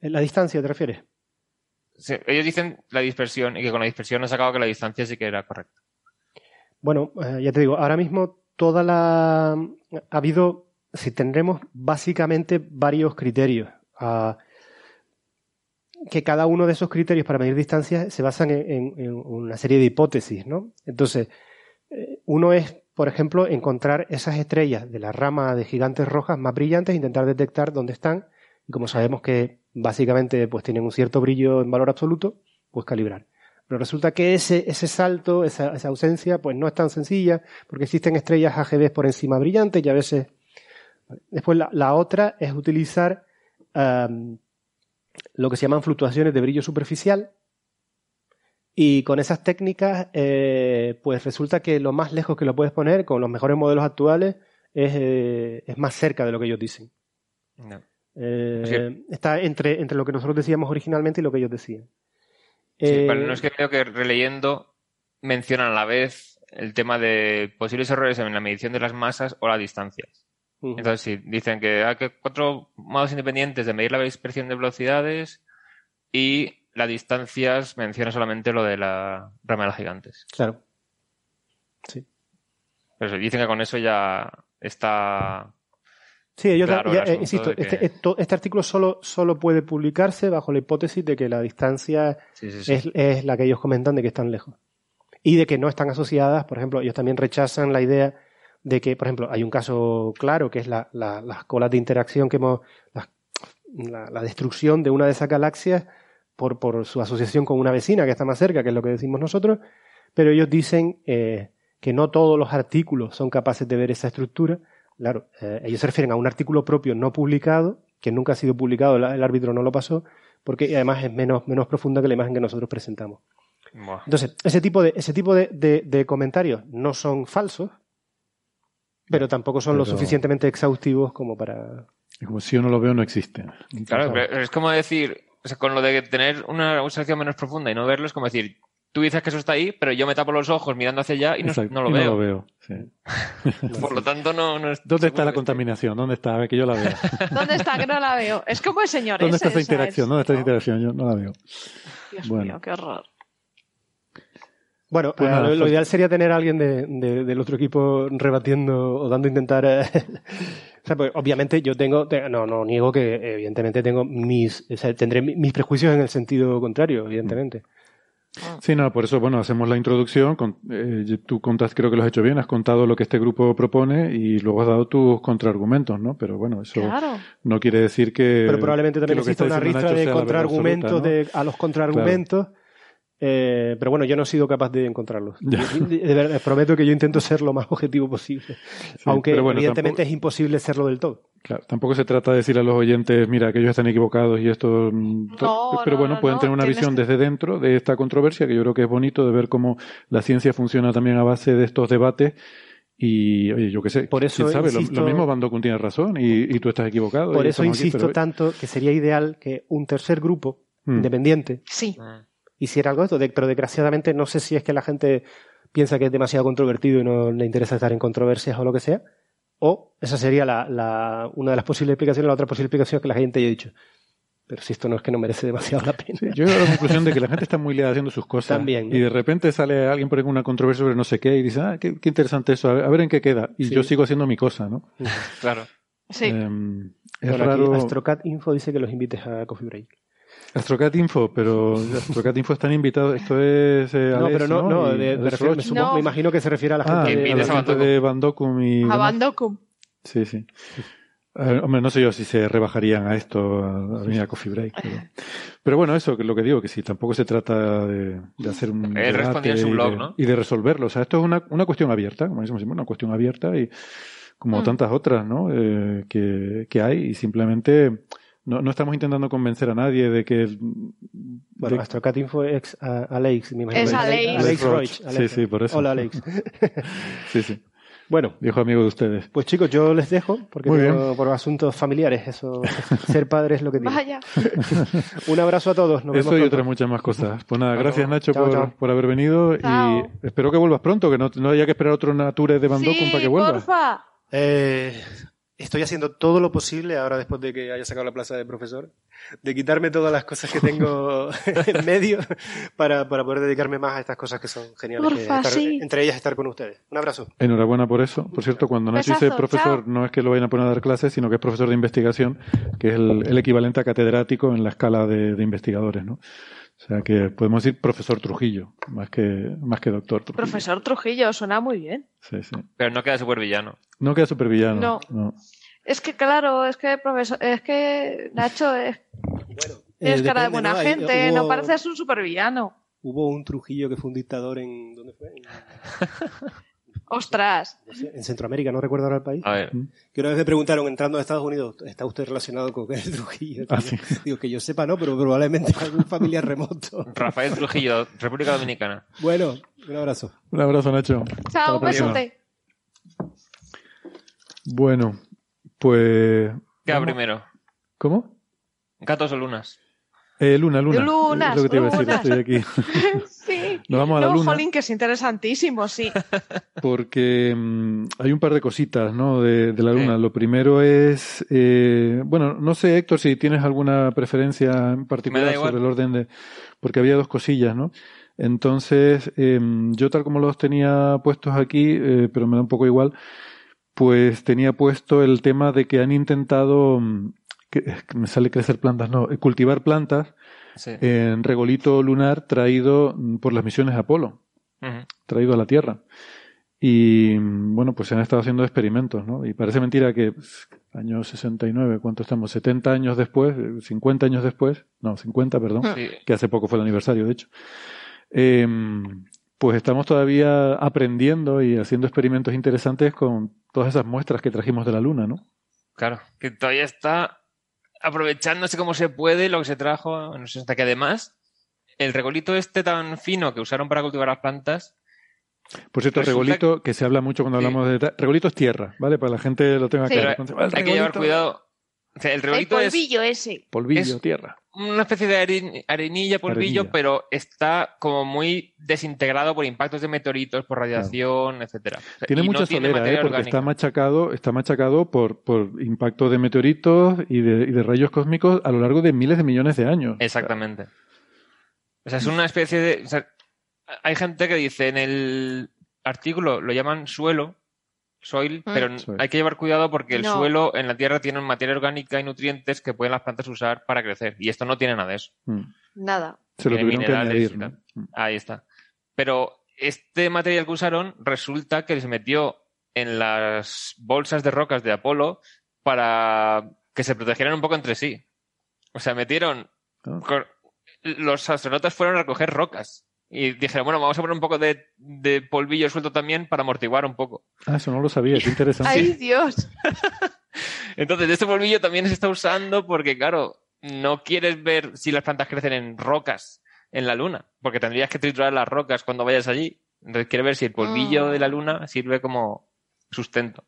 ¿La distancia te refieres? Sí, ellos dicen la dispersión y que con la dispersión han sacado que la distancia sí que era correcta. Bueno, eh, ya te digo, ahora mismo toda la... Ha habido, si tendremos básicamente varios criterios. ah, que cada uno de esos criterios para medir distancias se basan en, en- una serie de hipótesis, ¿no? Entonces, eh, uno es, por ejemplo, encontrar esas estrellas de la rama de gigantes rojas más brillantes, intentar detectar dónde están, y como sabemos que básicamente pues tienen un cierto brillo en valor absoluto, pues calibrar. Pero resulta que ese, ese salto, esa, esa ausencia, pues no es tan sencilla, porque existen estrellas AGB por encima brillantes y a veces. Después la, la otra es utilizar lo que se llaman fluctuaciones de brillo superficial. Y con esas técnicas, eh, pues resulta que lo más lejos que lo puedes poner, con los mejores modelos actuales, es, eh, es más cerca de lo que ellos dicen. No. Eh. Está entre, entre lo que nosotros decíamos originalmente y lo que ellos decían. Sí, Eh, pero no es que creo que releyendo mencionan a la vez el tema de posibles errores en la medición de las masas o las distancias. Entonces, sí, dicen que hay cuatro modos independientes de medir la dispersión de velocidades y las distancias menciona solamente lo de la rama de las gigantes. Claro. Pero sí, dicen que con eso ya está Sí, ellos Claro, ya- eh, insisto, de que- este, este artículo solo, solo puede publicarse bajo la hipótesis de que la distancia Sí, sí, sí. Es, es la que ellos comentan de que están lejos. Y de que no están asociadas, por ejemplo, ellos también rechazan la idea de que, por ejemplo, hay un caso claro que es la- la- las colas de interacción que hemos, la, la destrucción de una de esas galaxias por, por su asociación con una vecina que está más cerca, que es lo que decimos nosotros, pero ellos dicen eh, que no todos los artículos son capaces de ver esa estructura. Claro, eh, ellos se refieren a un artículo propio no publicado, que nunca ha sido publicado, el, el árbitro no lo pasó, porque además es menos, menos profunda que la imagen que nosotros presentamos. Buah. Entonces, ese tipo de, ese tipo de, de- de comentarios no son falsos, pero tampoco son lo suficientemente exhaustivos como para. Como si yo no lo veo, no existe. Claro, pero es como decir, o sea, con lo de tener una observación menos profunda y no verlo, es como decir, tú dices que eso está ahí, pero yo me tapo los ojos mirando hacia allá y no, Exacto, no lo y veo. No lo veo sí. Por lo tanto, no, no es- ¿Dónde está la contaminación? ¿Dónde está? A ver que yo la vea. ¿Dónde está? Que no la veo. Es como el señor ¿Dónde ese, está esa interacción? es- ¿Dónde está esa no, interacción? Yo no la veo. Dios Bueno. mío, qué horror. Bueno, Pues eh, nada, lo, lo ideal sería tener a alguien de- de- del otro equipo rebatiendo o dando a intentar. eh, o sea, pues, obviamente yo tengo, te- no, no niego que evidentemente tengo mis, o sea, tendré mi- mis prejuicios en el sentido contrario, evidentemente. Sí, no, por eso, bueno, hacemos la introducción. con- eh, tú contas, creo que lo has hecho bien, has contado lo que este grupo propone y luego has dado tus contraargumentos, ¿no? Pero bueno, eso Claro. no quiere decir que. Pero probablemente también exista una ristra de contraargumentos ¿no? de, a los contraargumentos. Eh, pero bueno, yo no he sido capaz de encontrarlos. De, verdad, prometo que yo intento ser lo más objetivo posible. aunque pero bueno, evidentemente tampoco- es imposible serlo del todo. Claro, tampoco se trata de decir a los oyentes, mira, que ellos están equivocados y esto. mm, No, pero no, bueno, no, pueden no, tener una visión que- desde dentro de esta controversia, que yo creo que es bonito de ver cómo la ciencia funciona también a base de estos debates. Y, oye, yo qué sé, Por eso quién sabe, lo- insisto- lo, mismo Van Dokun tiene razón y, y tú estás equivocado. Por eso aquí, insisto pero- tanto que sería ideal que un tercer grupo Mm. independiente Sí. Hiciera algo de esto. De- pero desgraciadamente no sé si es que la gente piensa que es demasiado controvertido y no le interesa estar en controversias o lo que sea. O esa sería la, la- una de las posibles explicaciones. La otra posible explicación es que la gente haya dicho. Pero si esto no es que no merece demasiado la pena. Sí, yo he llegado a la conclusión de que la gente está muy liada haciendo sus cosas. También, ¿no? Y de repente sale alguien por ahí con una controversia sobre no sé qué y dice, ah, qué, qué interesante eso, a ver, a ver en qué queda. Y Sí. yo sigo haciendo mi cosa, ¿no? Claro. Sí. Em, es Bueno, raro. Astrocat Info dice que los invites a Coffee Break. Astrocat Info, pero Astrocat Info están invitados. Esto es. eh, no, Alex, pero no, no, Y de- me, refiero- me No. imagino que se refiere a la Ah, gente que de, a la gente de Van Dokkum y. A Dokkum. Sí, sí. Eh, hombre, no sé yo si se rebajarían a esto a, a venir a Coffee Break. Pero, pero bueno, eso que es lo que digo, que si tampoco se trata de, de hacer un. Él respondía en su y blog, de- ¿no? Y de resolverlo. O sea, esto es una, una cuestión abierta, como decimos siempre, una cuestión abierta y como Mm. tantas otras, ¿no? Eh, que, que hay y simplemente. No, no estamos intentando convencer a nadie de que. Bueno, de- Astrocat Info es a- Alex, me imagino. Es Alex. Alex Roach. Roach. Sí, Alex. sí, por eso. Hola, Alex. sí, sí. Bueno, Viejo amigo de ustedes. pues chicos, yo les dejo, porque Muy tengo- por asuntos familiares, eso, ser padre es lo que tiene. Vaya. Un abrazo a todos. Nos Eso vemos y otras muchas más cosas. Pues nada, gracias Nacho Chao, por, chao. por haber venido Chao. y espero que vuelvas pronto, que no, no haya que esperar otro Nature de Van Dokkum Sí, para que vuelvas. porfa. Eh, estoy haciendo todo lo posible ahora después de que haya sacado la plaza de profesor, de quitarme todas las cosas que tengo en medio para, para poder dedicarme más a estas cosas que son geniales. que Porfa, estar- sí. Entre ellas estar con ustedes. Un abrazo. Enhorabuena por eso. Por cierto, cuando Nacho dice profesor, chao. no es que lo vayan a poner a dar clases, sino que es profesor de investigación, que es el, el equivalente a catedrático en la escala de, de investigadores, ¿no? O sea que podemos decir profesor Trujillo, más que, más que doctor Trujillo. Profesor Trujillo, suena muy bien. Sí, sí. Pero no queda súper villano. No queda supervillano. No. no. Es que claro, es que profesor, es que Nacho es, tienes Eh, cara de buena ¿no? Hay- gente, hubo- no pareces un supervillano. Hubo un Trujillo que fue un dictador en. ¿Dónde fue? En, Ostras. en Centroamérica, no recuerdo ahora el país. A ver. Que una vez me preguntaron, entrando a Estados Unidos, ¿está usted relacionado con el Trujillo? Ah, Digo, sí. Digo, que yo sepa, no, pero probablemente algún familiar remoto. Rafael Trujillo, República Dominicana. Bueno, un abrazo. Un abrazo, Nacho. Chao, próxima. besote. Bueno, pues. Queda vamos- primero. ¿Cómo? Gatos o lunas. Eh, luna, luna. Lunas, es lo que te iba a decir, estoy aquí. sí. Nos vamos a la no, luna. jolín, que es interesantísimo, sí. Porque mm, hay un par de cositas ¿no? de, de la Luna. Lo primero es, eh, bueno, no sé, Héctor, si tienes alguna preferencia en particular sobre el orden de... Porque había dos cosillas, ¿no? Entonces, eh, yo tal como los tenía puestos aquí, eh, pero me da un poco igual, pues tenía puesto el tema de que han intentado, mm, que, me sale crecer plantas, no, eh, cultivar plantas Sí. en regolito lunar traído por las misiones Apolo traído a la Tierra. Y bueno, pues se han estado haciendo experimentos, ¿no? Y parece mentira que pues, año 69, ¿cuánto estamos? 70 años después, eh, 50 años después, no, 50, perdón, Sí. que hace poco fue el aniversario, de hecho. Eh, pues estamos todavía aprendiendo y haciendo experimentos interesantes con todas esas muestras que trajimos de la Luna, ¿no? Claro, que todavía está aprovechándose como se puede lo que se trajo, no sé, hasta que además el regolito este tan fino que usaron para cultivar las plantas, Por cierto, Resulta regolito, que se habla mucho cuando Sí. hablamos de... Regolito es tierra, ¿vale? Para la gente lo tenga Sí. claro. pero Entonces, "Ah, el hay que llevar cuidado. O sea, el El regolito es polvillo ese. Polvillo, es- tierra. una especie de aren- arenilla, polvillo, Arenilla. pero está como muy desintegrado por impactos de meteoritos, por radiación, etcétera. O sea, Tiene no mucha tiene solera, ¿eh? materia porque orgánica. está machacado, está machacado por, por impacto de meteoritos y de, y de rayos cósmicos a lo largo de miles de millones de años. Exactamente. O sea, es una especie de. o sea, hay gente que dice en el artículo lo llaman suelo, soil, Mm. pero Soil. hay que llevar cuidado porque el No. suelo en la tierra tiene materia orgánica y nutrientes que pueden las plantas usar para crecer. Y esto no tiene nada de eso. Mm. Nada. Se lo Tiene tuvieron que minerales añadir. y ¿no? tal. Mm. Ahí está. Pero este material que usaron resulta que se metió en las bolsas de rocas de Apolo para que se protegieran un poco entre sí. O sea, metieron... Ah. Los astronautas fueron a recoger rocas. Y dijeron, bueno, vamos a poner un poco de, de polvillo suelto también para amortiguar un poco. Ah, eso no lo sabía, qué interesante. ¡Ay, Dios! Entonces, este polvillo también se está usando porque, claro, no quieres ver si las plantas crecen en rocas en la luna, porque tendrías que triturar las rocas cuando vayas allí. Entonces, quieres ver si el polvillo Mm. de la luna sirve como sustento.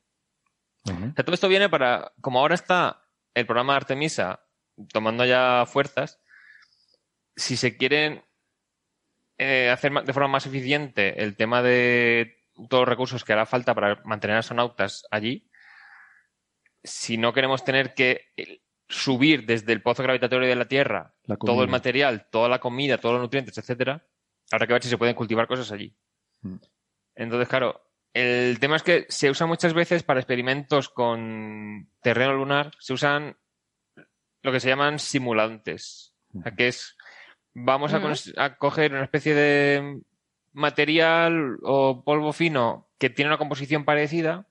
O sea, todo esto viene para, como ahora está el programa Artemisa tomando ya fuerzas, si se quieren eh, hacer de forma más eficiente el tema de todos los recursos que hará falta para mantener astronautas allí, si no queremos tener que eh, subir desde el pozo gravitatorio de la Tierra La todo el material, toda la comida, todos los nutrientes, etcétera, habrá que ver si se pueden cultivar cosas allí. Mm. Entonces, claro, el tema es que se usa muchas veces para experimentos con terreno lunar, se usan lo que se llaman simulantes. O sea, que es, vamos a, coger una especie de material o polvo fino que tiene una composición parecida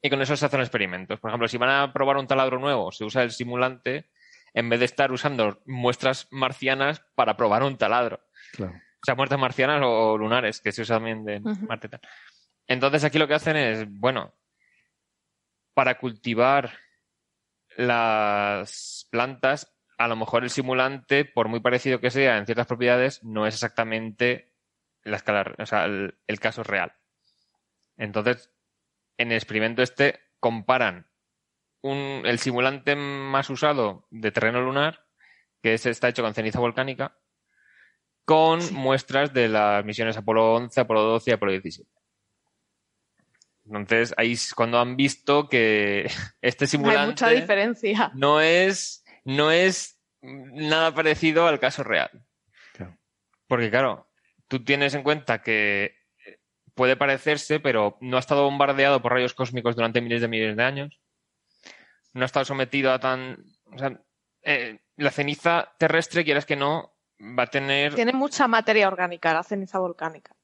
y con eso se hacen experimentos. Por ejemplo, si van a probar un taladro nuevo, se usa el simulante en vez de estar usando muestras marcianas para probar un taladro. Claro. O sea, muestras marcianas o lunares, que se usa también de. Marte tal. Entonces aquí lo que hacen es, bueno, para cultivar las plantas, a lo mejor el simulante, por muy parecido que sea en ciertas propiedades, no es exactamente la escala, o sea, el, el caso real. Entonces, en el experimento este, comparan un, el simulante más usado de terreno lunar, que es, está hecho con ceniza volcánica, con muestras de las misiones Apolo 11, Apolo 12 y Apolo 17. Entonces, ahí es cuando han visto que este simulante Hay mucha diferencia. no es, no es nada parecido al caso real. Claro. Porque, claro, tú tienes en cuenta que puede parecerse, pero no ha estado bombardeado por rayos cósmicos durante miles de millones de años. No ha estado sometido a tan. O sea, eh, la ceniza terrestre, quieras que no, va a tener. Tiene mucha materia orgánica, la ceniza volcánica.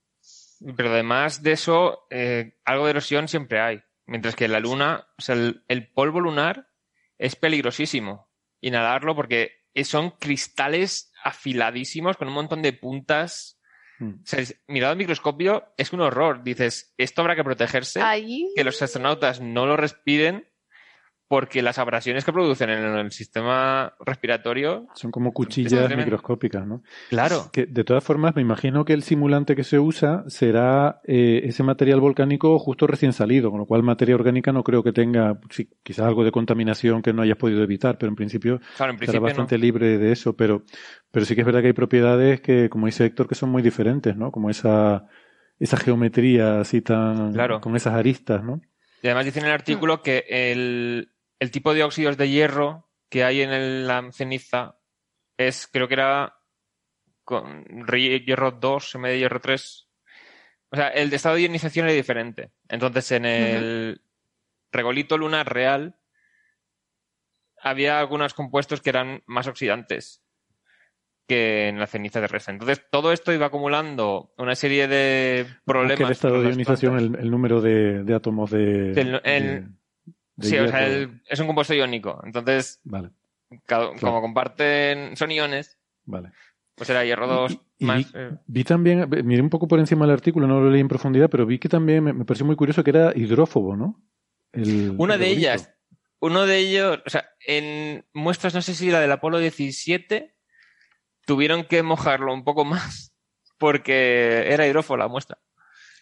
Pero además de eso, eh, algo de erosión siempre hay. Mientras que la luna, o sea, el, el polvo lunar es peligrosísimo inhalarlo porque son cristales afiladísimos con un montón de puntas. Mm. O sea, es- mirado al microscopio es un horror. Dices, esto habrá que protegerse, que los astronautas no lo respiren, porque las abrasiones que producen en el sistema respiratorio Son como cuchillas microscópicas, ¿no? Claro. Que de todas formas, me imagino que el simulante que se usa será eh, ese material volcánico justo recién salido, con lo cual materia orgánica no creo que tenga, sí, quizás algo de contaminación que no hayas podido evitar, pero en principio Claro, en estará bastante no. libre de eso. Pero, pero sí que es verdad que hay propiedades que, como dice Héctor, que son muy diferentes, ¿no? Como esa, esa geometría así tan, Claro. con esas aristas, ¿no? Y además dice en el artículo que el, el tipo de óxidos de hierro que hay en el- la ceniza es, creo que era con hierro 2 en vez de hierro 3. O sea, el de estado de ionización era diferente. Entonces, en el regolito lunar real había algunos compuestos que eran más oxidantes que en la ceniza terrestre. Entonces, todo esto iba acumulando una serie de problemas. que el estado de ionización, el, el número de, de átomos de, El- de Sí, o sea, el- es un compuesto iónico. Entonces, Vale, cada- Claro. como comparten, son iones, vale. pues era hierro 2 Y- y más. vi, eh, vi también, miré un poco por encima del artículo, no lo leí en profundidad, pero vi que también me, me pareció muy curioso que era hidrófobo, ¿no? El- Una el de ellas, uno de ellos, o sea, en muestras, no sé si la del Apolo 17, tuvieron que mojarlo un poco más porque era hidrófobo la muestra.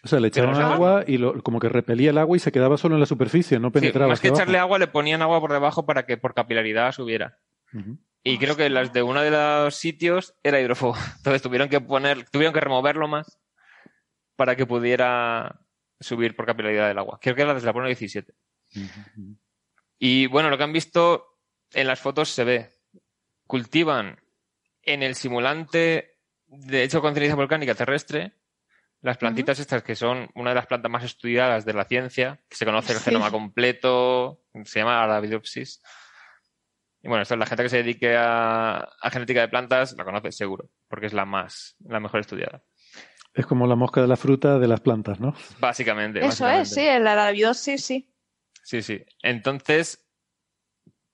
O sea, le Pero, sea, agua y lo- como que repelía el agua y se quedaba solo en la superficie, no Sí, penetraba. más que echarle agua, le ponían agua por debajo para que por capilaridad subiera. Y creo que las de uno de los sitios era hidrófobo. Entonces tuvieron que poner, tuvieron que removerlo más para que pudiera subir por capilaridad del agua. Creo que era desde la Apolo 17. Ujú. Y bueno, lo que han visto en las fotos se ve. Cultivan en el simulante de hecho con ceniza volcánica terrestre las plantitas estas que son una de las plantas más estudiadas de la ciencia, que se conoce el Sí. genoma completo, se llama Arabidopsis. Y bueno, esto la gente que se dedique a, a genética de plantas la conoce seguro, porque es la más, la mejor estudiada. Es como la mosca de la fruta de las plantas, ¿no? Básicamente. Eso básicamente. es, sí, el arabidosis, sí. Sí, sí. Entonces,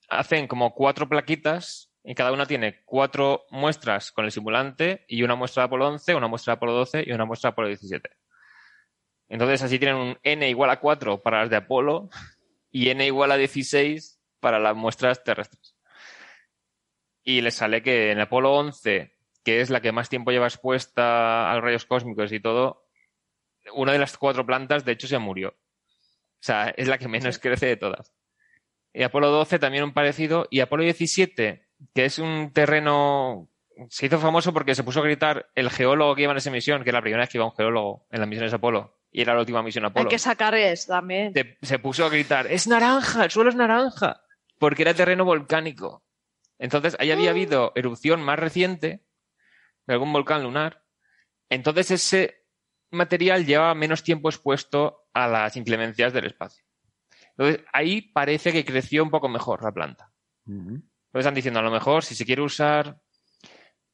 hacen como cuatro plaquitas y cada una tiene cuatro muestras con el simulante y una muestra de Apolo 11, una muestra de Apolo 12 y una muestra de Apolo 17. Entonces, así tienen un n igual a 4 para las de Apolo y n igual a 16 para las muestras terrestres. Y les sale que en Apolo 11, que es la que más tiempo lleva expuesta a los rayos cósmicos y todo, una de las cuatro plantas, de hecho, se murió. O sea, es la que menos crece de todas. Y Apolo 12 también un parecido. Y Apolo 17, que es un terreno. Se hizo famoso porque se puso a gritar el geólogo que iba en esa misión, que era la primera vez que iba un geólogo en las misiones Apolo. Y era la última misión Hay Apolo. que sacar es también. Se, se puso a gritar: ¡Es naranja! ¡El suelo es naranja! Porque era terreno volcánico. Entonces, ahí había habido erupción más reciente de algún volcán lunar. Entonces, ese material lleva menos tiempo expuesto a las inclemencias del espacio. Entonces, ahí parece que creció un poco mejor la planta. Entonces están diciendo, a lo mejor, si se quiere usar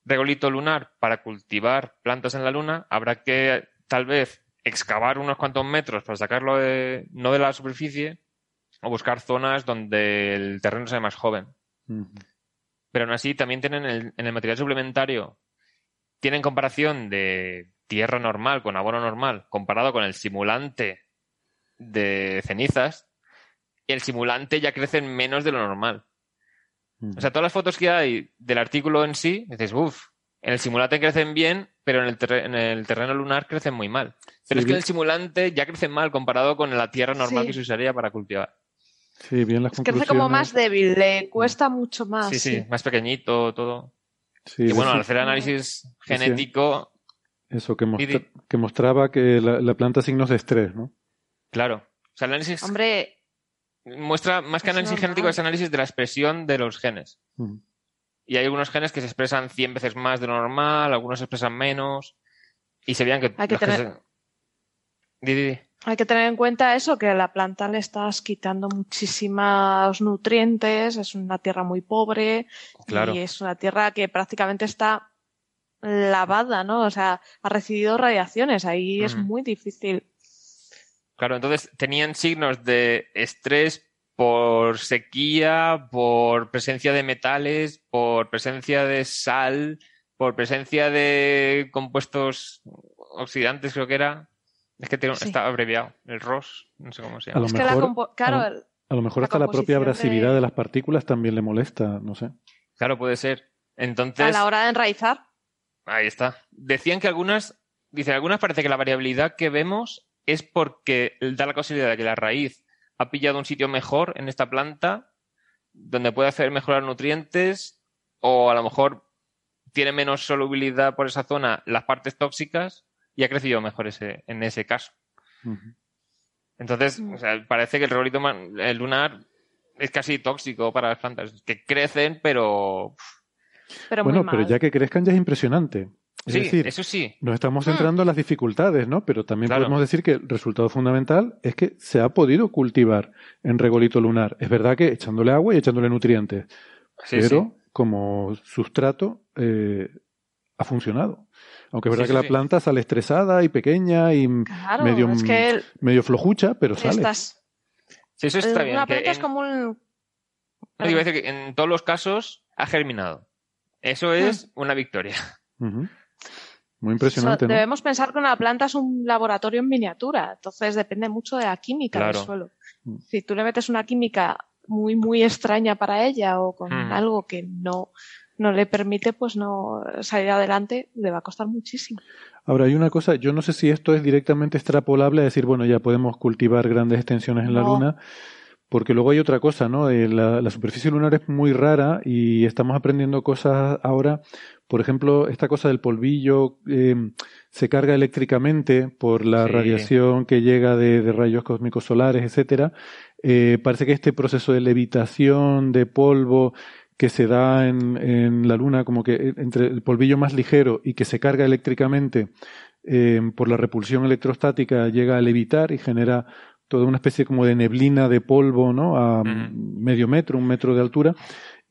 regolito lunar para cultivar plantas en la luna, habrá que tal vez excavar unos cuantos metros para sacarlo de- no de la superficie o buscar zonas donde el terreno sea más joven. Pero aún así también tienen el- en el material suplementario, tienen comparación de tierra normal con abono normal comparado con el simulante de cenizas y el simulante ya crece en menos de lo normal. Ujú. O sea, todas las fotos que hay del artículo en sí, dices, uff, en el simulante crecen bien, pero en el, en el terreno lunar crecen muy mal. Pero Sí, es que en el simulante ya crecen mal comparado con la tierra normal Sí. que se usaría para cultivar. Sí, bien las Crece como conclusiones. más débil, le cuesta mucho más. sí, sí, más pequeñito, todo. Sí, y bueno, sí, al hacer análisis genético, Eso mostra- que mostraba que la, la planta signos de estrés, ¿no? claro. O sea, el análisis Hombre, muestra más que Es análisis genético, es análisis de la expresión de los genes. Ujú. Y hay algunos genes que se expresan 100 veces más de lo normal, algunos se expresan menos. Y se veían que. Hay que tener- se- Di, di, di. hay que tener en cuenta eso, que a la planta le estás quitando muchísimos nutrientes, es una tierra muy pobre Claro. y es una tierra que prácticamente está lavada, ¿no? O sea, ha recibido radiaciones, ahí es Ujú. muy difícil. Claro, entonces tenían signos de estrés por sequía, por presencia de metales, por presencia de sal, por presencia de compuestos oxidantes, creo que era. Es que tengo- Sí. está abreviado. El ROS, no sé cómo se A llama. lo Es que la mejor- compo- claro, a lo- el- A A lo mejor La hasta la propia abrasividad de- de las partículas también le molesta, no sé. Claro, puede ser. Entonces, A la hora de enraizar. ahí está. Decían que algunas, dicen, algunas parece que la variabilidad que vemos es porque da la posibilidad de que la raíz ha pillado un sitio mejor en esta planta donde puede hacer mejorar nutrientes o a lo mejor tiene menos solubilidad por esa zona las partes tóxicas y ha crecido mejor ese, en ese caso. Entonces, o sea, parece que el regolito el lunar es casi tóxico para las plantas, que crecen, pero Pero Bueno, muy pero ya que crezcan ya es impresionante. Es sí, decir, eso sí. nos estamos centrando en las dificultades, ¿no? Pero también Claro. podemos decir que el resultado fundamental es que se ha podido cultivar en regolito lunar. Es verdad que echándole agua y echándole nutrientes, Sí, pero como sustrato eh, ha funcionado. Aunque es verdad Sí, que sí, la sí. planta sale estresada y pequeña y Claro, medio, es que el- medio flojucha, pero sale. estas, Sí, eso está bien. una planta es en- como un... no, a decir que en todos los casos ha germinado. Eso es una victoria. Ujú. Muy impresionante, So- ¿no? Debemos pensar que una planta es un laboratorio en miniatura, entonces depende mucho de la química Claro. del suelo. Mm. Si tú le metes una química muy, muy extraña para ella o con Mm. algo que no, no le permite pues no salir adelante, le va a costar muchísimo. Ahora, hay una cosa, yo no sé si esto es directamente extrapolable a decir, bueno, ya podemos cultivar grandes extensiones en la. Luna, porque luego hay otra cosa, ¿no? Eh, la, la superficie lunar es muy rara y estamos aprendiendo cosas ahora. Por ejemplo, esta cosa del polvillo eh, se carga eléctricamente por la Sí. radiación que llega de, de rayos cósmicos solares, etcétera. Eh, parece que este proceso de levitación de polvo que se da en, en la Luna, como que eh, entre el polvillo más ligero y que se carga eléctricamente eh, por la repulsión electrostática, llega a levitar y genera toda una especie como de neblina de polvo, ¿no? A medio metro, un metro de altura.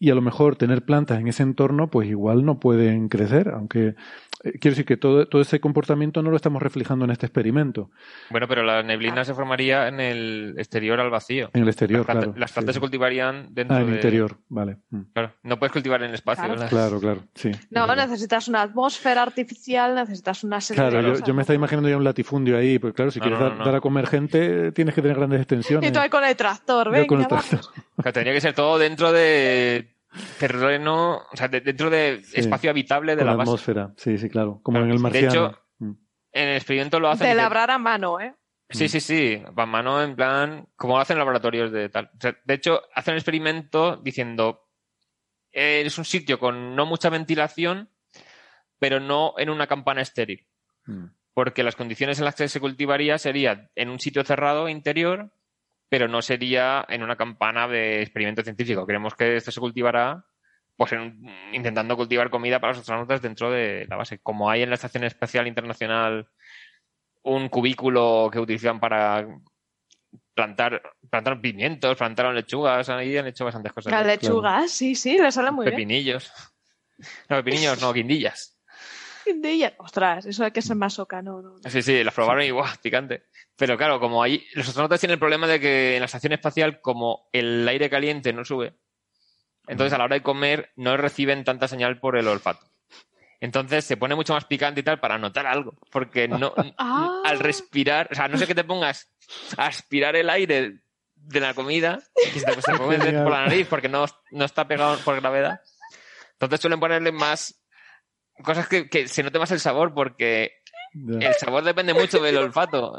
Y a lo mejor tener plantas en ese entorno, pues igual no pueden crecer, aunque eh, quiero decir que todo, todo ese comportamiento no lo estamos reflejando en este experimento, Bueno, pero la neblina se formaría en el exterior al vacío. en el exterior, las plantas, claro. las plantas sí. se cultivarían dentro Ah, en el de... interior, vale. Mm. Claro, no puedes cultivar en el espacio. Claro. Claro, claro, sí. No, verdad. necesitas una atmósfera artificial, necesitas una serie Claro, de yo, me estaba imaginando ya un latifundio ahí, porque claro, si No, quieres no, dar, no, no. dar a comer gente, tienes que tener grandes extensiones. Y tú ahí con el tractor, Yo venga, con el tractor. Sea, tendría que ser todo dentro de terreno, o sea, de- dentro de Sí. espacio habitable de la base. atmósfera, sí, sí, claro, como Claro, en el de marciano. hecho, Mm. En el experimento lo hacen... De labrar a mano, ¿eh? Sí, sí, sí. Van mano en plan, como lo hacen en laboratorios de tal. O sea, de hecho, hacen el experimento diciendo, eh, es un sitio con no mucha ventilación, pero no en una campana estéril. Mm. Porque las condiciones en las que se cultivaría sería en un sitio cerrado interior, pero no sería en una campana de experimento científico. Creemos que esto se cultivará pues en intentando cultivar comida para los astronautas dentro de la base. Como hay en la Estación Espacial Internacional un cubículo que utilizan para plantar, plantar pimientos, plantaron lechugas, ahí han hecho bastantes cosas. Las lechugas, sí, sí, le sale muy bien. Pepinillos. No, pepinillos, no, guindillas. Guindilla. Ostras, eso hay que ser masoca, no, no. no. Sí, sí, las probaron y ¡guau! picante. Pero claro, como ahí, los astronautas tienen el problema de que en la estación espacial, como el aire caliente no sube, entonces a la hora de comer no reciben tanta señal por el olfato. Entonces se pone mucho más picante y tal para notar algo. Porque no, Ah. al respirar, o sea, no sé que te pongas a aspirar el aire de la comida y se te, se por la nariz porque no, no está pegado por gravedad. Entonces suelen ponerle más cosas que, que se note más el sabor porque el sabor depende mucho del olfato.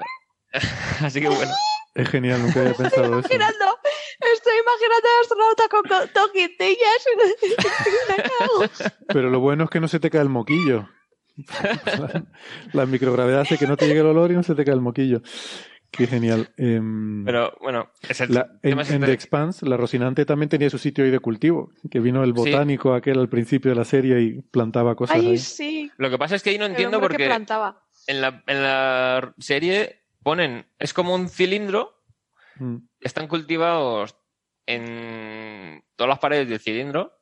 Así que bueno. Es genial, nunca había pensado eso. Imaginando, estoy imaginando al astronauta con cago. Pero lo bueno es que no se te cae el moquillo. La, la microgravedad hace que no te llegue el olor y no se te cae el moquillo. Qué genial. Em, Pero bueno, es el la- en, tema es en este- The Expanse, la Rocinante también tenía su sitio ahí de cultivo, que vino el botánico aquel al principio de la serie y plantaba cosas Ay, ahí. sí. Lo que pasa es que ahí no el entiendo porque plantaba. en la, en la serie ponen, es como un cilindro, Mm. están cultivados en todas las paredes del cilindro,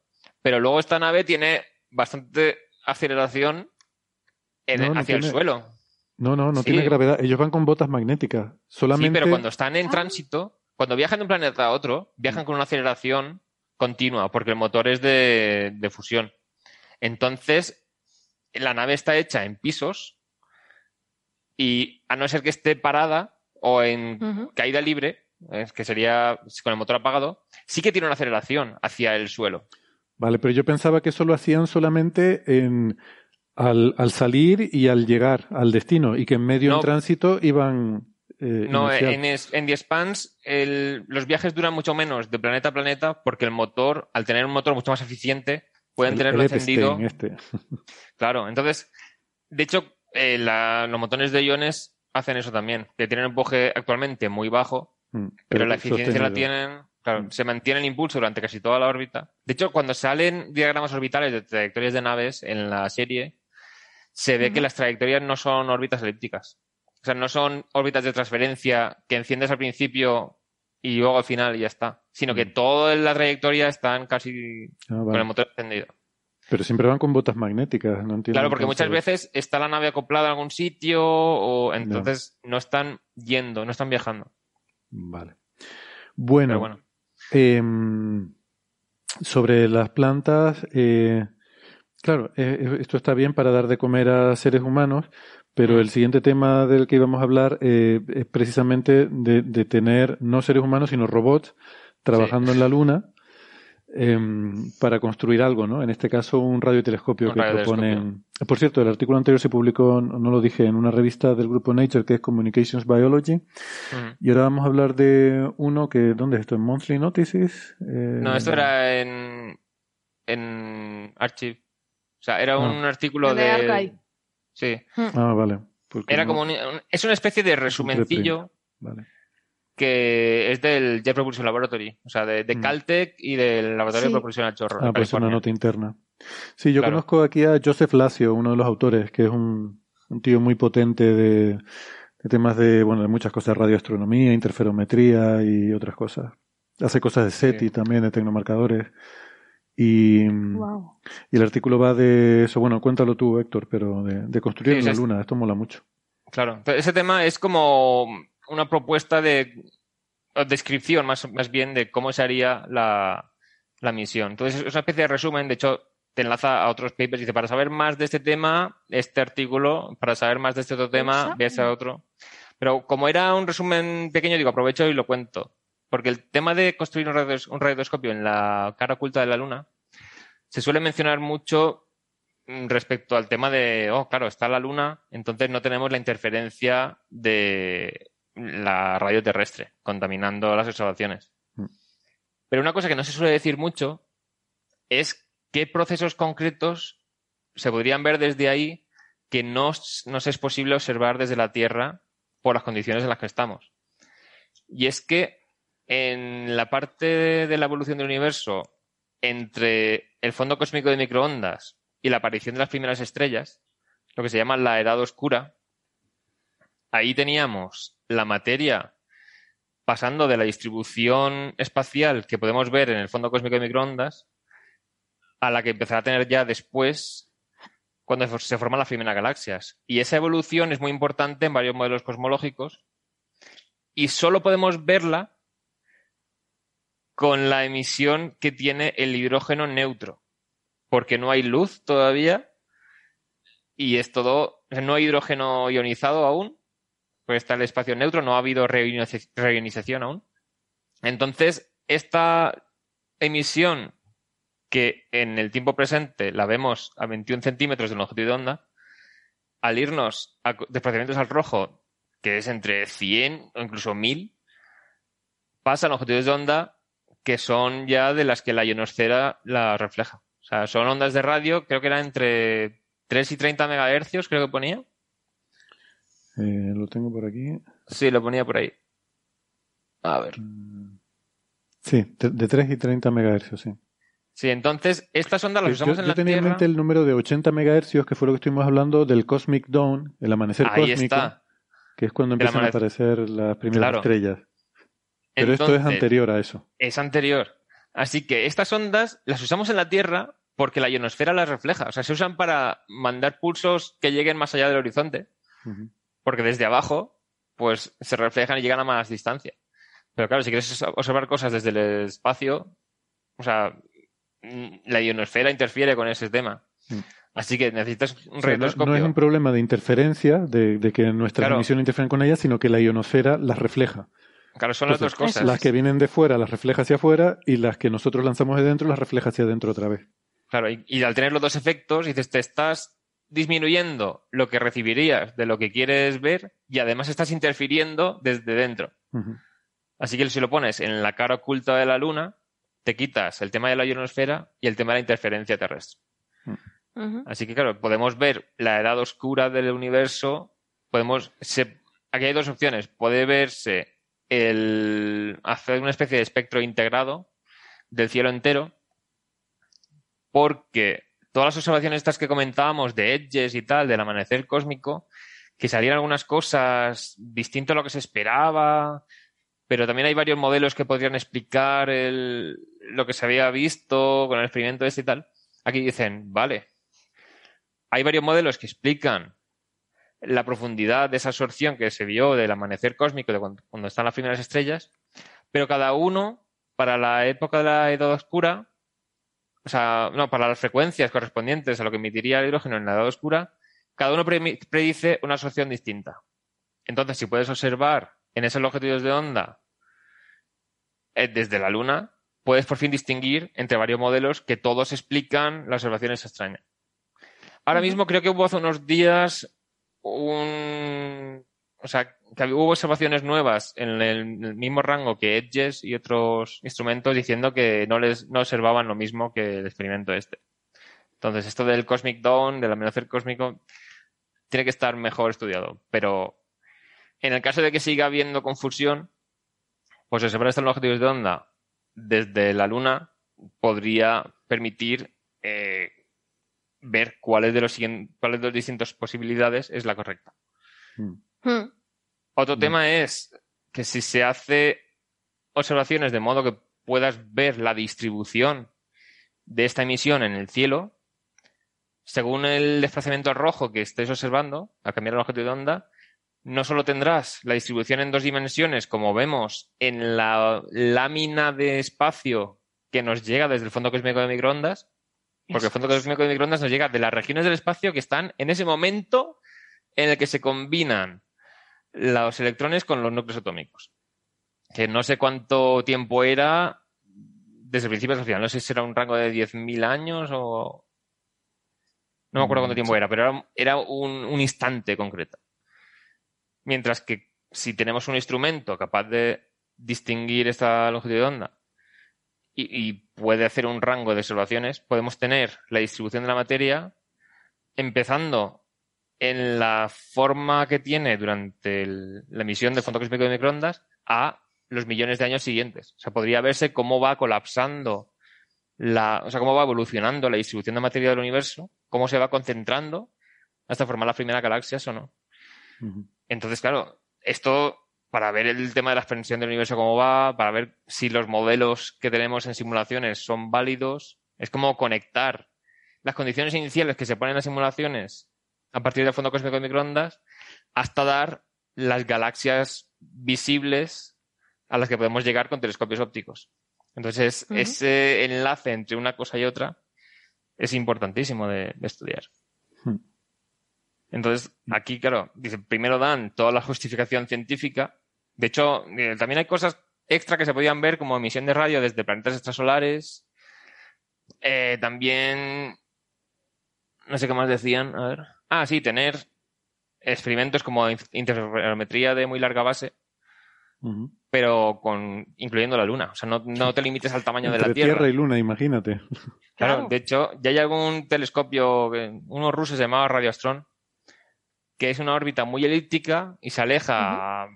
pero luego esta nave tiene bastante aceleración en- No, no hacia el suelo. No, no, no Sí. tiene gravedad. Ellos van con botas magnéticas. Solamente. Sí, pero cuando están Ah. en tránsito, cuando viajan de un planeta a otro, Mm. viajan con una aceleración continua, porque el motor es de, de fusión. Entonces, la nave está hecha en pisos y a no ser que esté parada o en caída libre, eh, que sería con el motor apagado, sí que tiene una aceleración hacia el suelo. Vale, pero yo pensaba que eso lo hacían solamente en, al, al salir y al llegar al destino y que en medio No. en tránsito iban... eh, No, en, es- en The Expanse el- los viajes duran mucho menos de planeta a planeta porque el motor, al tener un motor mucho más eficiente, pueden El- tenerlo el encendido. Este. Claro, entonces, de hecho, eh, la- los motores de iones hacen eso también, que tienen un empuje actualmente muy bajo, Mm, pero la eficiencia la tienen, claro, Mm. se mantiene el impulso durante casi toda la órbita. De hecho, cuando salen diagramas orbitales de trayectorias de naves en la serie, se ve que las trayectorias no son órbitas elípticas. O sea, no son órbitas de transferencia que enciendes al principio y luego al final y ya está. Sino que toda la trayectoria están casi Ah, con el motor encendido. Pero siempre van con botas magnéticas, no entiendo. Claro, porque muchas veces está la nave acoplada en algún sitio o entonces no están yendo, no están viajando. Vale. Bueno, bueno. em, sobre las plantas, eh, claro, eh, eh, esto está bien para dar de comer a seres humanos, pero el siguiente tema del que íbamos a hablar eh, es precisamente de, de tener no seres humanos, sino robots trabajando en la Luna em, para construir algo, ¿no? En este caso, un radiotelescopio Un que proponen. Por cierto, el artículo anterior se publicó, no lo dije, en una revista del grupo Nature que es Communications Biology. Y ahora vamos a hablar de uno que, ¿dónde es esto? ¿En Monthly Notices? Eh, No, esto era en, en Archive. O sea, era Ah. un artículo En The de... Archive. Sí. Ah, vale. Porque Era no- como un- un- es una especie de resumencillo Vale. que es del Jet Propulsion Laboratory, o sea, de, de Mm. Caltech y del Laboratorio Sí. de Propulsión al Chorro. Ah, de pues una nota interna. Sí, yo Claro. conozco aquí a Joseph Lacio, uno de los autores, que es un, un tío muy potente de, de temas de, bueno, de muchas cosas, radioastronomía, interferometría y otras cosas. Hace cosas de SETI también, de tecnomarcadores. Y, Wow. y el artículo va de eso, bueno, cuéntalo tú, Héctor, pero de, de construir Sí, la luna, esto mola mucho. Claro. Ese tema es como una propuesta de o descripción más, más bien de cómo se haría la, la misión. Entonces, es una especie de resumen. De hecho, te enlaza a otros papers y dice, para saber más de este tema, este artículo, para saber más de este otro tema, ve a otro. Pero como era un resumen pequeño, digo, aprovecho y lo cuento. Porque el tema de construir un, radios- un radiotelescopio en la cara oculta de la Luna se suele mencionar mucho mm, respecto al tema de, oh, claro, está la Luna, entonces no tenemos la interferencia de la radio terrestre contaminando las observaciones. Mm. Pero una cosa que no se suele decir mucho es qué procesos concretos se podrían ver desde ahí que no nos es posible observar desde la Tierra por las condiciones en las que estamos. Y es que en la parte de la evolución del universo, entre el fondo cósmico de microondas y la aparición de las primeras estrellas, lo que se llama la edad oscura, ahí teníamos la materia pasando de la distribución espacial que podemos ver en el fondo cósmico de microondas a la que empezará a tener ya después cuando se forman las primeras galaxias. Y esa evolución es muy importante en varios modelos cosmológicos y solo podemos verla con la emisión que tiene el hidrógeno neutro, porque no hay luz todavía y es todo, no hay hidrógeno ionizado aún, pues está el espacio neutro, no ha habido reioniza- reionización aún. Entonces, esta emisión que en el tiempo presente la vemos a 21 centímetros de longitud de onda, al irnos a desplazamientos al rojo, que es entre 100 o incluso 1000, pasa a longitudes de onda que son ya de las que la ionosfera la refleja. O sea, son ondas de radio, creo que era entre 3 y 30 megahercios, creo que ponía. Eh, lo tengo por aquí. Sí, lo ponía por ahí. A ver. Sí, de, de 3 y 30 megahercios, sí. Sí, entonces, estas ondas las Yo, usamos en yo la tenía en mente el número de 80 megahercios, que fue lo que estuvimos hablando del Cosmic Dawn, el amanecer Ahí cósmico, está. que es cuando empiezan a aparecer las primeras Claro. estrellas. Pero esto es anterior a eso. Es anterior. Así que estas ondas las usamos en la Tierra porque la ionosfera las refleja. O sea, se usan para mandar pulsos que lleguen más allá del horizonte. Porque desde abajo, pues se reflejan y llegan a más distancia. Pero claro, si quieres observar cosas desde el espacio, o sea, la ionosfera interfiere con ese tema. Mm. Así que necesitas un O sea, no, es un problema de interferencia, de, de que nuestras Claro. emisiones interfieren con ellas, sino que la ionosfera las refleja. Claro, son las dos cosas. Las que vienen de fuera las refleja hacia afuera y las que nosotros lanzamos de dentro las refleja hacia adentro otra vez. Claro, y, y al tener los dos efectos, dices, te estás disminuyendo lo que recibirías de lo que quieres ver y además estás interfiriendo desde dentro. Así que si lo pones en la cara oculta de la luna, te quitas el tema de la ionosfera y el tema de la interferencia terrestre. Así que, claro, podemos ver la edad oscura del universo. Podemos. Se, aquí hay dos opciones. Puede verse el. hacer una especie de espectro integrado del cielo entero. Porque todas las observaciones estas que comentábamos de edges y tal, del amanecer cósmico, que salían algunas cosas distinto a lo que se esperaba, pero también hay varios modelos que podrían explicar el- lo que se había visto con el experimento este y tal. Aquí dicen, vale, hay varios modelos que explican la profundidad de esa absorción que se vio del amanecer cósmico de cuando, cuando están las primeras estrellas, pero cada uno, para la época de la edad oscura, o sea, no, para las frecuencias correspondientes a lo que emitiría el hidrógeno en la edad oscura, cada uno pre- predice una absorción distinta. Entonces, si puedes observar en esos longitudes de onda eh, desde la Luna, puedes por fin distinguir entre varios modelos que todos explican las observaciones extrañas. Ahora mismo creo que hubo hace unos días un... O sea, que hubo observaciones nuevas en el mismo rango que Edges y otros instrumentos diciendo que no les no observaban lo mismo que el experimento este. Entonces, esto del Cosmic Dawn, del amanecer cósmico, tiene que estar mejor estudiado. Pero en el caso de que siga habiendo confusión, pues observar estos longitudes de onda desde la Luna podría permitir eh, ver cuáles de los siguientes, cuáles de las distintas posibilidades es la correcta. Hmm. Otro tema es que si se hace observaciones de modo que puedas ver la distribución de esta emisión en el cielo, según el desplazamiento al rojo que estés observando, al cambiar el longitud de onda, no solo tendrás la distribución en dos dimensiones, como vemos en la lámina de espacio que nos llega desde el fondo cósmico de microondas, porque el fondo cósmico de microondas nos llega de las regiones del espacio que están en ese momento en el que se combinan los electrones con los núcleos atómicos. Que no sé cuánto tiempo era desde el principio hasta el final. No sé si era un rango de 10.000 años o... No me acuerdo cuánto tiempo era, pero era, era un, un instante concreto. Mientras que si tenemos un instrumento capaz de distinguir esta longitud de onda y, y puede hacer un rango de observaciones, podemos tener la distribución de la materia empezando en la forma que tiene durante el- la emisión del fondo cósmico de microondas a los millones de años siguientes. O sea, podría verse cómo va colapsando la, o sea, cómo va evolucionando la distribución de materia del universo, cómo se va concentrando hasta formar las primeras galaxias o no. Entonces, claro, esto para ver el tema de la expansión del universo cómo va, para ver si los modelos que tenemos en simulaciones son válidos, es como conectar las condiciones iniciales que se ponen en las simulaciones a partir del fondo cósmico de microondas hasta dar las galaxias visibles a las que podemos llegar con telescopios ópticos. Entonces, ese enlace entre una cosa y otra es importantísimo de, de estudiar. Hmm. Entonces, aquí, claro, dice, primero dan toda la justificación científica. De hecho, eh, también hay cosas extra que se podían ver como emisión de radio desde planetas extrasolares. Eh, también, no sé qué más decían, a ver. Ah, sí, tener experimentos como in- interferometría de muy larga base, pero con incluyendo la Luna. O sea, no, no te limites al tamaño de la Tierra. tierra y luna, imagínate. Claro, Claro. de hecho, ya hay algún telescopio, que- unos rusos llamado Radioastron, que es una órbita muy elíptica y se aleja, a,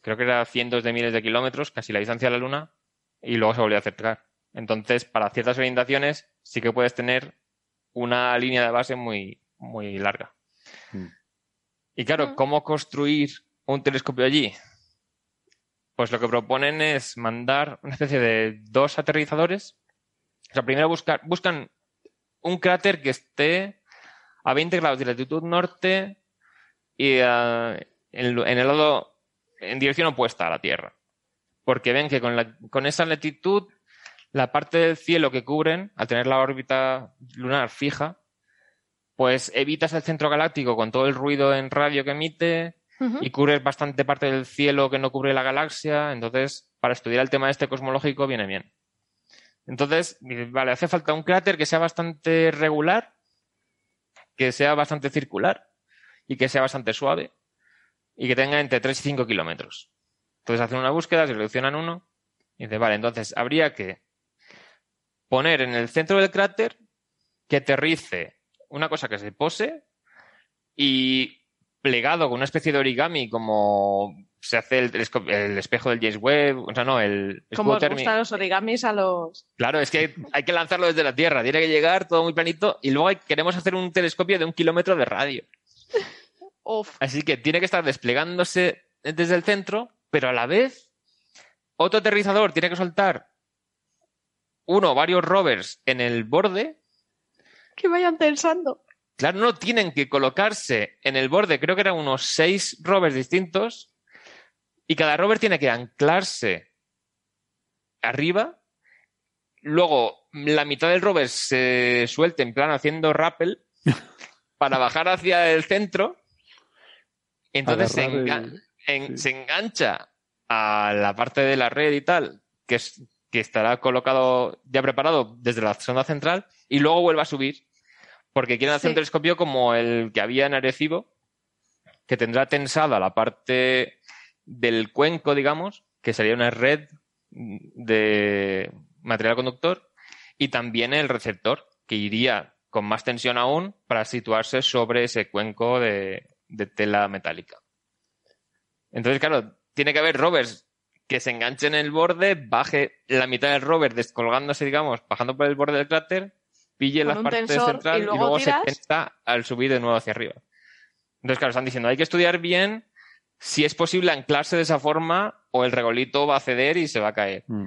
creo que era cientos de miles de kilómetros, casi la distancia de la Luna, y luego se volvió a acercar. Entonces, para ciertas orientaciones, sí que puedes tener una línea de base muy, muy larga. Mm. Y claro. ¿cómo construir un telescopio allí? Pues lo que proponen es mandar una especie de dos aterrizadores. O sea, primero buscar, buscan un cráter que esté a 20 grados de latitud norte y ah, en, en el lado, en dirección opuesta a la Tierra. Porque ven que con, la- con esa latitud, la parte del cielo que cubren, al tener la órbita lunar fija, pues evitas el centro galáctico con todo el ruido en radio que emite, y cubre bastante parte del cielo que no cubre la galaxia, entonces para estudiar el tema este cosmológico viene bien. Entonces, vale, hace falta un cráter que sea bastante regular, que sea bastante circular y que sea bastante suave y que tenga entre 3 y 5 kilómetros. Entonces hacen una búsqueda, seleccionan uno y dice, vale, entonces habría que poner en el centro del cráter que aterrice una cosa que se pose y plegado con una especie de origami como se hace el, el espejo del James Webb, o sea, no, el Como os gustan los origamis a los... Claro, es que hay que lanzarlo desde la Tierra, tiene que llegar todo muy planito y luego hay- queremos hacer un telescopio de un kilómetro de radio. Uf, Así que tiene que estar desplegándose desde el centro, pero a la vez otro aterrizador tiene que soltar uno o varios rovers en el borde. que vayan tensando. Claro, no tienen que colocarse en el borde, creo que eran unos seis rovers distintos, y cada rover tiene que anclarse arriba. Luego, la mitad del rover se suelte en plan haciendo rappel para bajar hacia el centro. Entonces se, Agarrar el- enga- en- sí. se engancha a la parte de la red y tal, que, es, que estará colocado ya preparado desde la sonda central, y luego vuelve a subir, porque quieren hacer un telescopio como el que había en Arecibo, que tendrá tensada la parte del cuenco, digamos, que sería una red de material conductor, y también el receptor, que iría con más tensión aún para situarse sobre ese cuenco de, de tela metálica. Entonces, claro, tiene que haber rovers que se enganchen en el borde, baje la mitad del rover descolgándose, digamos, bajando por el borde del cráter, pille Con la parte central y y luego luego, tiras. se tensa al subir de nuevo hacia arriba. Entonces, claro, están diciendo, hay que estudiar bien si es posible anclarse de esa forma o el regolito va a ceder y se va a caer. Mm.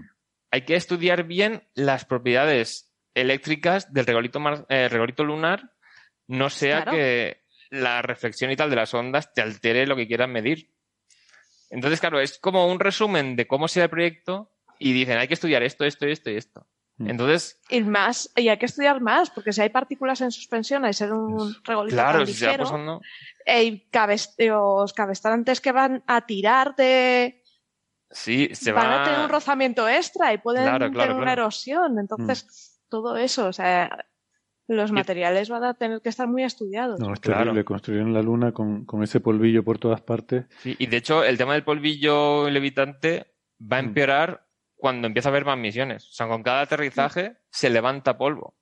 Hay que estudiar bien las propiedades eléctricas del regolito, mar- eh, regolito lunar, no sea Claro. que la reflexión y tal de las ondas te altere lo que quieran medir. Entonces, claro, es como un resumen de cómo sea el proyecto y dicen, hay que estudiar esto, esto, esto y esto. Mm. Entonces, Y más, y hay que estudiar más, porque si hay partículas en suspensión, hay ser un regolito claro, tan si se va ligero, hay cabes- los cabestrantes que van a tirar de... Sí, se van va... a tener un rozamiento extra y pueden Claro, claro, tener una erosión. Entonces, todo eso, o sea, los materiales van a tener que estar muy estudiados. No, es Claro. terrible. Construyeron la luna con, con ese polvillo por todas partes. Sí, y de hecho, el tema del polvillo levitante va a Mm. empeorar cuando empieza a haber más misiones. O sea, con cada aterrizaje se levanta polvo,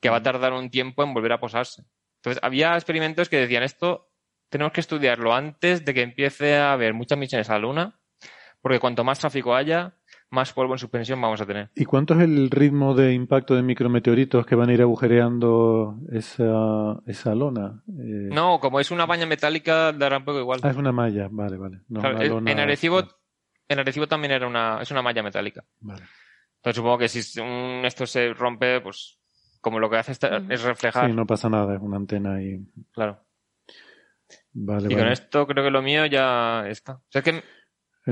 que va a tardar un tiempo en volver a posarse. Entonces, había experimentos que decían esto, tenemos que estudiarlo antes de que empiece a haber muchas misiones a la Luna, porque cuanto más tráfico haya, más polvo en suspensión vamos a tener. ¿Y cuánto es el ritmo de impacto de micrometeoritos que van a ir agujereando esa, esa lona? Eh, No, como es una baña metálica, dará un poco igual. Ah, es una malla, vale, vale. No, Claro, una en- lona- en Arecibo, en Arecibo también era una, es una malla metálica. Vale. Entonces supongo que si un- esto se rompe, pues como lo que hace esta- es reflejar. Sí, no pasa nada, es una antena y... Claro. Vale, Y vale. con esto creo que lo mío ya está. O sea, es que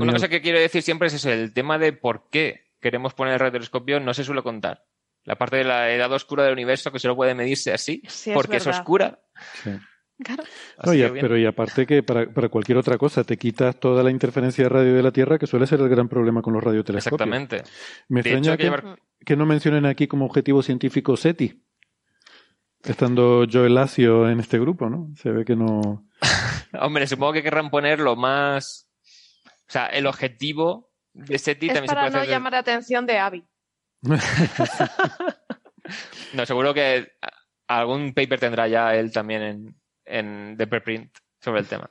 una cosa que quiero decir siempre es eso, el tema de por qué queremos poner el radiotelescopio no se suele contar. La parte de la edad oscura del universo que solo puede medirse así, Sí, porque es, oscura. Sí. Claro. No, y a- pero y aparte que para, para cualquier otra cosa te quitas toda la interferencia de radio de la Tierra, que suele ser el gran problema con los radiotelescopios. Exactamente. Me De extraña hecho, hay que que, llevar- que no mencionen aquí como objetivo científico SETI. Estando Joel Lacio en este grupo, ¿no? Se ve que no... Hombre, supongo que querrán poner lo más... O sea, el objetivo de SETI Es también se para puede no hacer... llamar la atención de Avi. No, seguro que algún paper tendrá ya él también en, en de preprint sobre el tema.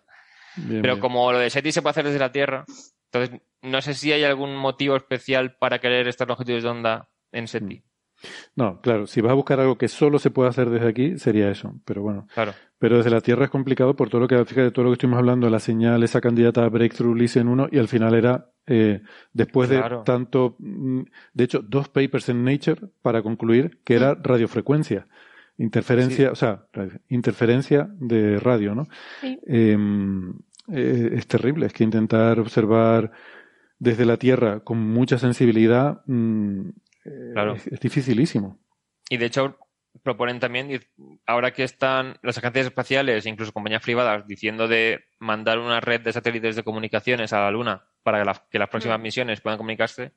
Bien, Pero bien. como lo de SETI se puede hacer desde la Tierra, entonces no sé si hay algún motivo especial para querer estas longitudes de onda en SETI. No, claro, si vas a buscar algo que solo se puede hacer desde aquí, sería eso. Pero bueno, Claro. pero desde la Tierra es complicado por todo lo que, fíjate, todo lo que estuvimos hablando, la señal, esa candidata a Breakthrough Listen 1, y al final era, eh, después Claro. de tanto, mm, de hecho, dos papers en Nature para concluir que era radiofrecuencia. Interferencia, o sea, interferencia de radio, ¿no? Sí. Eh, eh, es terrible, es que intentar observar desde la Tierra con mucha sensibilidad mm, eh, Claro. es, es dificilísimo. Y de hecho, proponen también, ahora que están las agencias espaciales e incluso compañías privadas diciendo de mandar una red de satélites de comunicaciones a la Luna para que, la- que las próximas misiones puedan comunicarse,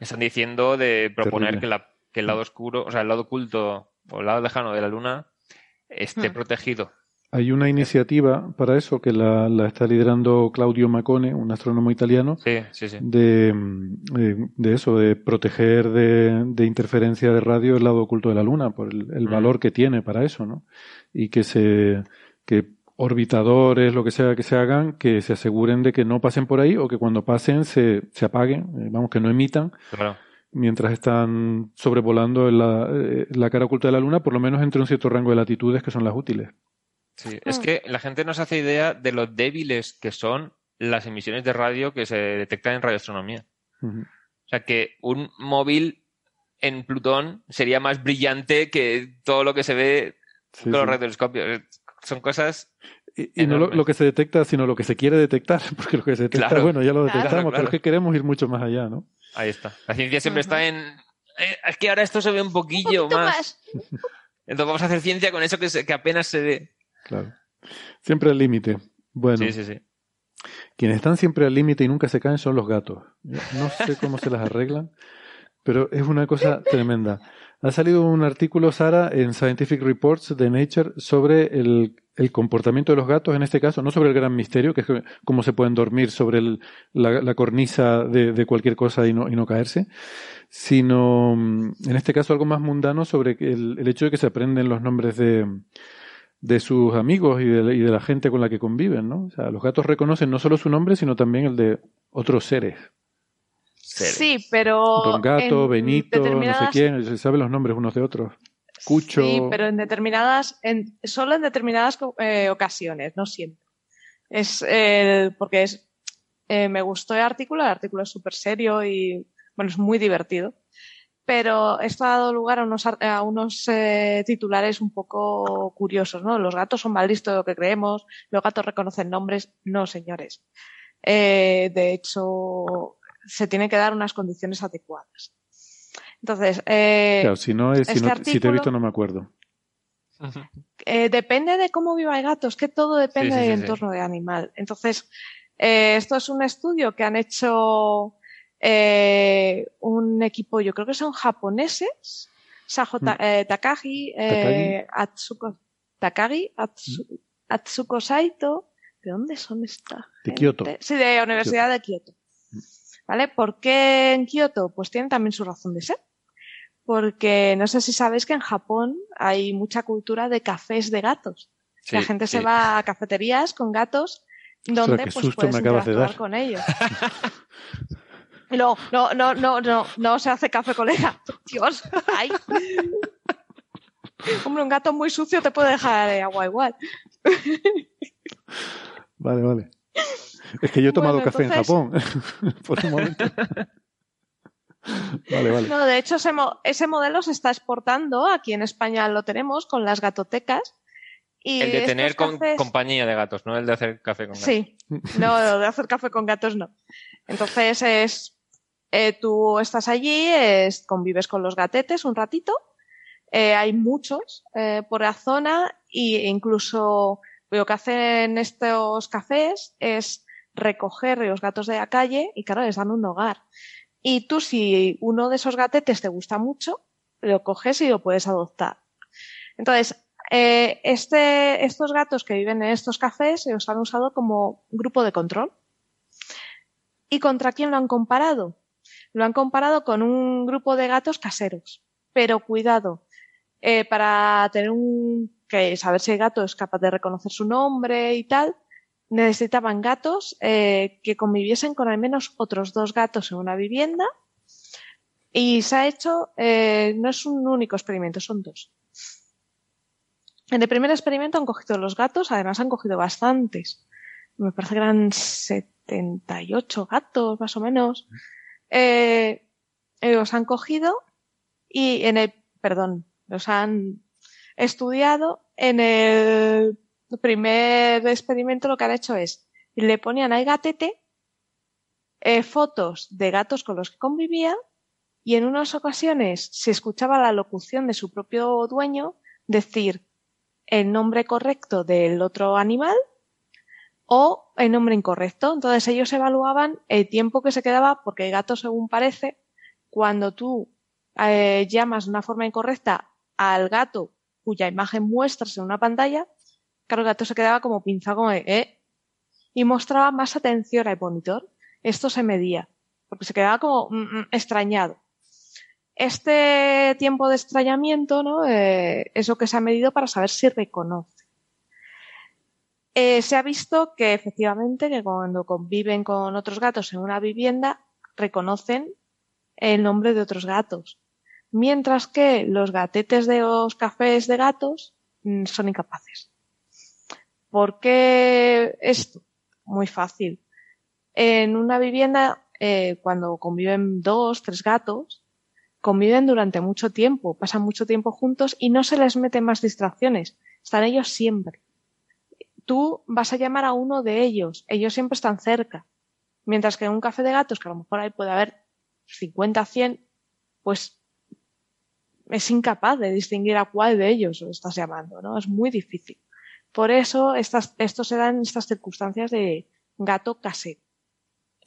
están diciendo de proponer que, la- que el lado oscuro, o sea, el lado oculto o el lado lejano de la Luna esté Hmm. protegido. Hay una iniciativa para eso que la, la está liderando Claudio Macone, un astrónomo italiano, Sí, sí, sí. de, mm, de, de eso, de proteger de, de interferencia de radio el lado oculto de la Luna, por el, el Mm. valor que tiene para eso, ¿no? Y que se, que orbitadores, lo que sea que se hagan, que se aseguren de que no pasen por ahí o que cuando pasen se, se apaguen, eh, vamos, que no emitan Claro. mientras están sobrevolando la, eh, la cara oculta de la Luna, por lo menos entre un cierto rango de latitudes que son las útiles. Sí, es que la gente no se hace idea de lo débiles que son las emisiones de radio que se detectan en radioastronomía. O sea, que un móvil en Plutón sería más brillante que todo lo que se ve Sí, con los radiotelescopios. Son cosas... Y, y no lo, que se detecta, sino lo que se quiere detectar, porque lo que se detecta, Claro. bueno, ya lo detectamos, claro. pero es que queremos ir mucho más allá, ¿no? Ahí está. La ciencia siempre está en... eh, es que ahora esto se ve un poquillo Un poquito más. Entonces vamos a hacer ciencia con eso que, se- que apenas se ve. Claro. Siempre al límite. Bueno, Sí, sí, sí. quienes están siempre al límite y nunca se caen son los gatos. No sé cómo se las arreglan, pero es una cosa tremenda. Ha salido un artículo, Sara, en Scientific Reports de Nature sobre el, el comportamiento de los gatos, en este caso, no sobre el gran misterio, que es cómo se pueden dormir sobre el- la, la cornisa de, de cualquier cosa y no, y no caerse, sino, mm, en este caso, algo más mundano sobre el, el hecho de que se aprenden los nombres de, de sus amigos y de, la- y de la gente con la que conviven, ¿no? O sea, los gatos reconocen no solo su nombre, sino también el de otros seres. Sí, pero. Don Gato, en Benito, no sé quién, se saben los nombres unos de otros. Cucho. Sí, pero en determinadas, en, solo en determinadas eh, ocasiones, no siempre. Es eh, porque es, eh, me gustó el artículo, el artículo es súper serio y bueno, es muy divertido. Pero esto ha dado lugar a unos, ar- a unos eh, titulares un poco curiosos, ¿no? Los gatos son más listos de lo que creemos, los gatos reconocen nombres, no, señores. Eh, de hecho, se tienen que dar unas condiciones adecuadas. Entonces, eh, Claro, si no, es, si, este no- si te he artículo- visto no me acuerdo. eh, depende de cómo viva el gato, es que todo depende Sí, sí, sí, del sí. entorno del animal. Entonces, eh, esto es un estudio que han hecho eh, un equipo, yo creo que son japoneses, Sajo Ta- eh, Takagi, eh, Atsuko, Takagi, Atsu- Atsuko Saito, ¿de dónde son esta? De? Kioto. Sí, de la Universidad de Kioto. ¿Vale? ¿Por qué en Kioto? Pues tienen también su razón de ser. Porque no sé si sabéis que en Japón hay mucha cultura de cafés de gatos. Sí, la gente se va a cafeterías con gatos donde pues puedes de interactuar dar. con ellos. No, no, no, no, no, no se hace café con el gato. Dios, ay. Hombre, un gato muy sucio te puede dejar de agua igual. Vale, vale. Es que yo he tomado Bueno, café entonces- en Japón. Por un momento. Vale, vale. No, de hecho, ese, mo- ese modelo se está exportando. Aquí en España lo tenemos con las gatotecas. Y El de tener cafés- compañía de gatos, no el de hacer café con gatos. Sí, no, de hacer café con gatos no. Entonces es, eh, tú estás allí, es- convives con los gatetes un ratito, eh, hay muchos eh, por la zona e incluso lo que hacen estos cafés es recoger los gatos de la calle y claro, les dan un hogar. Y tú si uno de esos gatetes te gusta mucho, lo coges y lo puedes adoptar. Entonces, eh, este, estos gatos que viven en estos cafés se los han usado como grupo de control. ¿Y contra quién lo han comparado? Lo han comparado con un grupo de gatos caseros. Pero cuidado, eh, para tener un que saber si el gato es capaz de reconocer su nombre y tal, necesitaban gatos eh, que conviviesen con al menos otros dos gatos en una vivienda. Y se ha hecho, eh, no es un único experimento, son dos. En el primer experimento han cogido los gatos, además han cogido bastantes. Me parece que eran 78 gatos, más o menos. Eh, eh, los han cogido y en el, perdón, los han estudiado. En el primer experimento lo que han hecho es, le ponían al gatete eh, fotos de gatos con los que convivía y en unas ocasiones se escuchaba la locución de su propio dueño decir el nombre correcto del otro animal o el nombre incorrecto. Entonces ellos evaluaban el tiempo que se quedaba, porque el gato, según parece, cuando tú eh, llamas de una forma incorrecta al gato cuya imagen muestras en una pantalla, claro, el gato se quedaba como pinzado, como ¿eh? Y mostraba más atención al monitor. Esto se medía, porque se quedaba como mm, mm, extrañado. Este tiempo de extrañamiento, ¿no? Eh, es lo que se ha medido para saber si reconoce. Eh, se ha visto que efectivamente que cuando conviven con otros gatos en una vivienda reconocen el nombre de otros gatos, mientras que los gatetes de los cafés de gatos mm, son incapaces. ¿Por qué esto? Muy fácil. En una vivienda, eh, cuando conviven dos, tres gatos, conviven durante mucho tiempo, pasan mucho tiempo juntos y no se les meten más distracciones. Están ellos siempre tú vas a llamar a uno de ellos, ellos siempre están cerca. Mientras que en un café de gatos, que a lo mejor ahí puede haber 50, 100, pues es incapaz de distinguir a cuál de ellos lo estás llamando, ¿no? Es muy difícil. Por eso estas, esto se da en estas circunstancias de gato casero.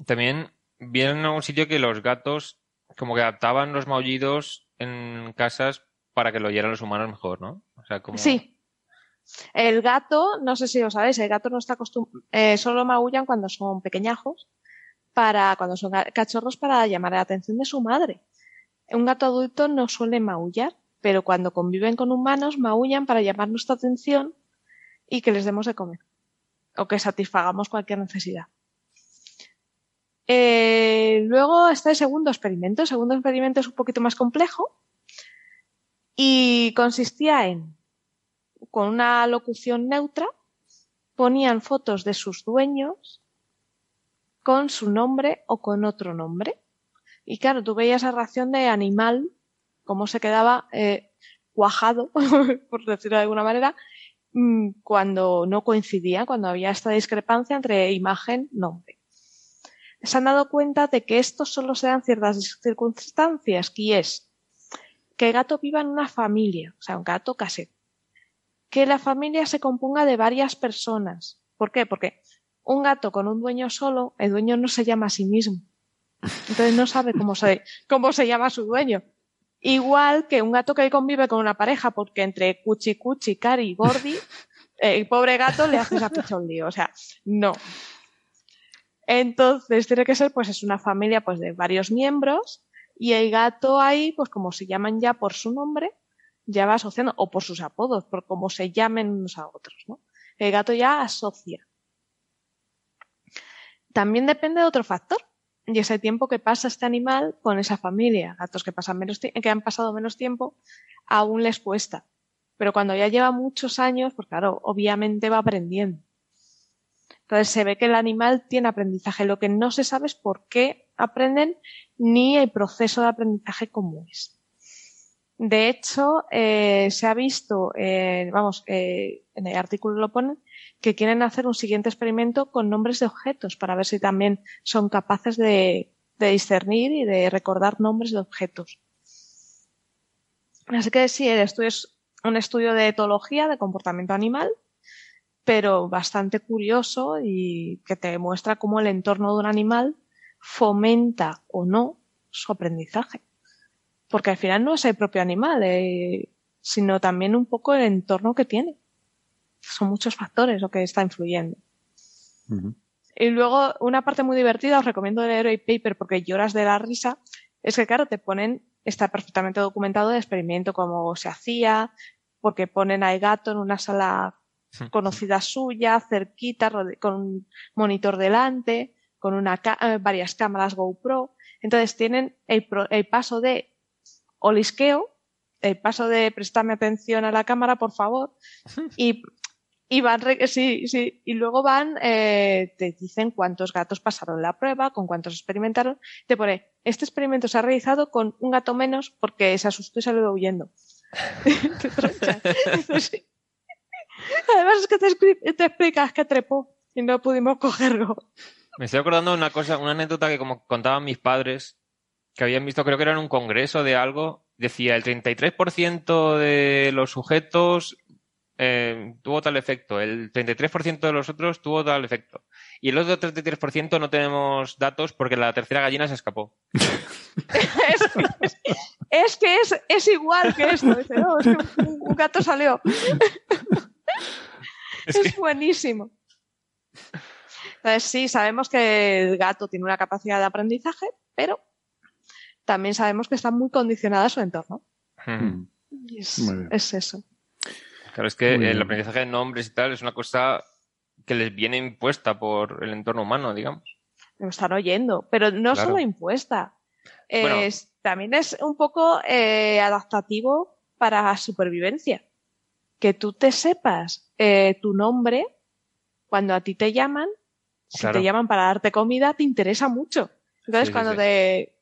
También vieron en algún sitio que los gatos como que adaptaban los maullidos en casas para que lo oyeran los humanos mejor, ¿no? O sea, como... Sí, el gato, no sé si lo sabéis, el gato no está acostumbrado, eh, solo maullan cuando son pequeñajos, para, cuando son cachorros para llamar la atención de su madre. Un gato adulto no suele maullar, pero cuando conviven con humanos maullan para llamar nuestra atención y que les demos de comer o que satisfagamos cualquier necesidad. Eh, luego está el segundo experimento. El segundo experimento es un poquito más complejo y consistía en con una locución neutra, ponían fotos de sus dueños con su nombre o con otro nombre. Y claro, tú veías la reacción de animal, cómo se quedaba eh, cuajado, por decirlo de alguna manera, mm, cuando no coincidía, cuando había esta discrepancia entre imagen-nombre. Se han dado cuenta de que esto solo se da en ciertas circunstancias, que es que el gato viva en una familia, o sea, un gato casero que la familia se componga de varias personas. ¿Por qué? Porque un gato con un dueño solo, el dueño no se llama a sí mismo. Entonces no sabe cómo se, cómo se llama su dueño. Igual que un gato que convive con una pareja, porque entre Cuchi Cuchi, Cari y Gordi, el pobre gato le hace esa picha un lío. O sea, no. Entonces tiene que ser, pues es una familia pues de varios miembros y el gato ahí, pues como se llaman ya por su nombre, ya va asociando, o por sus apodos, por cómo se llamen unos a otros, ¿no? El gato ya asocia. También depende de otro factor, y ese tiempo que pasa este animal con esa familia. Gatos que, pasan menos que han pasado menos tiempo, aún les cuesta. Pero cuando ya lleva muchos años, pues claro, obviamente va aprendiendo. Entonces se ve que el animal tiene aprendizaje. Lo que no se sabe es por qué aprenden ni el proceso de aprendizaje cómo es. De hecho, eh, se ha visto, eh, vamos, eh, en el artículo lo ponen, que quieren hacer un siguiente experimento con nombres de objetos para ver si también son capaces de, discernir y de recordar nombres de objetos. Así que sí, el estudio es un estudio de etología, de comportamiento animal, pero bastante curioso y que te muestra cómo el entorno de un animal fomenta o no su aprendizaje porque al final no es el propio animal, eh, sino también un poco el entorno que tiene. Son muchos factores lo que está influyendo. Y luego, una parte muy divertida, os recomiendo leer el paper porque lloras de la risa, es que, claro, te ponen, está perfectamente documentado el experimento, cómo se hacía, porque ponen al gato en una sala conocida suya, cerquita, con un monitor delante, con una eh, varias cámaras GoPro. Entonces tienen el, el paso de olisqueo, el paso de prestarme atención a la cámara, por favor, y, y van, sí, sí, y luego van, eh, te dicen cuántos gatos pasaron la prueba, con cuántos experimentaron, te pone, este experimento se ha realizado con un gato menos porque se asustó y salió huyendo. Además es que te, te explicas que trepó y no pudimos cogerlo. Me estoy acordando de una cosa, una anécdota que como contaban mis padres que habían visto, creo que era en un congreso de algo, decía el 33% de los sujetos eh, tuvo tal efecto, el 33% de los otros tuvo tal efecto. Y el otro 33% no tenemos datos porque la tercera gallina se escapó. es, es que es, es igual que esto. Dice, no, es que un, un gato salió. Es Es, que- buenísimo. Entonces, sí, sabemos que el gato tiene una capacidad de aprendizaje, pero también sabemos que está muy condicionada a su entorno. Hmm. Y es, eso. Claro, es que el aprendizaje de nombres y tal es una cosa que les viene impuesta por el entorno humano, digamos. Lo están oyendo, pero no Claro. solo impuesta. Bueno. Es- también es un poco eh, adaptativo para supervivencia. Que tú te sepas eh, tu nombre cuando a ti te llaman, si Claro. te llaman para darte comida, te interesa mucho. Entonces, Sí, sí, cuando sí. te...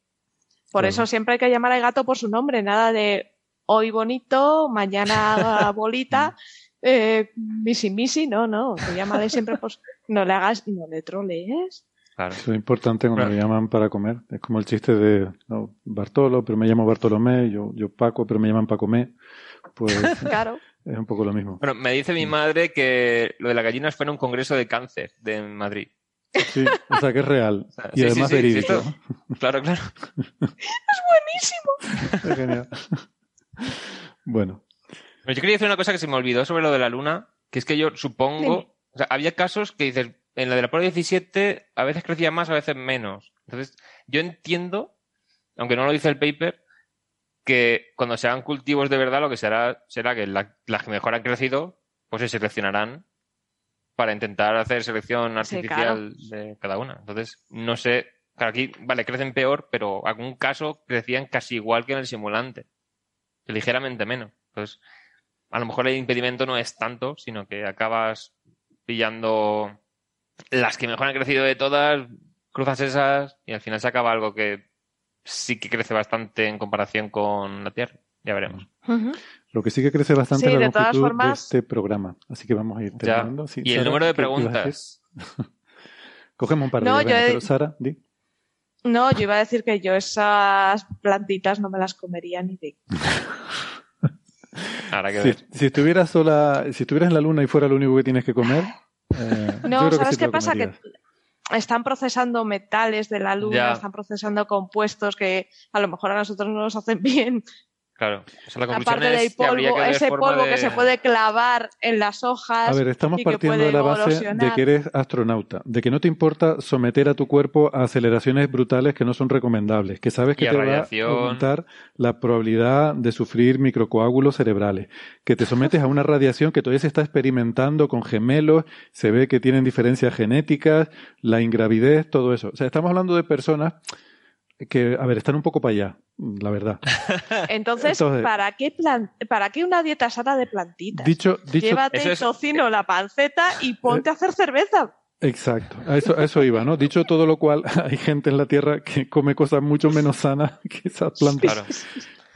Por Claro. eso siempre hay que llamar al gato por su nombre, nada de hoy bonito, mañana bolita, eh, misi misi, no, no, te llámale siempre por su- No le hagas, no le trolees. Claro. Eso es importante cuando Claro. me llaman para comer. Es como el chiste de no, Bartolo, pero me llamo Bartolomé, yo, yo Paco, pero me llaman Pacomé. Pues Claro. es un poco lo mismo. Bueno, me dice mi madre que lo de las gallinas fue en un congreso de cáncer de Madrid. Sí, o sea que es real. sea, Y sí, además sí, sí, verídico. esto- Claro, claro. Buenísimo. Es genial. Bueno, Pero yo quería decir una cosa que se me olvidó sobre lo de la luna, que es que yo supongo, Dime. o sea, había casos que dices, en la de la Apolo 17 a veces crecía más, a veces menos. Entonces, yo entiendo, aunque no lo dice el paper, que cuando se hagan cultivos de verdad, lo que será será que la- las que mejor han crecido, pues se seleccionarán para intentar hacer selección Sí, artificial de cada una. Entonces, no sé, claro, aquí, vale, crecen peor, pero algún caso crecían casi igual que en el simulante, ligeramente menos. Entonces, a lo mejor el impedimento no es tanto, sino que acabas pillando las que mejor han crecido de todas, cruzas esas y al final se acaba algo que sí que crece bastante en comparación con la Tierra. Ya veremos. Lo que sí que crece bastante Sí, es la de todas longitud de formas- este programa. Así que vamos a ir terminando. Sí, Y el Sara, número de preguntas. Cogemos un par de No, yo he- pero Sara, di. No, yo iba a decir que yo esas plantitas no me las comería ni de. Habrá que Si, si estuvieras sola, si estuvieras en la luna y fuera lo único que tienes que comer, eh, yo No, que ¿sabes sí qué pasa? Que están procesando metales de la luna, Ya. están procesando compuestos que a lo mejor a nosotros no nos hacen bien. Claro. O sea, la conclusión Aparte del es habría polvo, que ese polvo de- que se puede clavar en las hojas. A ver, estamos partiendo de la base de que eres astronauta, de que no te importa someter a tu cuerpo a aceleraciones brutales que no son recomendables, que sabes que te va a aumentar la probabilidad de sufrir microcoágulos cerebrales, que te sometes a una radiación que todavía se está experimentando con gemelos, se ve que tienen diferencias genéticas, la ingravidez, todo eso. O sea, estamos hablando de personas que, a ver, están un poco para allá, la verdad. Entonces, Entonces- ¿para, qué plan... ¿para qué una dieta sana de plantitas? Dicho, dicho, Llévate Eso es- tocino, la panceta y ponte a hacer cerveza. Exacto, a eso, a eso iba, ¿no? Dicho todo lo cual, hay gente en la Tierra que come cosas mucho menos sanas que esas plantas Claro.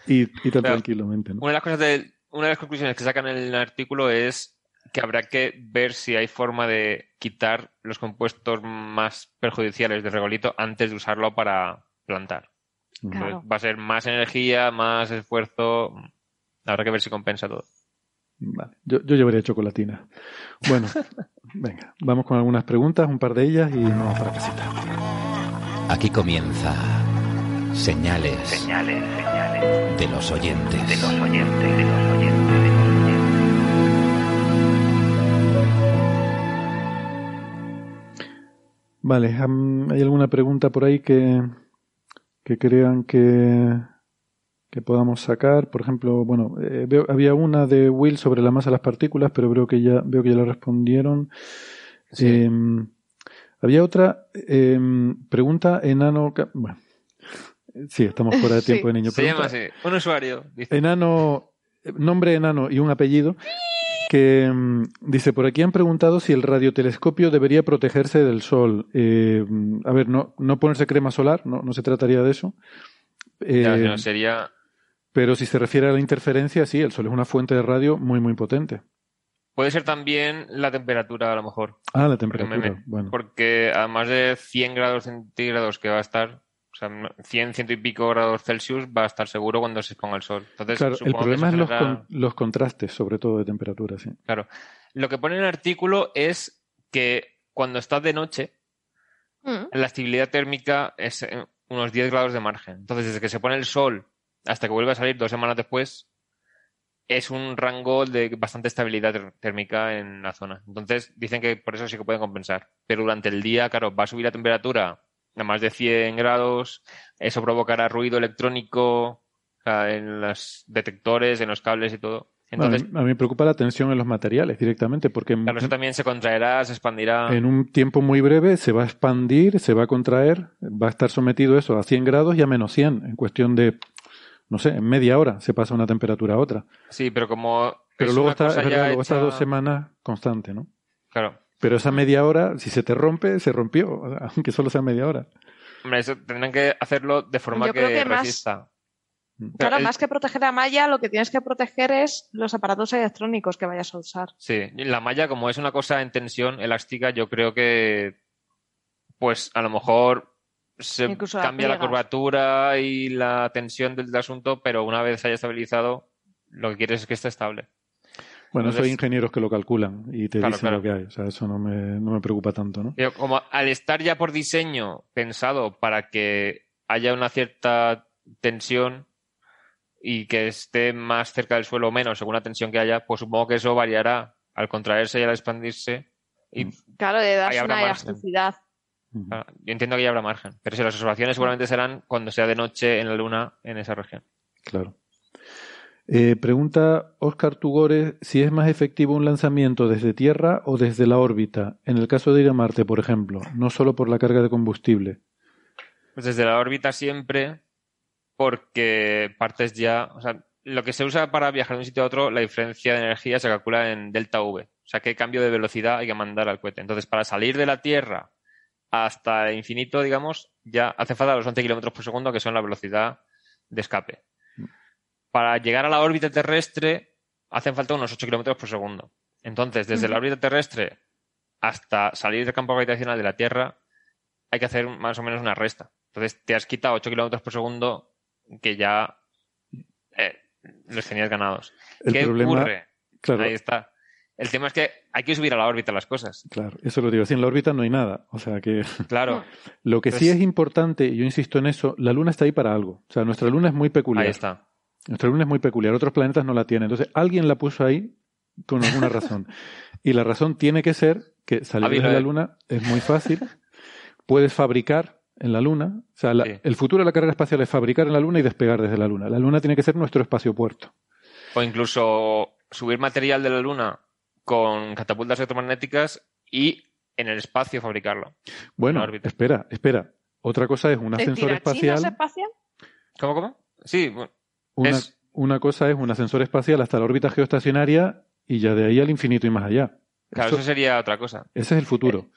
y, y tan Pero- tranquilamente, ¿no? Una de las cosas de, una de las conclusiones que sacan en el artículo es que habrá que ver si hay forma de quitar los compuestos más perjudiciales del regolito antes de usarlo para plantar. Claro. Entonces, va a ser más energía, más esfuerzo. Habrá que ver si compensa todo. Vale, yo, yo llevaría chocolatina. Bueno, venga, vamos con algunas preguntas, un par de ellas y nos vamos para casita. Aquí comienza Señales, Señales, señales de los oyentes. de los oyentes, de los oyentes, de los oyentes. Vale, ¿hay alguna pregunta por ahí que, que crean que, que podamos sacar? Por ejemplo, bueno, eh, veo- había una de Will sobre la masa de las partículas, pero veo que ya, veo que ya la respondieron. Sí. Em, había otra em, pregunta enano. Bueno, sí, estamos fuera de Sí. tiempo de niño. Se llama Pregunta- así. Un usuario. Dice, Enano, nombre enano y un apellido. Que mm, dice, por aquí han preguntado si el radiotelescopio debería protegerse del sol. Eh, a ver, no, no ponerse crema solar, no, no se trataría de eso. Eh, no, sería. pero si se refiere a la interferencia, sí, el sol es una fuente de radio muy, muy potente. Puede ser también la temperatura, a lo mejor. Ah, la Porque, me- temperatura. me- Bueno, porque a más de 100 grados centígrados que va a estar, O sea, 100, ciento y pico grados Celsius va a estar seguro cuando se ponga el sol. Entonces, Claro, el problema es los, genera- con- los contrastes, sobre todo de temperatura, sí. Claro. Lo que pone en el artículo es que cuando estás de noche, Mm. la estabilidad térmica es eh, unos 10 grados de margen. Entonces, desde que se pone el sol hasta que vuelve a salir dos semanas después, es un rango de bastante estabilidad térmica en la zona. Entonces, dicen que por eso sí que pueden compensar. Pero durante el día, claro, va a subir la temperatura a más de 100 grados, eso provocará ruido electrónico o sea, en los detectores, en los cables y todo. Entonces, a, mí, a mí me preocupa la tensión en los materiales directamente, porque en- claro, eso también se contraerá, se expandirá. en un tiempo muy breve se va a expandir, se va a contraer, va a estar sometido eso a 100 grados y a menos 100, en cuestión de, no sé, en media hora se pasa una temperatura a otra. Sí, pero como. Pero luego está, es verdad, dos semanas constante, ¿no? Claro. Pero esa media hora, si se te rompe, se rompió, aunque solo sea media hora. Hombre, eso tendrán que hacerlo de forma Yo que, creo que más- resista. Claro, el- más que proteger la malla, lo que tienes que proteger es los aparatos electrónicos que vayas a usar. Sí, la malla, como es una cosa en tensión elástica, yo creo que. Pues a lo mejor se Incluso cambia la curvatura y la tensión del asunto, pero una vez se haya estabilizado, lo que quieres es que esté estable. Bueno, eso Entonces- hay ingenieros que lo calculan y te Claro, dicen claro. lo que hay. O sea, eso no me, no me preocupa tanto, ¿no? Pero como al estar ya por diseño pensado para que haya una cierta tensión y que esté más cerca del suelo o menos según la tensión que haya, pues supongo que eso variará al contraerse y al expandirse. Y Claro, le das Ahí habrá una elasticidad. ah, yo entiendo que ya habrá margen. Pero si las observaciones seguramente serán cuando sea de noche en la luna en esa región. Claro. Eh, pregunta Oscar Tugores si es más efectivo un lanzamiento desde Tierra o desde la órbita, en el caso de ir a Marte, por ejemplo, no solo por la carga de combustible. Pues desde la órbita siempre, porque partes ya. O sea, lo que se usa para viajar de un sitio a otro, la diferencia de energía se calcula en delta V. O sea, qué cambio de velocidad hay que mandar al cohete. Entonces, para salir de la Tierra hasta infinito, digamos, ya hace falta los 11 kilómetros por segundo, que son la velocidad de escape. Para llegar a la órbita terrestre, hacen falta unos 8 kilómetros por segundo. Entonces, desde la órbita terrestre hasta salir del campo gravitacional de la Tierra, hay que hacer más o menos una resta. Entonces, te has quitado 8 kilómetros por segundo que ya eh, los tenías ganados. El ¿Qué problema- ocurre? claro. Ahí está. El tema es que hay que subir a la órbita las cosas. Claro, eso lo digo. Si en la órbita no hay nada. O sea que Claro. lo que sí es importante, y yo insisto en eso, la Luna está ahí para algo. O sea, nuestra Luna es muy peculiar. Ahí está. Nuestra Luna es muy peculiar, otros planetas no la tienen. Entonces, alguien la puso ahí con alguna razón. y la razón tiene que ser que salir desde la eh. Luna es muy fácil. Puedes fabricar en la Luna. O sea, la- Sí. el futuro de la carrera espacial es fabricar en la Luna y despegar desde la Luna. La Luna tiene que ser nuestro espacio puerto. O incluso subir material de la Luna con catapultas electromagnéticas y en el espacio fabricarlo. Bueno, espera, espera. Otra cosa es un ¿De ascensor espacial. espacial? ¿Cómo, cómo? Sí, bueno, Una, es- una cosa es un ascensor espacial hasta la órbita geoestacionaria y ya de ahí al infinito y más allá. claro, Eso- eso sería otra cosa. ese es el futuro.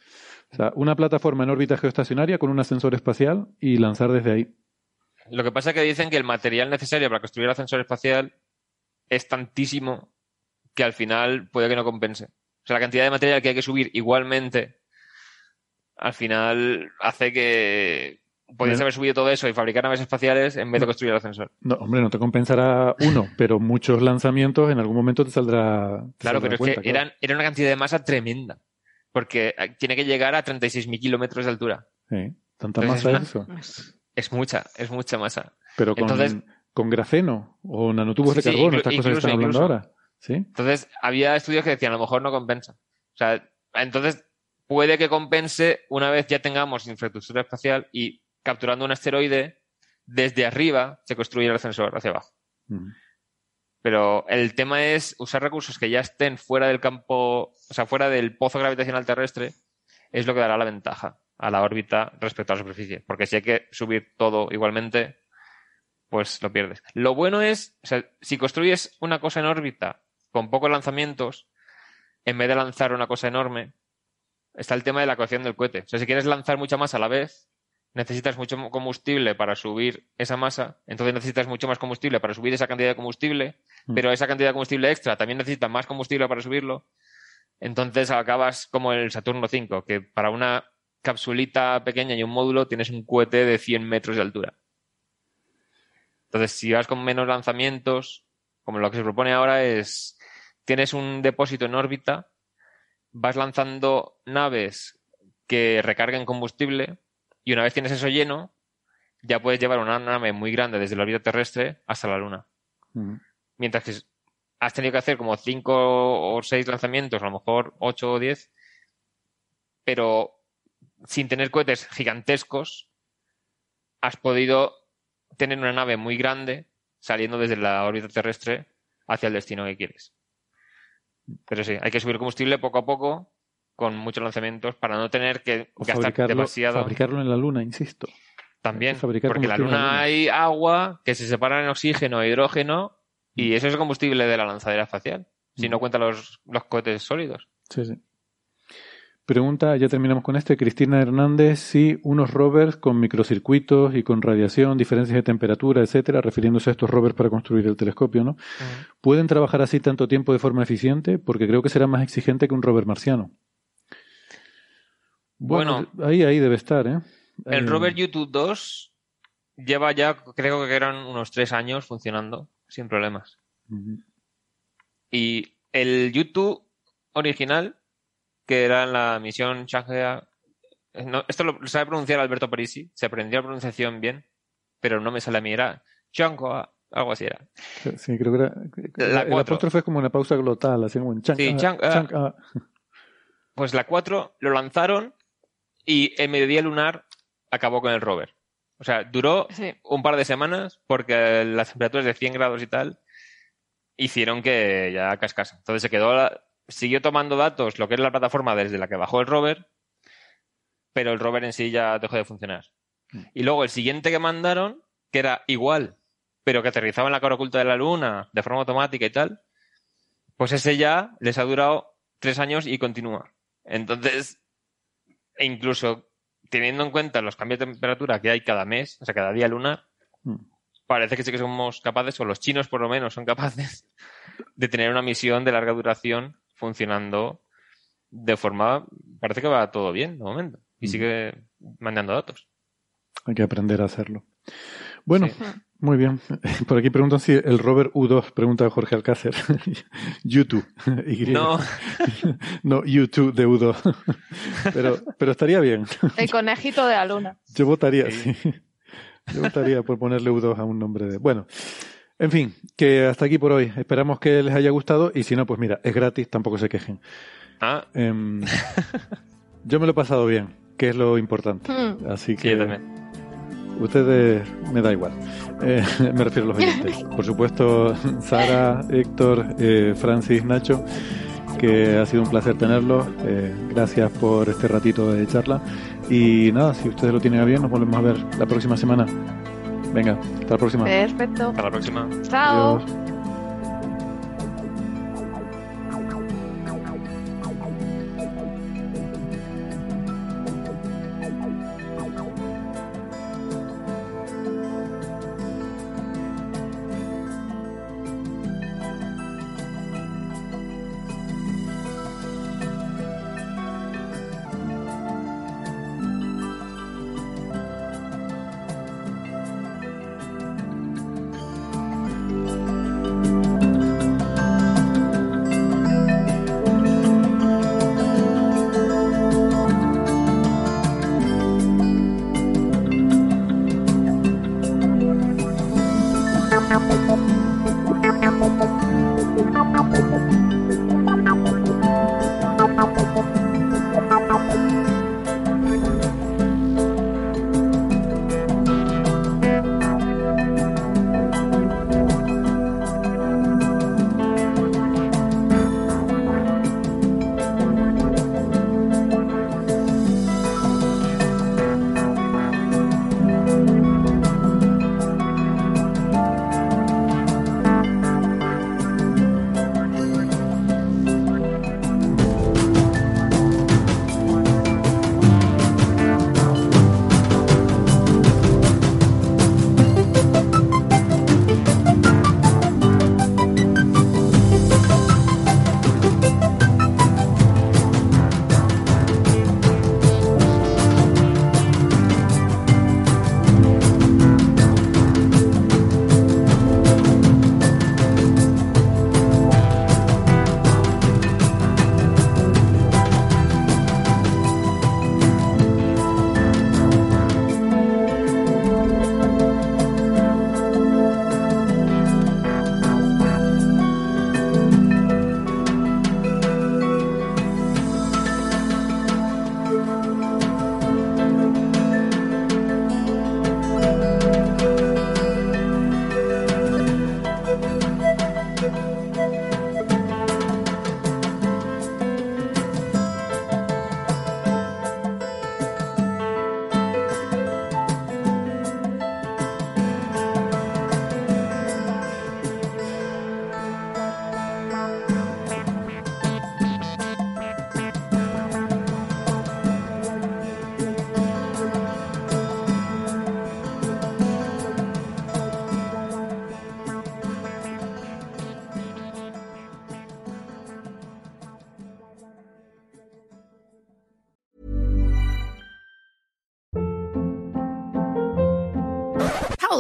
O sea, una plataforma en órbita geoestacionaria con un ascensor espacial y lanzar desde ahí. Lo que pasa es que dicen que el material necesario para construir el ascensor espacial es tantísimo que al final puede que no compense. O sea, la cantidad de material que hay que subir igualmente al final hace que podrías haber subido todo eso y fabricar naves espaciales en vez de construir el ascensor. No, hombre, no te compensará uno, pero muchos lanzamientos en algún momento te saldrá. te Claro, saldrá pero es cuenta, que claro. eran, era una cantidad de masa tremenda. Porque eh, tiene que llegar a 36.000 kilómetros de altura. Sí, tanta Entonces, masa es es eso. Es mucha, es mucha masa. Pero con, Entonces- con grafeno o nanotubos Sí, de sí, carbono, inclu- estas cosas que están hablando incluso. ahora. ¿Sí? Entonces, había estudios que decían, a lo mejor no compensa. O sea, entonces puede que compense una vez ya tengamos infraestructura espacial y capturando un asteroide, desde arriba se construye el ascensor hacia abajo. Pero el tema es usar recursos que ya estén fuera del campo, o sea, fuera del pozo gravitacional terrestre, es lo que dará la ventaja a la órbita respecto a la superficie. Porque si hay que subir todo igualmente, pues lo pierdes. Lo bueno es, o sea, si construyes una cosa en órbita con pocos lanzamientos, en vez de lanzar una cosa enorme, está el tema de la ecuación del cohete. O sea, si quieres lanzar mucha masa a la vez, necesitas mucho combustible para subir esa masa, entonces necesitas mucho más combustible para subir esa cantidad de combustible, Mm. pero esa cantidad de combustible extra también necesita más combustible para subirlo. Entonces acabas como el Saturno 5, que para una capsulita pequeña y un módulo, tienes un cohete de 100 metros de altura. Entonces, si vas con menos lanzamientos, como lo que se propone ahora es, tienes un depósito en órbita, vas lanzando naves que recarguen combustible y una vez tienes eso lleno, ya puedes llevar una nave muy grande desde la órbita terrestre hasta la Luna. Mientras que has tenido que hacer como cinco o seis lanzamientos, a lo mejor ocho o diez, pero sin tener cohetes gigantescos, has podido tener una nave muy grande saliendo desde la órbita terrestre hacia el destino que quieres. Pero sí, hay que subir combustible poco a poco con muchos lanzamientos para no tener que O gastar fabricarlo, demasiado. fabricarlo en la Luna, insisto. También, porque en la Luna hay agua que se separa en oxígeno e hidrógeno y eso es el combustible de la lanzadera espacial, si no cuenta los, los cohetes sólidos. Sí, sí. Pregunta, ya terminamos con este, Cristina Hernández, si unos rovers con microcircuitos y con radiación, diferencias de temperatura, etcétera, refiriéndose a estos rovers para construir el telescopio, ¿no? ¿Pueden trabajar así tanto tiempo de forma eficiente? Porque creo que será más exigente que un rover marciano. Bueno, ahí, ahí debe estar, ¿eh? El Eh, rover YouTube 2 lleva ya, creo que eran unos tres años funcionando sin problemas. Y el YouTube original, que era en la misión Shanghai, eh, no, esto lo sabe pronunciar Alberto Parisi, se aprendió la pronunciación bien, pero no me sale a mí, era Shanghai, algo así era. Sí, creo que era. La el apóstrofe es como una pausa glotal, así como en Sí, ah, ah. ah. Pues la 4 lo lanzaron y el mediodía lunar acabó con el rover. O sea, duró Sí. un par de semanas porque las temperaturas de 100 grados y tal hicieron que ya cascase. Entonces se quedó, la- siguió tomando datos, lo que es la plataforma desde la que bajó el rover, pero el rover en sí ya dejó de funcionar. Y luego el siguiente que mandaron, que era igual, pero que aterrizaba en la cara oculta de la luna de forma automática y tal, pues ese ya les ha durado tres años y continúa. Entonces, e incluso teniendo en cuenta los cambios de temperatura que hay cada mes, o sea, cada día lunar, Mm. parece que sí que somos capaces, o los chinos por lo menos son capaces, de tener una misión de larga duración funcionando de forma, parece que va todo bien de momento, y Mm. sigue mandando datos. Hay que aprender a hacerlo. Bueno, Sí. Muy bien. Por aquí preguntan si el rover U2, pregunta Jorge Alcácer. YouTube. Y. No. no, YouTube de U2. pero, pero estaría bien. El conejito de la luna. Yo votaría, sí. Yo votaría por ponerle U2 a un nombre de. Bueno, en fin, que hasta aquí por hoy. Esperamos que les haya gustado y si no, pues mira, es gratis, tampoco se quejen. Ah, Em, yo me lo he pasado bien, que es lo importante. Hmm. Así sí, que yo también. Ustedes me da igual. Eh, me refiero a los oyentes. Por supuesto, Sara, Héctor, eh, Francis, Nacho, que ha sido un placer tenerlos. Eh, gracias por este ratito de charla. Y nada, si ustedes lo tienen a bien, nos volvemos a ver la próxima semana. Venga, hasta la próxima. Perfecto. Hasta la próxima. Chao. Adiós.